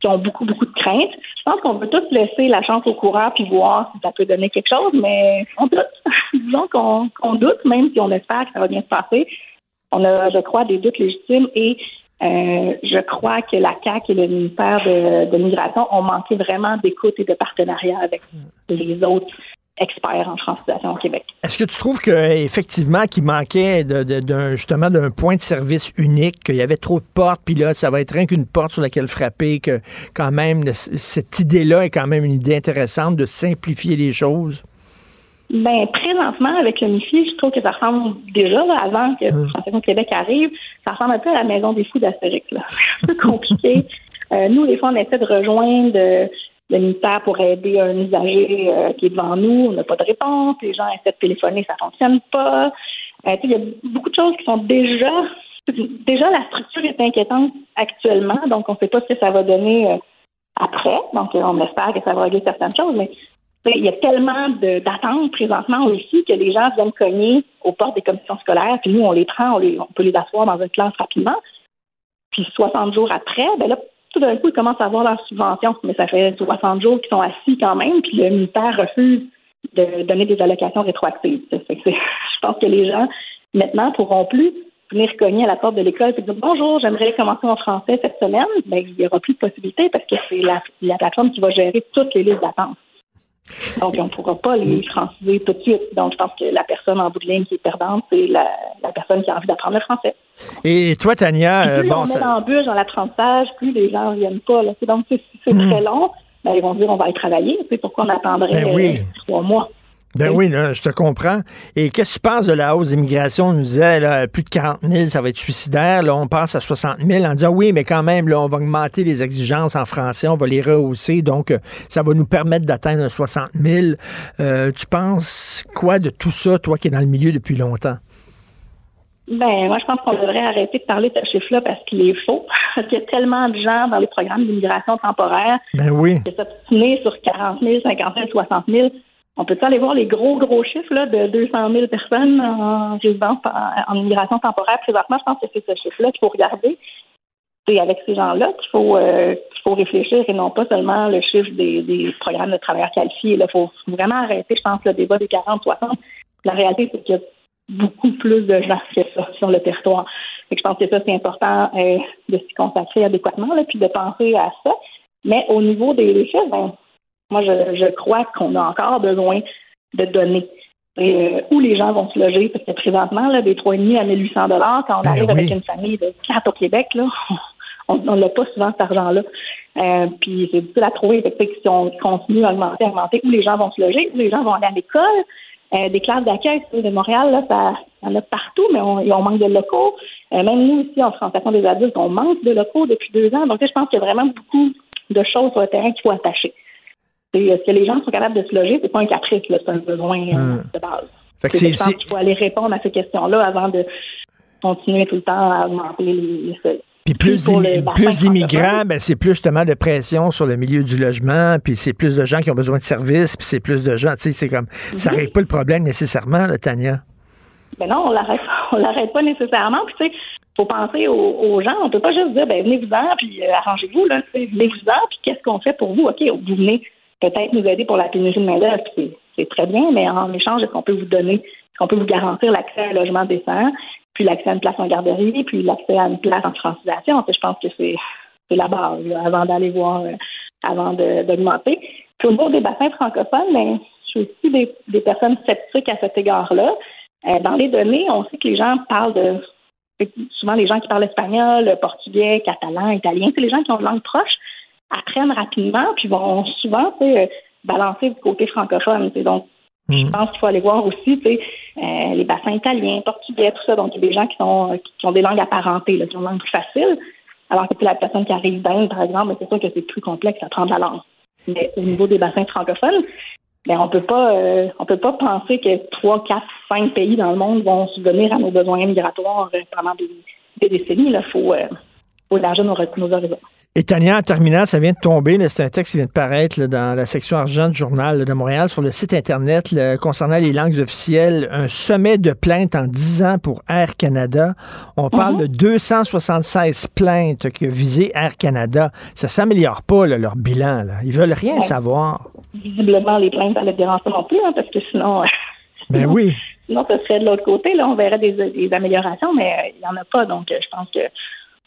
qui ont beaucoup, beaucoup de craintes. Je pense qu'on veut tous laisser la chance au coureur puis voir si ça peut donner quelque chose, mais on doute. Disons qu'on doute, même si on espère que ça va bien se passer. On a, je crois, des doutes légitimes et euh, je crois que la CAQ et le ministère de, de l'Immigration ont manqué vraiment d'écoute et de partenariat avec les autres experts en francisation au Québec. Est-ce que tu trouves que effectivement qu'il manquait de, de- d'un- justement d'un point de service unique, qu'il y avait trop de portes, puis là, ça va être rien qu'une porte sur laquelle frapper, que quand même, cette idée-là est quand même une idée intéressante de simplifier les choses? Ben, présentement, avec le MIFI, je trouve que ça ressemble déjà, là, avant que Francisation Québec arrive, ça ressemble un peu à la maison des fous d'Astérix. C'est un peu compliqué. Euh, nous, des fois, on essaie de rejoindre euh, le ministère pour aider un usager euh, qui est devant nous. On n'a pas de réponse. Les gens essaient de téléphoner, ça fonctionne pas. Euh, il y a beaucoup de choses qui sont déjà... Déjà, la structure est inquiétante actuellement, donc on ne sait pas ce que ça va donner euh, après. Donc, on espère que ça va régler certaines choses, mais il y a tellement d'attentes présentement aussi que les gens viennent cogner aux portes des commissions scolaires, puis nous, on les prend, on, on peut les asseoir dans une classe rapidement. Puis 60 jours après, ben là, tout d'un coup, ils commencent à avoir leur subvention, mais ça fait 60 jours qu'ils sont assis quand même, puis le ministère refuse de donner des allocations rétroactives. Je pense que les gens, maintenant, pourront plus venir cogner à la porte de l'école et dire bonjour, j'aimerais commencer en français cette semaine. Ben, il n'y aura plus de possibilité parce que c'est la, la plateforme qui va gérer toutes les listes d'attente. Donc, on ne pourra pas les franciser tout de suite. Donc, je pense que la personne en bout de ligne qui est perdante, c'est la, la personne qui a envie d'apprendre le français. Et toi, Tania, euh, plus bon, on met ça- l'embûche dans l'apprentissage, plus les gens ne viennent pas. Là. Donc, si c'est Hmm. très long, ben, ils vont dire on va aller travailler. C'est pourquoi on attendrait Ben oui. euh, trois mois. Ben oui, là, je te comprends. Et qu'est-ce que tu penses de la hausse d'immigration? On nous disait, là, plus de 40 000, ça va être suicidaire. Là, on passe à 60 000 en disant, oui, mais quand même, là, on va augmenter les exigences en français, on va les rehausser. Donc, euh, ça va nous permettre d'atteindre 60 000. Euh, tu penses quoi de tout ça, toi qui es dans le milieu depuis longtemps? Ben, moi, je pense qu'on devrait arrêter de parler de ce chiffre-là parce qu'il est faux. Parce qu'il y a tellement de gens dans les programmes d'immigration temporaire Ben oui. qui s'obstiner sur 40 000, 50 000, 60 000. On peut aller voir les gros, gros chiffres là, de 200 000 personnes en résidence, en, immigration temporaire présentement. Je pense que c'est ce chiffre-là qu'il faut regarder. C'est avec ces gens-là qu'il faut, euh, qu'il faut réfléchir et non pas seulement le chiffre des, programmes de travailleurs qualifiés. Il faut vraiment arrêter, je pense, le débat des 40-60. La réalité, c'est qu'il y a beaucoup plus de gens que ça sur le territoire. Que je pense que ça, c'est important euh, de s'y consacrer adéquatement, puis de penser à ça. Mais au niveau des des chiffres, ben, moi, je, je crois qu'on a encore besoin de données. Et, euh, où les gens vont se loger, parce que présentement, là, des 3,5 à 1800 dollars, quand on Ben arrive oui. avec une famille de quatre au Québec, là, on n'a pas souvent cet argent-là. Euh, puis c'est difficile à trouver. Fait que, si on continue à augmenter, à augmenter, où les gens vont se loger, où les gens vont aller à l'école, euh, des classes d'accueil de Montréal, là, ça, il y en a partout, mais on, on manque de locaux. Euh, même nous ici, en Fondation des adultes, on manque de locaux depuis deux ans. Donc, je pense qu'il y a vraiment beaucoup de choses sur le terrain qu'il faut attacher. Est-ce que les gens sont capables de se loger? C'est pas un caprice, là, c'est un besoin euh, Hum. de base. Fait que C'est- c'est- je pense c'est- qu'il faut aller répondre à ces questions-là avant de continuer tout le temps à augmenter les. Puis plus, d'immigrants, ben, c'est plus justement de pression sur le milieu du logement, puis c'est plus de gens qui ont besoin de services, puis c'est plus de gens, tu sais, c'est comme, ça Mhm. règle pas le problème nécessairement, là, Tania. Ben non, on l'arrête, on l'arrête pas nécessairement. Puis tu sais, faut penser aux, aux gens. On peut pas juste dire, ben venez-vous-en, puis euh, arrangez-vous là. Venez-vous-en, puis qu'est-ce qu'on fait pour vous? Ok, vous venez peut-être nous aider pour la pénurie de main d'œuvre, puis c'est, très bien, mais en échange, est-ce qu'on peut vous donner, est-ce qu'on peut vous garantir l'accès à un logement décent, puis l'accès à une place en garderie, puis l'accès à une place en francisation? Je pense que c'est, la base avant d'aller voir, euh, avant d'augmenter. Puis au niveau des bassins francophones, ben, je suis aussi des, des personnes sceptiques à cet égard-là. Euh, dans les données, on sait que les gens parlent de souvent les gens qui parlent espagnol, portugais, catalan, italien, c'est les gens qui ont une langue proche apprennent rapidement puis vont souvent euh, balancer du côté francophone. Donc, je pense qu'il faut aller voir aussi euh, les bassins italiens, portugais, tout ça. Donc, il y a des gens qui, sont, euh, qui, ont des langues apparentées, là, qui ont une langue plus facile. Alors que la personne qui arrive d'Inde, par exemple, c'est sûr que c'est plus complexe à prendre la langue. Mais au niveau des bassins francophones, ben, on peut pas euh, on peut pas penser que trois, quatre, cinq pays dans le monde vont subvenir à nos besoins migratoires pendant des, des décennies. Il faut, euh, faut élargir nos, nos horizons. Et Tania, en terminant, ça vient de tomber, c'est un texte qui vient de paraître là, dans la section argent du journal là, de Montréal sur le site Internet là, concernant les langues officielles. Un sommet de plaintes en 10 ans pour Air Canada. On parle de 276 plaintes que visé Air Canada. Ça s'améliore pas, leur bilan. Ils veulent rien Ouais. savoir. Visiblement, les plaintes, ça ne les dérange pas non plus, hein, parce que sinon, euh, Ben oui. sinon, ce serait de l'autre côté. Là, on verrait des, des améliorations, mais euh, il n'y en a pas. Donc, euh, je pense que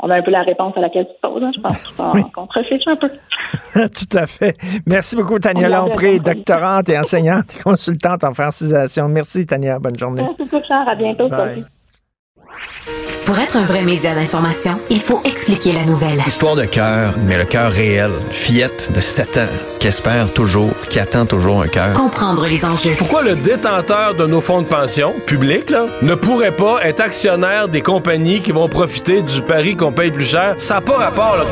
on a un peu la réponse à laquelle tu te poses. hein. Je pense qu'il faut qu'on se réfléchisse un peu. Tout à fait. Merci beaucoup, Tania On Lompré, doctorante et enseignante et consultante en francisation. Merci, Tania. Bonne journée. Merci beaucoup, Charles. À bientôt. Bye. Pour être un vrai média d'information, il faut expliquer la nouvelle. Histoire de cœur, mais le cœur réel. Fillette de 7 ans, qui espère toujours, qui attend toujours un cœur. Comprendre les enjeux. Pourquoi le détenteur de nos fonds de pension, publics, là, ne pourrait pas être actionnaire des compagnies qui vont profiter du pari qu'on paye plus cher? Ça n'a pas rapport, là.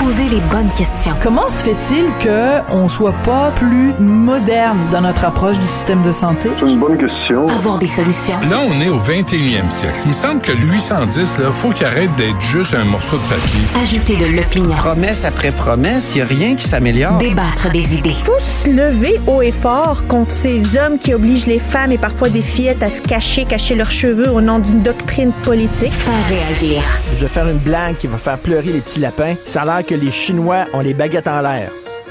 Poser les bonnes questions. Comment se fait-il qu'on soit pas plus moderne dans notre approche du système de santé? C'est une bonne question. Avoir des solutions. Là, on est au 21e siècle. Il me semble que le 810, là, faut qu'il arrête d'être juste un morceau de papier. Ajouter de l'opinion. Promesse après promesse, il n'y a rien qui s'améliore. Débattre des idées. faut se lever haut et fort contre ces hommes qui obligent les femmes et parfois des fillettes à se cacher, cacher leurs cheveux au nom d'une doctrine politique. Faire réagir. Je vais faire une blague qui va faire pleurer les petits lapins. Ça a l'air que que les Chinois ont les baguettes en l'air.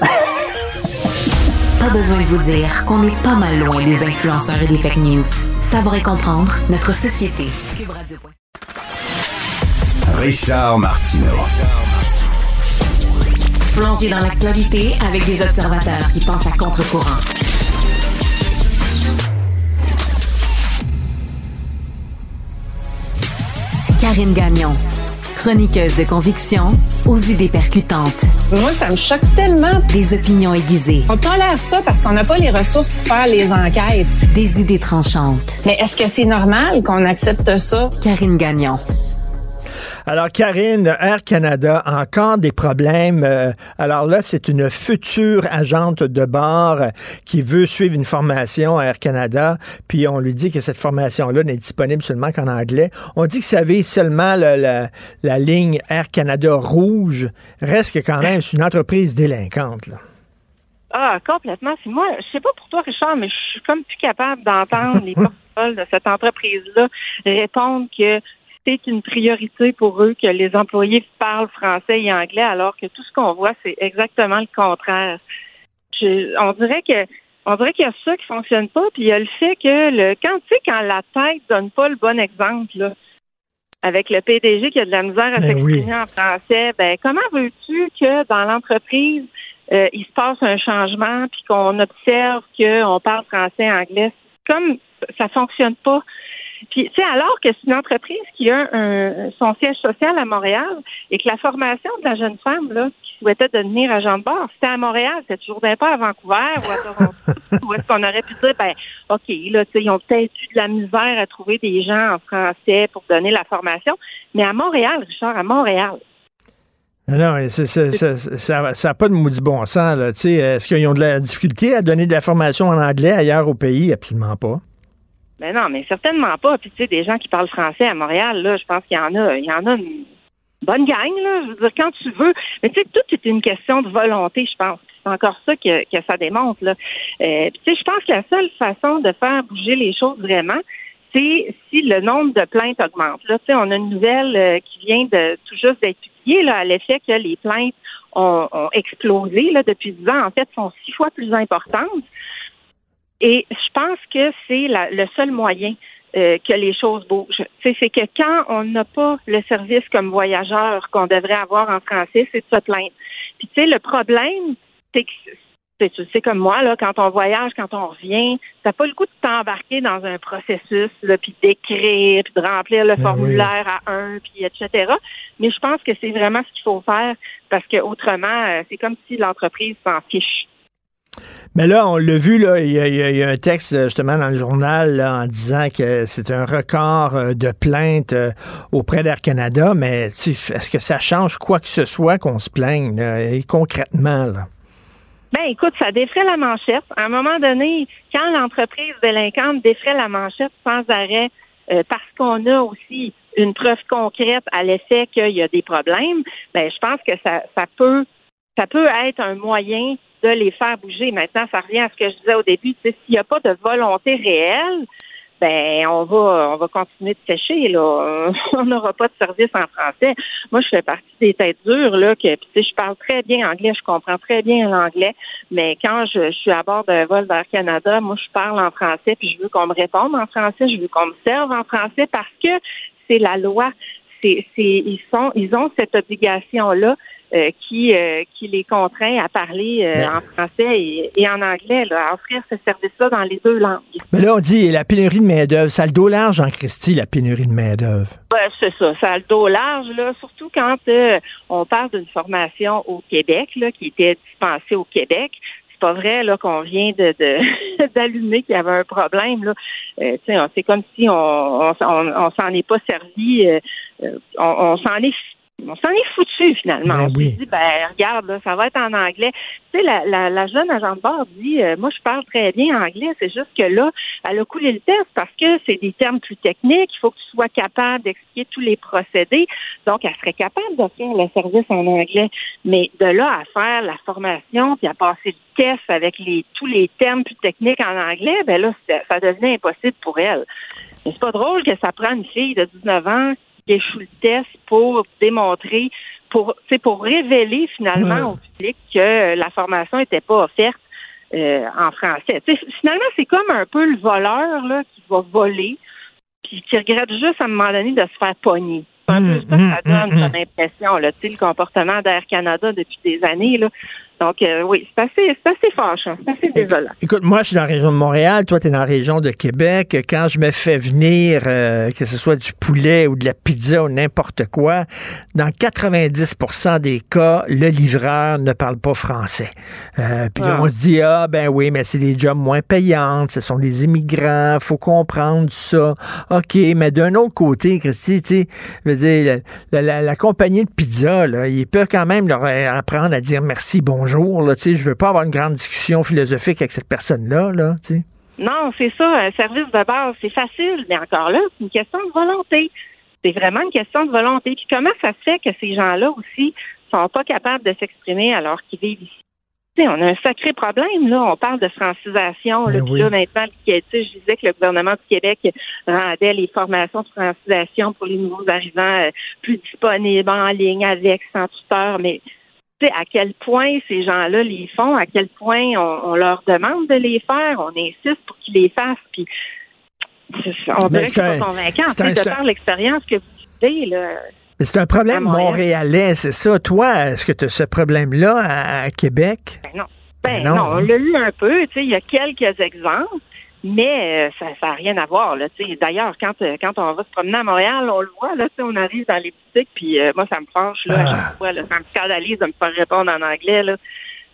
Pas besoin de vous dire qu'on est pas mal loin des influenceurs et des fake news. Savoir et comprendre notre société. Richard Martineau. Plongé dans l'actualité avec des observateurs qui pensent à contre-courant. Karine Gagnon, chroniqueuse de conviction aux idées percutantes. Moi, ça me choque tellement. Des opinions aiguisées. On tolère ça parce qu'on n'a pas les ressources pour faire les enquêtes. Des idées tranchantes. Mais est-ce que c'est normal qu'on accepte ça? Karine Gagnon. Alors, Karine, Air Canada, encore des problèmes. Euh, alors là, c'est une future agente de bord qui veut suivre une formation à Air Canada, puis on lui dit que cette formation-là n'est disponible seulement qu'en anglais. On dit que ça vise seulement la, la, la, ligne Air Canada rouge. Reste que quand même, c'est une entreprise délinquante, là. Ah, complètement. C'est moi, je sais pas pour toi, Richard, mais je suis comme plus capable d'entendre les porte de cette entreprise-là répondre que c'est une priorité pour eux que les employés parlent français et anglais, alors que tout ce qu'on voit, c'est exactement le contraire. Je, on dirait que on dirait qu'il y a ça qui fonctionne pas, puis il y a le fait que le quand tu sais quand la tête donne pas le bon exemple là, avec le PDG qui a de la misère à Ben s'exprimer oui. en français, ben comment veux-tu que dans l'entreprise euh, il se passe un changement puis qu'on observe qu'on parle français et anglais? Comme ça fonctionne pas. Puis, tu sais, alors que c'est une entreprise qui a un, son siège social à Montréal et que la formation de la jeune femme là, qui souhaitait devenir agent de bord, c'était à Montréal, c'était toujours pas à Vancouver ou à Toronto, où est-ce qu'on aurait pu dire, ben, OK, là, tu sais, ils ont peut-être eu de la misère à trouver des gens en français pour donner la formation, mais à Montréal, Richard, à Montréal, Non, Non, c'est- ça n'a pas de maudit bon sens. Est-ce qu'ils ont de la difficulté à donner de la formation en anglais ailleurs au pays? Absolument pas. Ben non, mais certainement pas. Puis tu sais, des gens qui parlent français à Montréal, là, je pense qu'il y en a, il y en a une bonne gang, là. Je veux dire, quand tu veux. Mais tu sais, tout est une question de volonté, je pense. C'est encore ça que, que ça démontre, là. Euh, puis tu sais, je pense que la seule façon de faire bouger les choses vraiment, c'est si le nombre de plaintes augmente. Là, tu sais, on a une nouvelle euh, qui vient de tout juste d'être publiée, là, à l'effet que les plaintes ont, ont explosé, là, depuis 10 ans. En fait, sont six fois plus importantes. Et je pense que c'est le seul moyen euh, que les choses bougent. C'est que quand on n'a pas le service comme voyageur qu'on devrait avoir en français, c'est de se plaindre. Puis tu sais, le problème, c'est que tu sais comme moi, là, quand on voyage, quand on revient, t'as pas le coup de t'embarquer dans un processus, là, puis d'écrire, puis de remplir le Ben formulaire à un, puis etc. Mais je pense que c'est vraiment ce qu'il faut faire parce que autrement, euh, c'est comme si l'entreprise s'en fiche. Mais là, on l'a vu, là, il y, a- un texte euh, justement dans le journal en disant que c'est un record euh, de plaintes euh, auprès d'Air Canada, mais est-ce que ça change quoi que ce soit qu'on se plaigne et concrètement? Là? Ben, écoute, ça défrait la manchette. À un moment donné, quand l'entreprise délinquante défrait la manchette sans arrêt, parce qu'on a aussi une preuve concrète à l'effet qu'il y a des problèmes, ben, je pense que ça peut, ça peut être un moyen de les faire bouger. Maintenant, ça revient à ce que je disais au début. S'il n'y a pas de volonté réelle, ben on va on va continuer de sécher là. On n'aura pas de service en français. Moi, je fais partie des têtes dures là que puis, je parle très bien anglais, je comprends très bien l'anglais, mais quand je, suis à bord d'un vol d'Air Canada, moi je parle en français puis je veux qu'on me réponde en français, je veux qu'on me serve en français parce que c'est la loi. C'est c'est ils sont ils ont cette obligation là. Qui euh, qui les contraint à parler euh, en français et, et en anglais, là, à offrir ce service-là dans les deux langues. Mais là, on dit la pénurie de main-d'œuvre. Ça a le dos large en Christie, la pénurie de main-d'œuvre. Ben, c'est ça, ça a le dos large, là, surtout quand euh, on parle d'une formation au Québec, là, qui était dispensée au Québec. C'est pas vrai là qu'on vient de d'allumer qu'il y avait un problème. Là. Euh, c'est comme si on on, on, on s'en est pas servi, euh, euh, on, on s'en est on s'en est foutu finalement. Ben on oui. dit, ben regarde, là, ça va être en anglais. Tu sais, la, la, la jeune agent de bord dit, euh, moi je parle très bien anglais, c'est juste que là, elle a coulé le test parce que c'est des termes plus techniques, il faut que tu sois capable d'expliquer tous les procédés. Donc, elle serait capable d'offrir le service en anglais. Mais de là à faire la formation, puis à passer le test avec les tous les termes plus techniques en anglais, ben là, ça devenait impossible pour elle. Mais c'est pas drôle que ça prend une fille de 19 ans qui échoue le test pour démontrer pour, pour révéler finalement au public que la formation n'était pas offerte euh, en français. Finalement, c'est comme un peu le voleur là, qui va voler, puis qui regrette juste à un moment donné de se faire pogner. Peu ça ça donne comme impression, là, tu sais, le comportement d'Air Canada depuis des années. Là. Donc, euh, oui, c'est assez, c'est assez fâchant, c'est assez désolant. Écoute, moi, je suis dans la région de Montréal, toi, tu es dans la région de Québec. Quand je me fais venir, euh, que ce soit du poulet ou de la pizza ou n'importe quoi, dans 90% des cas, le livreur ne parle pas français. Euh, puis là, Ah. on se dit, ah, ben oui, mais c'est des jobs moins payants, ce sont des immigrants, faut comprendre ça. OK, mais d'un autre côté, Christy, tu sais, je veux dire, la, la- la compagnie de pizza, là, ils peuvent quand même leur euh, apprendre à dire merci, bonjour, là, tu sais, je veux pas avoir une grande discussion philosophique avec cette personne-là, là, tu sais. Non, c'est ça, un service de base, c'est facile, mais encore là, c'est une question de volonté. C'est vraiment une question de volonté. Puis comment ça se fait que ces gens-là aussi sont pas capables de s'exprimer alors qu'ils vivent ici? On a un sacré problème, là. On parle de francisation. Là, Ben oui. là, maintenant, je disais que le gouvernement du Québec rendait les formations de francisation pour les nouveaux arrivants euh, plus disponibles en ligne avec, sans tuteur. Mais à quel point ces gens-là les font, à quel point on, on leur demande de les faire, on insiste pour qu'ils les fassent, puis on dirait que c'est convaincant. sais, un- de par l'expérience que vous vivez, là. Mais c'est un problème montréalais, c'est ça. Toi, est-ce que tu as ce problème-là à, à Québec? Ben non. Ben, Ben non, non, on hein? l'a eu un peu, tu sais, il y a quelques exemples, mais euh, ça n'a rien à voir, là. D'ailleurs, quand, euh, quand on va se promener à Montréal, on le voit, là, on arrive dans les boutiques, puis euh, moi, ça me fâche, là, à Ah. chaque fois, là, ça me scandalise de me faire répondre en anglais, là.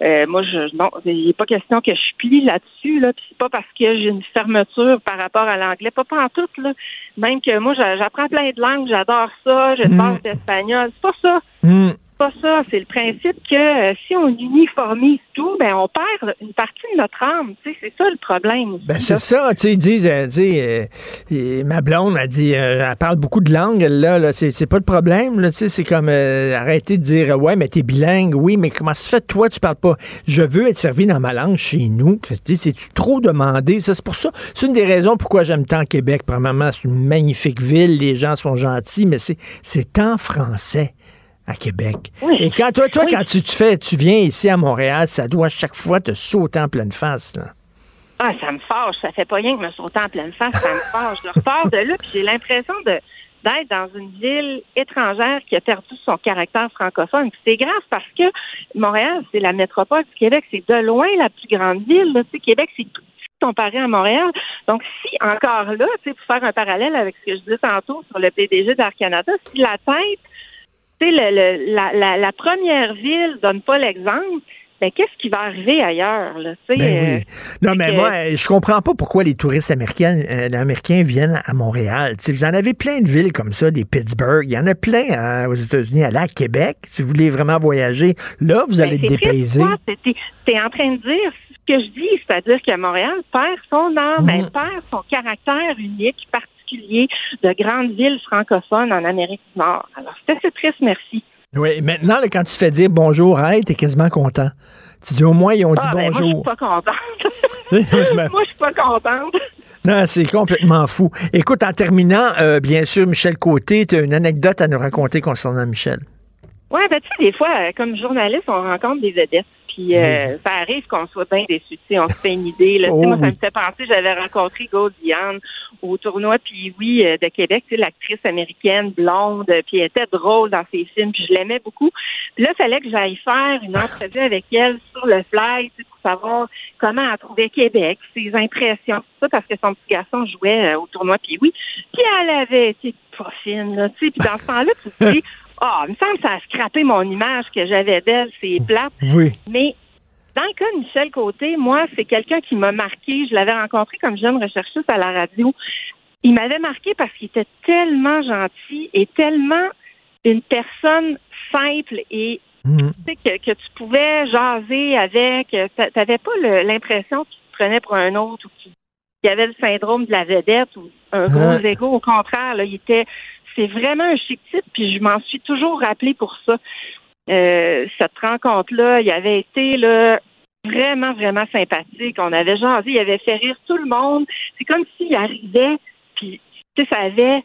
Euh, moi, je, non, il n'est pas question que je plie là-dessus, là, puis c'est pas parce que j'ai une fermeture par rapport à l'anglais, pas pas en tout, là. Même que moi, j'a- j'apprends plein de langues, j'adore ça, une Mm. base d'espagnol, c'est pas ça Hmm. Pas ça. C'est le principe que euh, si on uniformise tout, ben on perd une partie de notre âme. Tu sais, c'est ça le problème. Ben, c'est ça, tu sais, ils disent, euh, tu sais, euh, ma blonde a dit, elle parle beaucoup de langues, là, là c'est, c'est pas de problème, là, tu sais, c'est comme, arrêter de dire, ouais, mais t'es bilingue, oui, mais comment se fait, toi, tu parles pas, je veux être servi dans ma langue chez nous, Christy, c'est-tu trop demandé, ça, c'est pour ça, c'est une des raisons pourquoi j'aime tant Québec, premièrement, c'est une magnifique ville, les gens sont gentils, mais c'est, c'est en français à Québec. Et quand toi, toi, quand tu te fais, tu viens ici à Montréal, ça doit chaque fois te sauter en pleine face, là. Ah, ça me fâche. Ça fait pas rien que me sauter en pleine face. Ça me fâche. Je repars de là, puis j'ai l'impression de d'être dans une ville étrangère qui a perdu son caractère francophone. C'est grave parce que Montréal, c'est la métropole du Québec. C'est de loin la plus grande ville. Là. Tu sais, Québec, c'est tout petit comparé à Montréal. Donc, si encore là, tu sais, pour faire un parallèle avec ce que je disais tantôt sur le PDG d'Air Canada, si la tête, tu sais, la, la, la première ville donne pas l'exemple, ben qu'est-ce qui va arriver ailleurs, là? Tu Ben euh, oui. Non, mais que- moi, euh, je comprends pas pourquoi les touristes américains, euh, américains viennent à Montréal. Tu sais, vous en avez plein de villes comme ça, des Pittsburgh. Il y en a plein hein, aux États-Unis, à Québec. Si vous voulez vraiment voyager, là, vous allez Ben, dépaysé. quoi. C'est- T'es t'es en train de dire ce que je dis, c'est-à-dire que Montréal perd son âme, Mhm. elle perd son caractère unique, particulier de grande ville francophone en Amérique du Nord. Alors, c'est assez triste, merci. Oui, maintenant, là, quand tu te fais dire bonjour, hey, t'es quasiment content. Tu dis au moins, ils ont dit Ah, ben, moi, je suis bonjour. pas contente. Moi, je suis pas contente. non, c'est complètement fou. Écoute, en terminant, euh, bien sûr, Michel Côté, tu as une anecdote à nous raconter concernant Michel. Ouais, ben tu sais, des fois, euh, comme journaliste, on rencontre des vedettes. Puis euh, ça arrive qu'on soit bien sais, on se fait une idée. Là. Oh moi, ça me fait penser, j'avais rencontré Gaudiane au tournoi puis oui euh, de Québec, l'actrice américaine blonde, euh, puis elle était drôle dans ses films, puis je l'aimais beaucoup. Puis là, il fallait que j'aille faire une entrevue avec elle sur le fly, pour savoir comment elle trouvait Québec, ses impressions, tout ça, parce que son petit garçon jouait au tournoi puis oui. Puis elle avait été pas fine, là, tu sais. Puis dans ce temps-là, tu te dis, ah, il me semble que ça a scrappé mon image que j'avais d'elle, c'est plate. Oui. Mais dans le cas de Michel Côté, moi, c'est quelqu'un qui m'a marqué. Je l'avais rencontré comme jeune recherchiste à la radio. Il m'avait marqué parce qu'il était tellement gentil et tellement une personne simple et tu sais, que, que tu pouvais jaser avec. Tu n'avais pas l'impression qu'il te prenait pour un autre ou qu'il qu'il avait le syndrome de la vedette ou un gros égo. Au contraire, là, il était. C'est vraiment un chic type, puis je m'en suis toujours rappelé pour ça. Euh, cette rencontre-là, il avait été là vraiment, vraiment sympathique. On avait jasé, il avait fait rire tout le monde. C'est comme s'il arrivait, puis tu sais, ça avait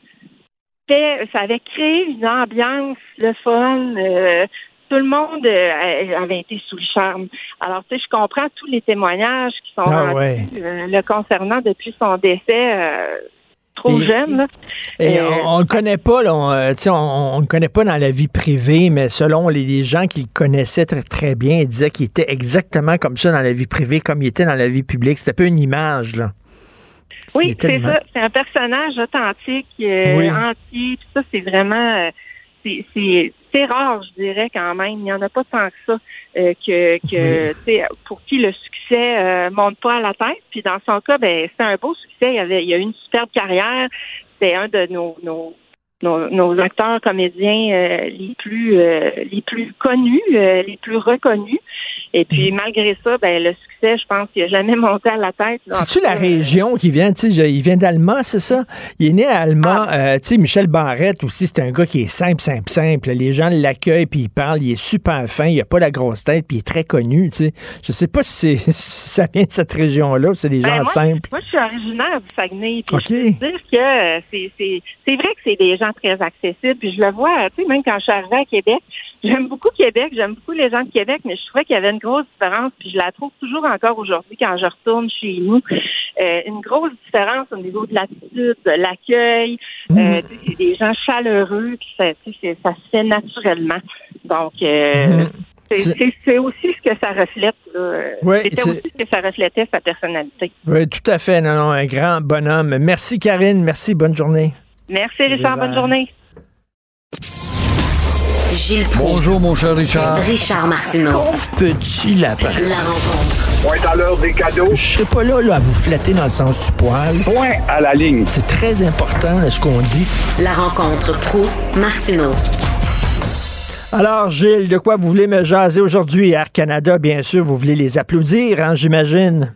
fait, ça avait créé une ambiance, le fun. euh, tout le monde euh, avait été sous le charme. Alors, tu sais, je comprends tous les témoignages qui sont Ah rendus, ouais. le concernant depuis son décès trop Et- jeune. là. Et Euh, on, on le connaît pas, là, on, euh, on, on le connaît pas dans la vie privée, mais selon les, les gens qui le connaissaient très, très bien, ils disaient qu'il était exactement comme ça dans la vie privée, comme il était dans la vie publique. C'était un peu une image, là. Oui, c'est ça. C'est un personnage authentique, euh, Oui. entier. Tout ça, c'est vraiment. euh, c'est- c'est rare, je dirais, quand même. Il n'y en a pas tant que ça euh, que, pour qui le succès euh, monte pas à la tête. Puis dans son cas, ben c'est un beau succès. Il, avait, il a eu une superbe carrière. C'est un de nos, nos, nos, nos acteurs comédiens euh, les plus euh, les plus connus, euh, les plus reconnus. Et puis malgré ça, ben le succès, je pense qu'il n'a jamais monté à la tête. C'est-tu la cas, région qui vient, tu sais, il vient d'Alma, c'est ça? Il est né à Alma, Ah. euh, tu sais, Michel Barrette aussi, c'est un gars qui est simple, simple, simple. Les gens l'accueillent, puis il parle, il est super fin, il a pas la grosse tête, puis il est très connu, tu sais. Je sais pas si, ça vient de cette région-là, c'est des Ben, gens moi, simples. Moi, je suis originaire du Saguenay. Puis je peux dire que euh, c'est vrai que c'est des gens très accessibles. Puis je le vois, tu sais, même quand je suis arrivée à Québec, j'aime beaucoup Québec, j'aime beaucoup les gens de Québec, mais je trouvais qu'il y avait une grosse différence. Puis je la trouve toujours encore aujourd'hui quand je retourne chez nous. Euh, une grosse différence au niveau de l'attitude, de l'accueil. Euh, tu sais, c'est des gens chaleureux, puis ça, se fait naturellement. Donc, euh, Mhm. c'est, aussi ce que ça reflète. Là. Ouais, C'était c'est- aussi ce que ça reflétait sa personnalité. Oui, tout à fait. Non, non, un grand bonhomme. Merci, Karine. Merci. Bonne journée. Merci, Richard. Bonne journée. Gilles Proulx. Bonjour, mon cher Richard. Richard Martineau. Pauvre petit lapin. La rencontre. Point à l'heure des cadeaux. Je serai pas là, là à vous flatter dans le sens du poil. Point à la ligne. C'est très important là, ce qu'on dit. La rencontre pro martineau Alors, Gilles, de quoi vous voulez me jaser aujourd'hui? Air Canada, bien sûr, vous voulez les applaudir, hein, j'imagine.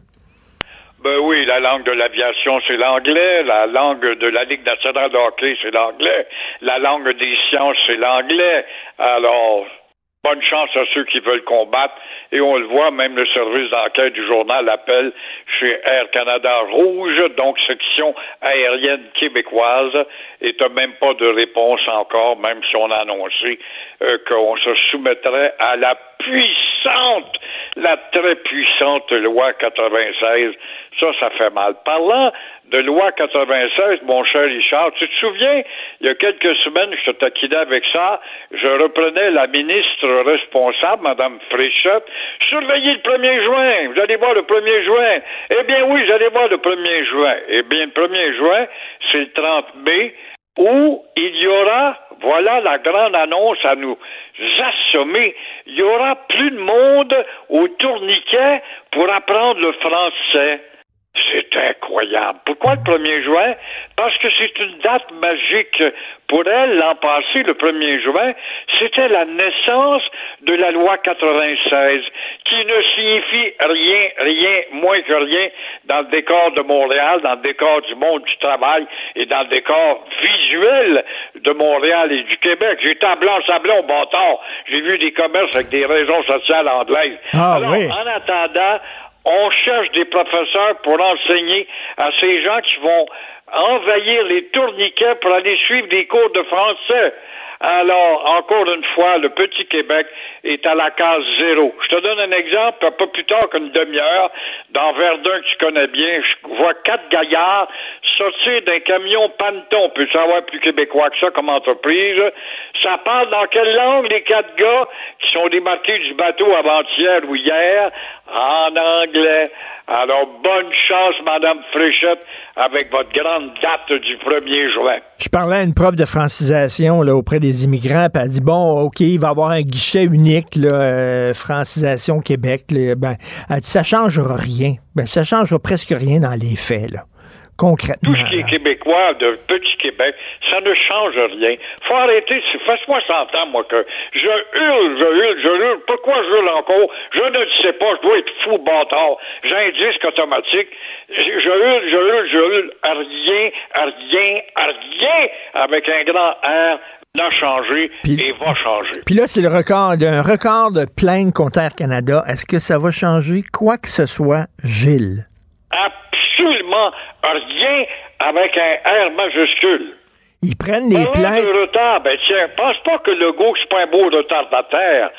Ben oui, la langue de l'aviation, c'est l'anglais. La langue de la Ligue nationale de hockey, c'est l'anglais. La langue des sciences, c'est l'anglais. Alors, bonne chance à ceux qui veulent combattre. Et on le voit, même le service d'enquête du journal appelle chez Air Canada Rouge, donc section aérienne québécoise, et t'as même pas de réponse encore, même si on a annoncé euh, qu'on se soumettrait à la puissante, la très puissante loi 96. Ça, ça fait mal. Parlant de loi 96, mon cher Richard, tu te souviens, il y a quelques semaines, je te taquinais avec ça, je reprenais la ministre responsable, Mme Fréchette, surveillez le 1er juin, vous allez voir le 1er juin. Eh bien oui, vous allez voir le 1er juin. Eh bien, le 1er juin, c'est le 30 mai, où il y aura, voilà la grande annonce à nous assommer, il y aura plus de monde au tourniquet pour apprendre le français. C'est incroyable. Pourquoi le 1er juin? Parce que c'est une date magique. Pour elle, l'an passé, le 1er juin, c'était la naissance de la loi 96, qui ne signifie rien, rien, moins que rien dans le décor de Montréal, dans le décor du monde du travail et dans le décor visuel de Montréal et du Québec. J'étais à Blanc-Sablon, bon temps. J'ai vu des commerces avec des raisons sociales anglaises. Ah, Alors, oui. en attendant, on cherche des professeurs pour enseigner à ces gens qui vont envahir les tourniquets pour aller suivre des cours de français. Alors, encore une fois, le petit Québec est à la case zéro. Je te donne un exemple, pas plus tard qu'une demi-heure, dans Verdun, que tu connais bien, je vois quatre gaillards sortir d'un camion Panton. Peux savoir plus québécois que ça comme entreprise? Ça parle dans quelle langue, les quatre gars qui sont démarqués du bateau avant-hier ou hier? En anglais. Alors, bonne chance, Madame Fréchette, avec votre grande date du 1er juin. Je parlais à une prof de francisation là, auprès des immigrants, puis elle dit bon, OK, il va y avoir un guichet unique, là, euh, francisation Québec. là. ben, elle dit ça changera rien. Ben, ça changera presque rien dans les faits, là. Concrètement. Tout ce qui est québécois de Petit Québec, ça ne change rien. Faut arrêter, fasse-moi s'entendre, moi, que je hurle, je hurle, je hurle. Pourquoi je hurle encore? Je ne sais pas, je dois être fou, bâtard. J'ai un disque automatique. Je, je hurle, je hurle, je hurle. À rien, à rien, à rien, avec un grand R n'a changé et va changer. Puis là, c'est le record, un record de plainte contre Air Canada. Est-ce que ça va changer quoi que ce soit, Gilles? Absolument rien avec un R majuscule. Ils prennent les plaintes. de retard, ben tiens, pense pas que Legault, c'est pas un beau retardataire.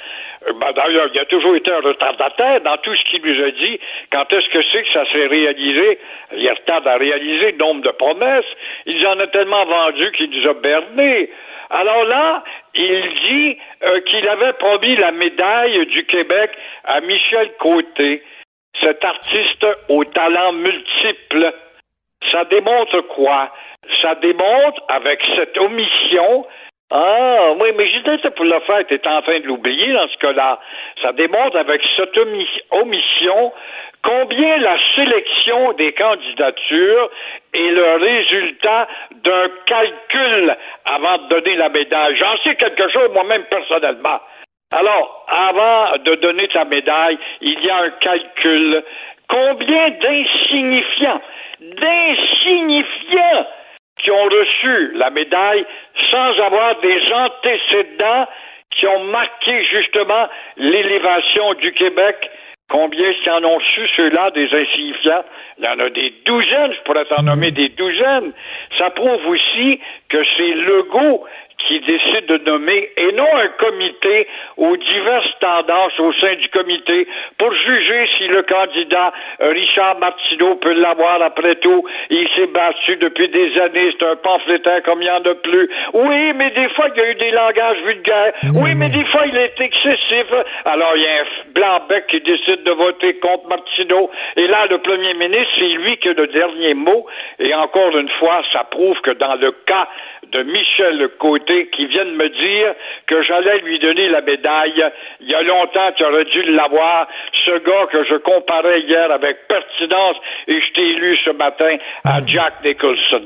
Euh, Ben, D'ailleurs, il a toujours été un retardataire dans tout ce qu'il nous a dit. Quand est-ce que c'est que ça s'est réalisé? Il retarde à réaliser le nombre de promesses. Il en a tellement vendu qu'il nous a berné. Alors là, il dit euh, qu'il avait promis la médaille du Québec à Michel Côté, cet artiste aux talents multiples. Ça démontre quoi? Ça démontre, avec cette omission, ah, oui, mais j'étais pour le faire, t'es en train de l'oublier dans ce cas-là. Ça démontre avec cette omi- omission combien la sélection des candidatures est le résultat d'un calcul avant de donner la médaille. J'en sais quelque chose moi-même personnellement. Alors, avant de donner sa médaille, il y a un calcul. Combien d'insignifiants, d'insignifiants qui ont reçu la médaille sans avoir des antécédents qui ont marqué justement l'élévation du Québec. Combien qui en ont reçu ceux-là, des insignifiants? Il y en a des douzaines, je pourrais t'en nommer des douzaines. Ça prouve aussi que c'est Legault qui décide de nommer et non un comité aux diverses tendances au sein du comité pour juger si le candidat euh, Richard Martineau peut l'avoir après tout. Il s'est battu depuis des années, c'est un pamphlétaire comme il n'y en a plus. Oui, mais des fois, il y a eu des langages vulgaires. Oui, mais des fois, il est excessif. Alors, il y a un blanc-bec qui décide de voter contre Martineau. Et là, le premier ministre, c'est lui qui a le dernier mot. Et encore une fois, ça prouve que dans le cas de Michel Côté, qui vient de me dire que j'allais lui donner la médaille, il y a longtemps, tu aurais dû l'avoir. Ce gars que je comparais hier avec pertinence, et je t'ai élu ce matin à Jack Nicholson.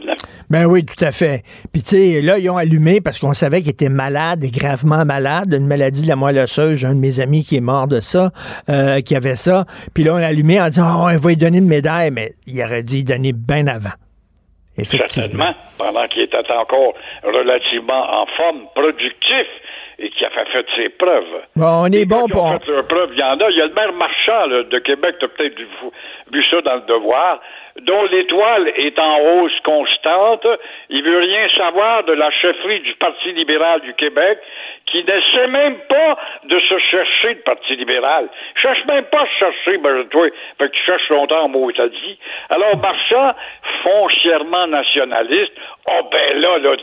Ben oui, tout à fait. Puis tu sais, là, ils ont allumé parce qu'on savait qu'il était malade et gravement malade d'une maladie de la moelle osseuse. J'ai un de mes amis qui est mort de ça, euh, qui avait ça. Puis là, on l'a allumé en disant, oh, on va lui donner une médaille, mais il aurait dû y donner bien avant. Certainement, pendant qu'il était encore relativement en forme, productif et qui a fait, ses preuves. Bon, on est bon Qui ont pour... fait leurs preuves, il y en a. Il y a le maire Marchand là, de Québec, tu as peut-être vu, vu ça dans le devoir, dont l'étoile est en hausse constante. Il veut rien savoir de la chefferie du Parti libéral du Québec, qui n'essaie même pas de se chercher le Parti libéral. Cherche même pas à se chercher, ben, toi, fait que tu cherches longtemps en mots t'as dit. Alors, Marchand, foncièrement nationaliste, oh ben là, là,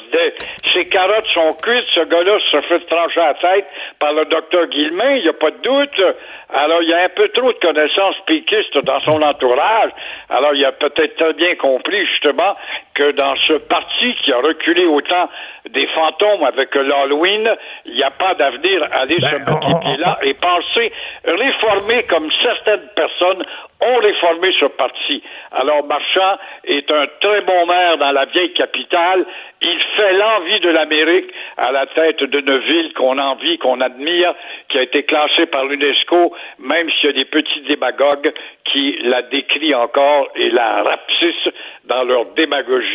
ses carottes sont cuites, ce gars-là se fait trancher la tête par le docteur Guillemin, il n'y a pas de doute. Alors, il y a un peu trop de connaissances piquistes dans son entourage. Alors, il a peut-être très bien compris, justement, que dans ce parti qui a reculé autant des fantômes avec l'Halloween, il n'y a pas d'avenir à aller se mettre là et penser réformer comme certaines personnes ont réformé ce parti. Alors, Marchand est un très bon maire dans la vieille capitale. Il fait l'envie de l'Amérique à la tête d'une ville qu'on envie, qu'on admire, qui a été classée par l'UNESCO, même s'il y a des petits démagogues qui la décrient encore et la rapetissent dans leur démagogie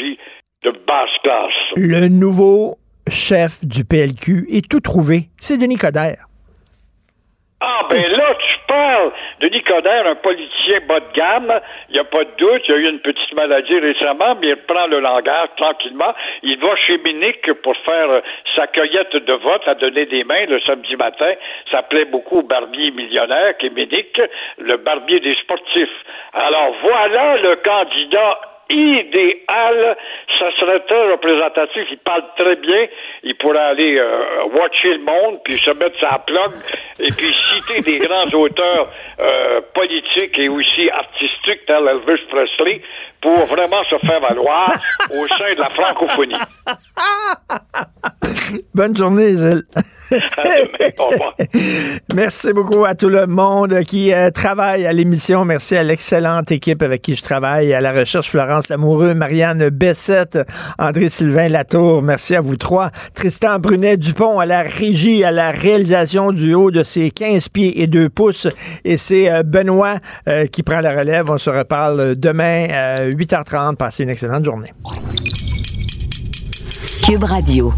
de basse classe. Le nouveau chef du PLQ est tout trouvé. C'est Denis Coderre. Ah, ben là, tu parles de Nicodère, un politicien bas de gamme. Il n'y a pas de doute. Il y a eu une petite maladie récemment, mais il prend le langage tranquillement. Il va chez Ménic pour faire euh, sa cueillette de vote, à donner des mains le samedi matin. Ça plaît beaucoup au barbier millionnaire qui est Ménic, le barbier des sportifs. Alors voilà le candidat idéal, ça serait très représentatif. Il parle très bien. Il pourrait aller euh, watcher le monde, puis se mettre sa plug, et puis citer des grands auteurs euh, politiques et aussi artistiques, tels Elvis Presley, pour vraiment se faire valoir au sein de la francophonie. Bonne journée, Gilles. Merci beaucoup à tout le monde qui euh, travaille à l'émission. Merci à l'excellente équipe avec qui je travaille, à la recherche Florence Lamoureux, Marianne Bessette, André-Sylvain Latour. Merci à vous trois. Tristan Brunet-Dupont à la régie, à la réalisation du haut de ses 15 pieds et 2 pouces. Et c'est euh, Benoît euh, qui prend la relève. On se reparle demain à 8h30. Passez une excellente journée. Cube Radio.